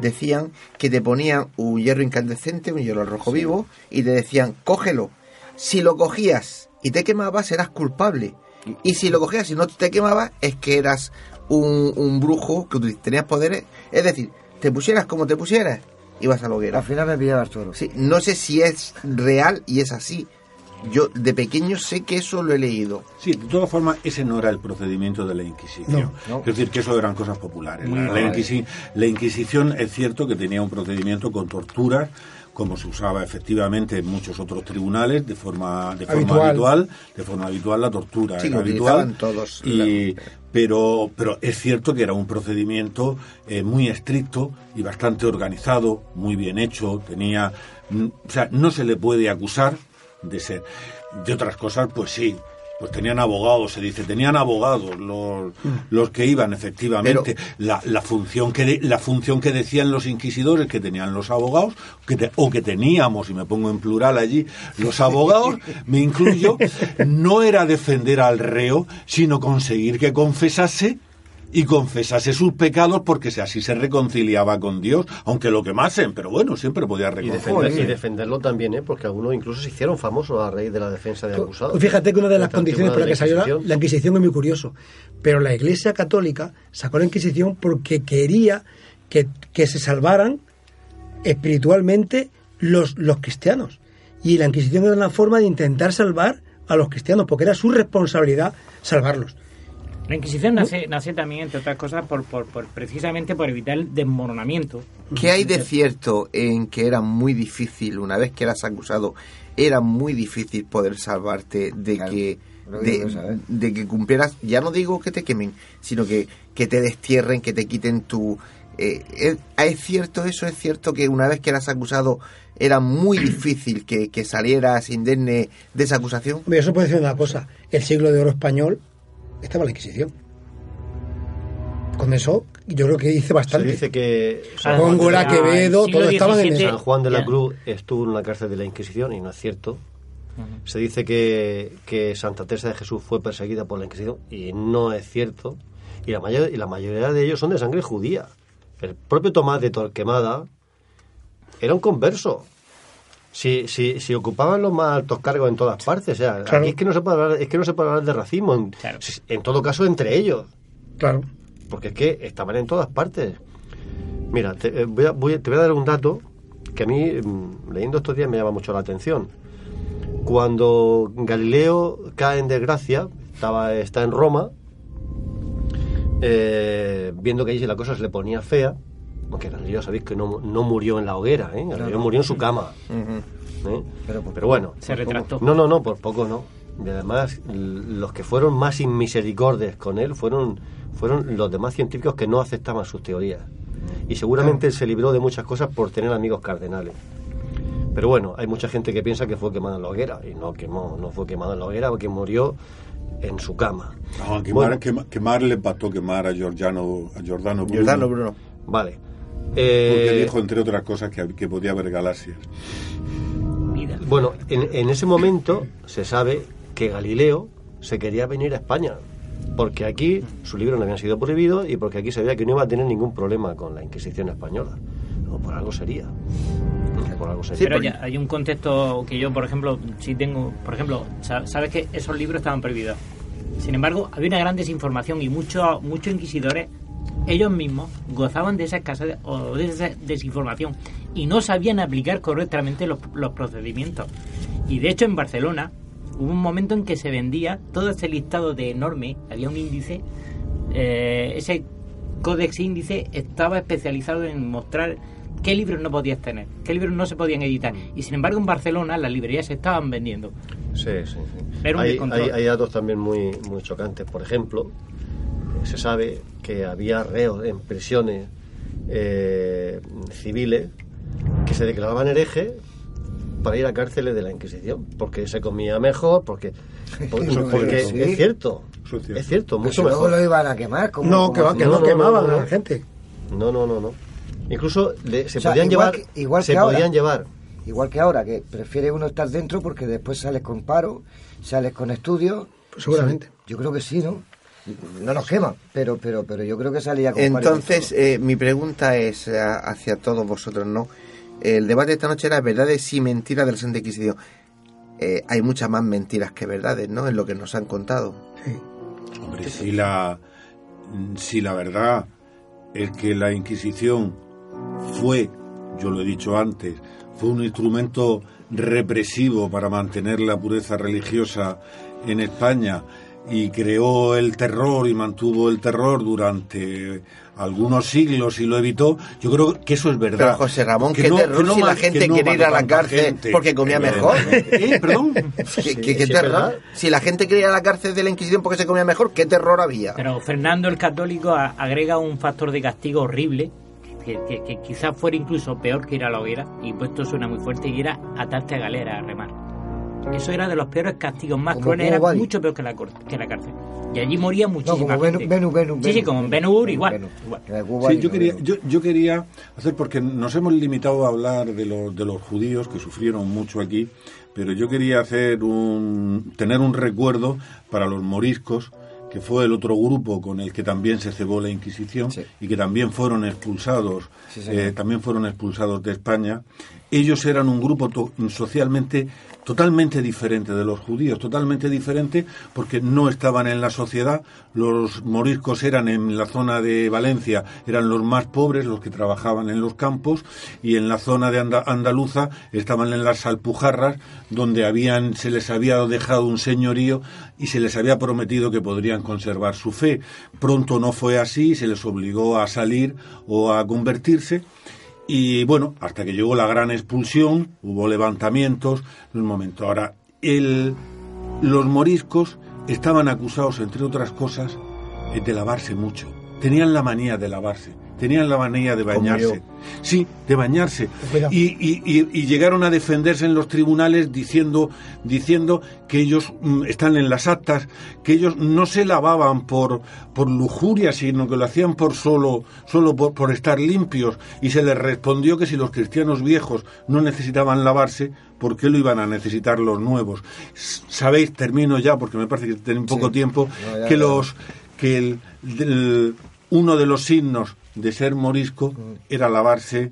decían que te ponían un hierro incandescente, un hierro rojo vivo, y te decían, cógelo. Si lo cogías y te quemabas, eras culpable. Y si lo cogías y no te quemabas, es que eras un, un brujo que tenías poderes. Es decir, te pusieras como te pusieras, ibas a la hoguera. Al final me pillaba el toro. Sí, no sé si es real y es así, Yo de pequeño sé que eso lo he leído. Sí, de todas formas, ese no era el procedimiento de la Inquisición. No, no. Es decir, que eso eran cosas populares. La, la bien. Inquisi- la Inquisición es cierto que tenía un procedimiento con torturas, como se usaba efectivamente en muchos otros tribunales, de forma, de forma Habitual. habitual. de forma habitual la tortura Sí, era habitual. todos. Y, pero, pero es cierto que era un procedimiento eh, muy estricto y bastante organizado, muy bien hecho, tenía, mm, o sea, no se le puede acusar de ser. De otras cosas, pues sí, pues tenían abogados, se dice, tenían abogados los, los que iban efectivamente. la, la función que de- la función que decían los inquisidores que tenían los abogados, que te- o que teníamos, y me pongo en plural allí, los abogados, me incluyo, no era defender al reo, sino conseguir que confesase y confesase sus pecados porque así se reconciliaba con Dios, aunque lo quemasen, pero bueno, siempre podía Y, defender- reconciliarse. y defenderlo también, ¿eh? porque algunos incluso se hicieron famosos a raíz de la defensa de acusados. Pues fíjate que una de las condiciones por las que salió la, Inquisición. la Inquisición es muy curioso. Pero la Iglesia Católica sacó la Inquisición porque quería que, que se salvaran espiritualmente los, los cristianos. Y la Inquisición era una forma de intentar salvar a los cristianos, porque era su responsabilidad salvarlos. La Inquisición nace, nace también, entre otras cosas, por, por, por- precisamente por evitar el desmoronamiento. ¿Qué hay de cierto en que era muy difícil, una vez que eras acusado, era muy difícil poder salvarte de que digo, de, que cumplieras, ya no digo que te quemen, sino que, que te destierren, que te quiten tu... eh, ¿es, ¿Es cierto eso? ¿Es cierto que una vez que eras acusado era muy difícil que, que salieras indemne de esa acusación? Hombre, solo puedo decir una cosa. El siglo de oro español estaba la Inquisición. Con eso, yo creo que hice Se bastante. dice que San Juan de la- Quevedo, siglo todos estaban en. San Juan de la. Cruz estuvo en la cárcel de la Inquisición y no es cierto. Se dice que, que Santa Teresa de Jesús fue perseguida por la Inquisición y no es cierto. Y la, mayor, y la mayoría de ellos son de sangre judía. El propio Tomás de Torquemada era un converso. Si, si, si ocupaban los más altos cargos en todas partes, o sea, Claro. aquí es que no se puede hablar, es que no se puede hablar de racismo, en, en todo caso entre ellos, Claro. porque es que estaban en todas partes. Mira, te, eh, voy a, voy te voy a dar un dato que a mí, mm, leyendo estos días, me llama mucho la atención. Cuando Galileo cae en desgracia, estaba, está en Roma, eh, viendo que allí la cosa se le ponía fea, aunque Galileo sabéis que no, no murió en la hoguera, ¿eh? Claro. murió en su cama. ¿eh? Pero, por Pero bueno, Se retractó. no, no, no, por poco no. Y además, los que fueron más inmisericordes con él fueron, fueron los demás científicos que no aceptaban sus teorías. Y seguramente él se libró de muchas cosas por tener amigos cardenales. Pero bueno, hay mucha gente que piensa que fue quemado en la hoguera. Y no, quemó, no fue quemado en la hoguera porque murió en su cama. No, quemar, Bueno. quema- quemar le empató quemar a Giordano, a Giordano Bruno. Giordano Bruno. Vale. Porque Eh, dijo, entre otras cosas, que, que podía haber galaxias. Bueno, en, en ese momento se sabe que Galileo se quería venir a España, porque aquí sus libros no habían sido prohibidos y porque aquí se veía que no iba a tener ningún problema con la Inquisición española. O por algo sería. Por algo sería. Pero ya hay un contexto que yo, por ejemplo, sí tengo, por ejemplo, sa- sabes que esos libros estaban prohibidos. Sin embargo, había una gran desinformación y muchos muchos inquisidores, ellos mismos, gozaban de esa escasez o de esa desinformación y no sabían aplicar correctamente los, los procedimientos. Y de hecho, en Barcelona hubo un momento en que se vendía todo ese listado de enorme, había un índice, eh, ese códex índice estaba especializado en mostrar qué libros no podías tener, qué libros no se podían editar. Y sin embargo, en Barcelona las librerías se estaban vendiendo. Sí, sí, sí. Hay, hay- hay datos también muy, muy chocantes. Por ejemplo, se sabe que había reos en prisiones eh, civiles que se declaraban herejes para ir a cárceles de la Inquisición, porque se comía mejor, porque, porque, Bueno, porque sí. es cierto, es cierto. mucho luego mejor. lo iban a quemar. Como, No, como que, va, que no, no, no, quemaban no, a no. la gente. No, no, no, no. Incluso le- se O sea, podían igual llevar, que- igual se que ahora. podían llevar Igual que ahora, que prefiere uno estar dentro porque después sales con paro, sales con estudios. Pues seguramente. Yo creo que sí, ¿no? No nos queman, pero pero pero yo creo que salía con. Entonces, eh, mi pregunta es eh, hacia todos vosotros, ¿no? El debate de esta noche era verdades y mentiras de la Santa Inquisición. Eh, hay muchas más mentiras que verdades, ¿no? En lo que nos han contado. Hombre, si la, si la verdad es que la Inquisición fue, yo lo he dicho antes, fue un instrumento represivo para mantener la pureza religiosa en España y creó el terror y mantuvo el terror durante algunos siglos y lo evitó, yo creo que eso es verdad. Pero José Ramón, Que ¿qué no- terror que no si la gente no quiere ir a la cárcel gente. porque comía Eh, mejor? ¿eh? ¿Perdón? ¿Qué, qué- qué sí, terror? ¿verdad? Si la gente quería ir a la cárcel de la Inquisición porque se comía mejor, ¿qué terror había? Pero Fernando el Católico a- agrega un factor de castigo horrible, que, que- que quizás fuera incluso peor que ir a la hoguera, y pues esto suena muy fuerte, y era atarte a galera a remar. Eso era de los peores castigos, más crueles, era Badi. mucho peor que la, cor- que la cárcel. Y allí moría muchísima como gente. Benu- Benu- sí, sí, como en Benu- Ben-Hur Benu- igual. Benu. igual. Eh, Sí, yo quería, yo, yo quería hacer, porque nos hemos limitado a hablar de, los de los judíos que sufrieron mucho aquí, pero yo quería hacer un, tener un recuerdo para los moriscos, que fue el otro grupo con el que también se cebó la Inquisición y que también fueron expulsados, Sí, eh, también fueron expulsados de España. Ellos eran un grupo to- socialmente totalmente diferente de los judíos, totalmente diferente porque no estaban en la sociedad. Los moriscos eran en la zona de Valencia, eran los más pobres, los que trabajaban en los campos, y en la zona de Anda- andaluza estaban en las alpujarras, donde habían, se les había dejado un señorío y se les había prometido que podrían conservar su fe. Pronto no fue así, se les obligó a salir o a convertirse. Y bueno, hasta que llegó la gran expulsión, hubo levantamientos, en un momento. Ahora, el, los moriscos estaban acusados, entre otras cosas, de lavarse mucho. Tenían la manía de lavarse, tenían la manía de bañarse. Sí, de bañarse. Y, y- y- y llegaron a defenderse en los tribunales diciendo, diciendo que ellos mm, están en las actas, que ellos no se lavaban por, por lujuria, sino que lo hacían por solo, solo por, por estar limpios. Y se les respondió que si los cristianos viejos no necesitaban lavarse, ¿por qué lo iban a necesitar los nuevos? Sabéis, termino ya porque me parece que tengo poco Sí. tiempo, No, ya, que los que el, uno de los signos de ser morisco era lavarse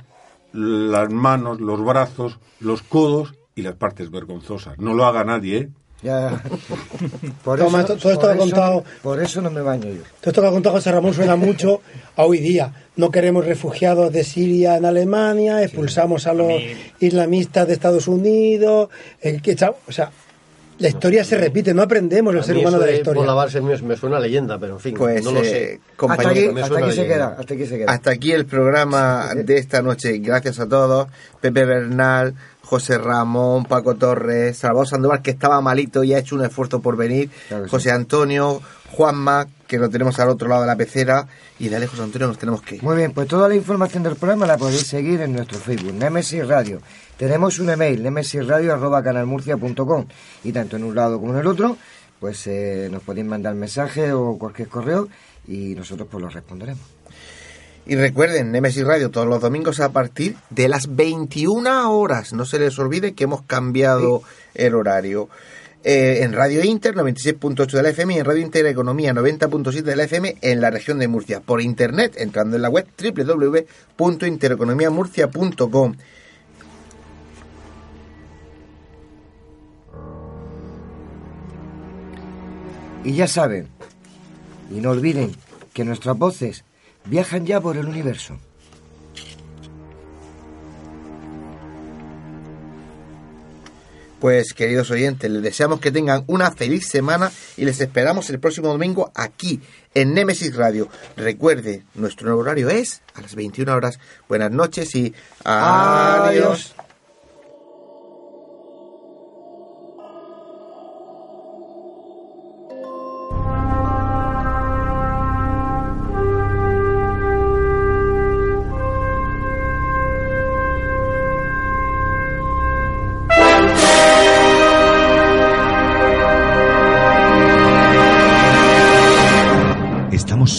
las manos, los brazos, los codos y las partes vergonzosas. No lo haga nadie, ¿eh? Ya. Por eso, to- todo esto por lo ha eso- contado- Por eso no me baño yo. Todo esto que ha contado José Ramón suena mucho a hoy día. No queremos refugiados de Siria en Alemania, expulsamos a los islamistas de Estados Unidos. el que o sea, la historia se repite, no aprendemos el A ser mí humano eso de la historia. Por lavarse me, me suena a leyenda, pero en fin, Pues, no lo eh, sé. Hasta aquí, Me hasta suena aquí se queda. Hasta aquí se queda. Hasta aquí el programa de esta noche. Gracias a todos. Pepe Bernal, José Ramón, Paco Torres, Salvador Sandoval, que estaba malito y ha hecho un esfuerzo por venir. Claro que sí. José Antonio, Juanma, que lo tenemos al otro lado de la pecera. Y dale, José Antonio, nos tenemos que ir. Muy bien, pues toda la información del programa la podéis seguir en nuestro Facebook, Nemesis Radio. Tenemos un email, nemesisradio.canalmurcia.com y tanto en un lado como en el otro, pues eh, nos podéis mandar mensaje o cualquier correo y nosotros pues los responderemos. Y recuerden, Nemesis Radio todos los domingos a partir de las 21 horas. No se les olvide que hemos cambiado el horario. Eh, en Radio Inter 96.8 de la FM y en Radio Inter Economía 90.7 de la FM en la región de Murcia. Por internet, entrando en la web www.intereconomiamurcia.com. Y ya saben, y no olviden que nuestras voces viajan ya por el universo. Pues queridos oyentes, les deseamos que tengan una feliz semana y les esperamos el próximo domingo aquí en Nemesis Radio. Recuerde, nuestro horario es a las 21 horas. Buenas noches y adiós. ¿Estamos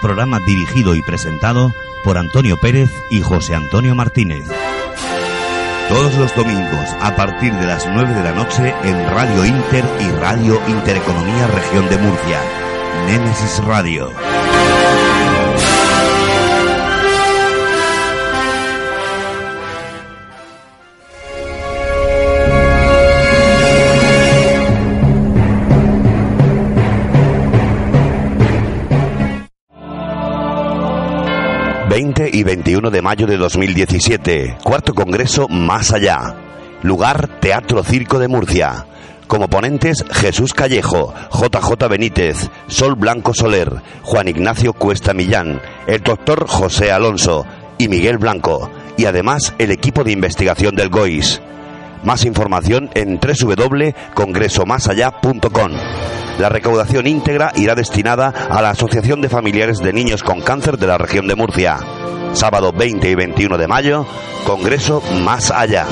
programa dirigido y presentado por Antonio Pérez y José Antonio Martínez. Todos los domingos a partir de las 9 de la noche en Radio Inter y Radio Intereconomía Región de Murcia. Némesis Radio. 20 y 21 de mayo de 2017, cuarto congreso Más Allá. Lugar Teatro Circo de Murcia. Como ponentes Jesús Callejo, JJ Benítez, Sol Blanco Soler, Juan Ignacio Cuesta Millán, el doctor José Alonso y Miguel Blanco, y además el equipo de investigación del GOIS. Más información en www.congresomasallá.com. La recaudación íntegra irá destinada a la Asociación de Familiares de Niños con Cáncer de la región de Murcia. Sábado 20 y 21 de mayo, Congreso Más Allá.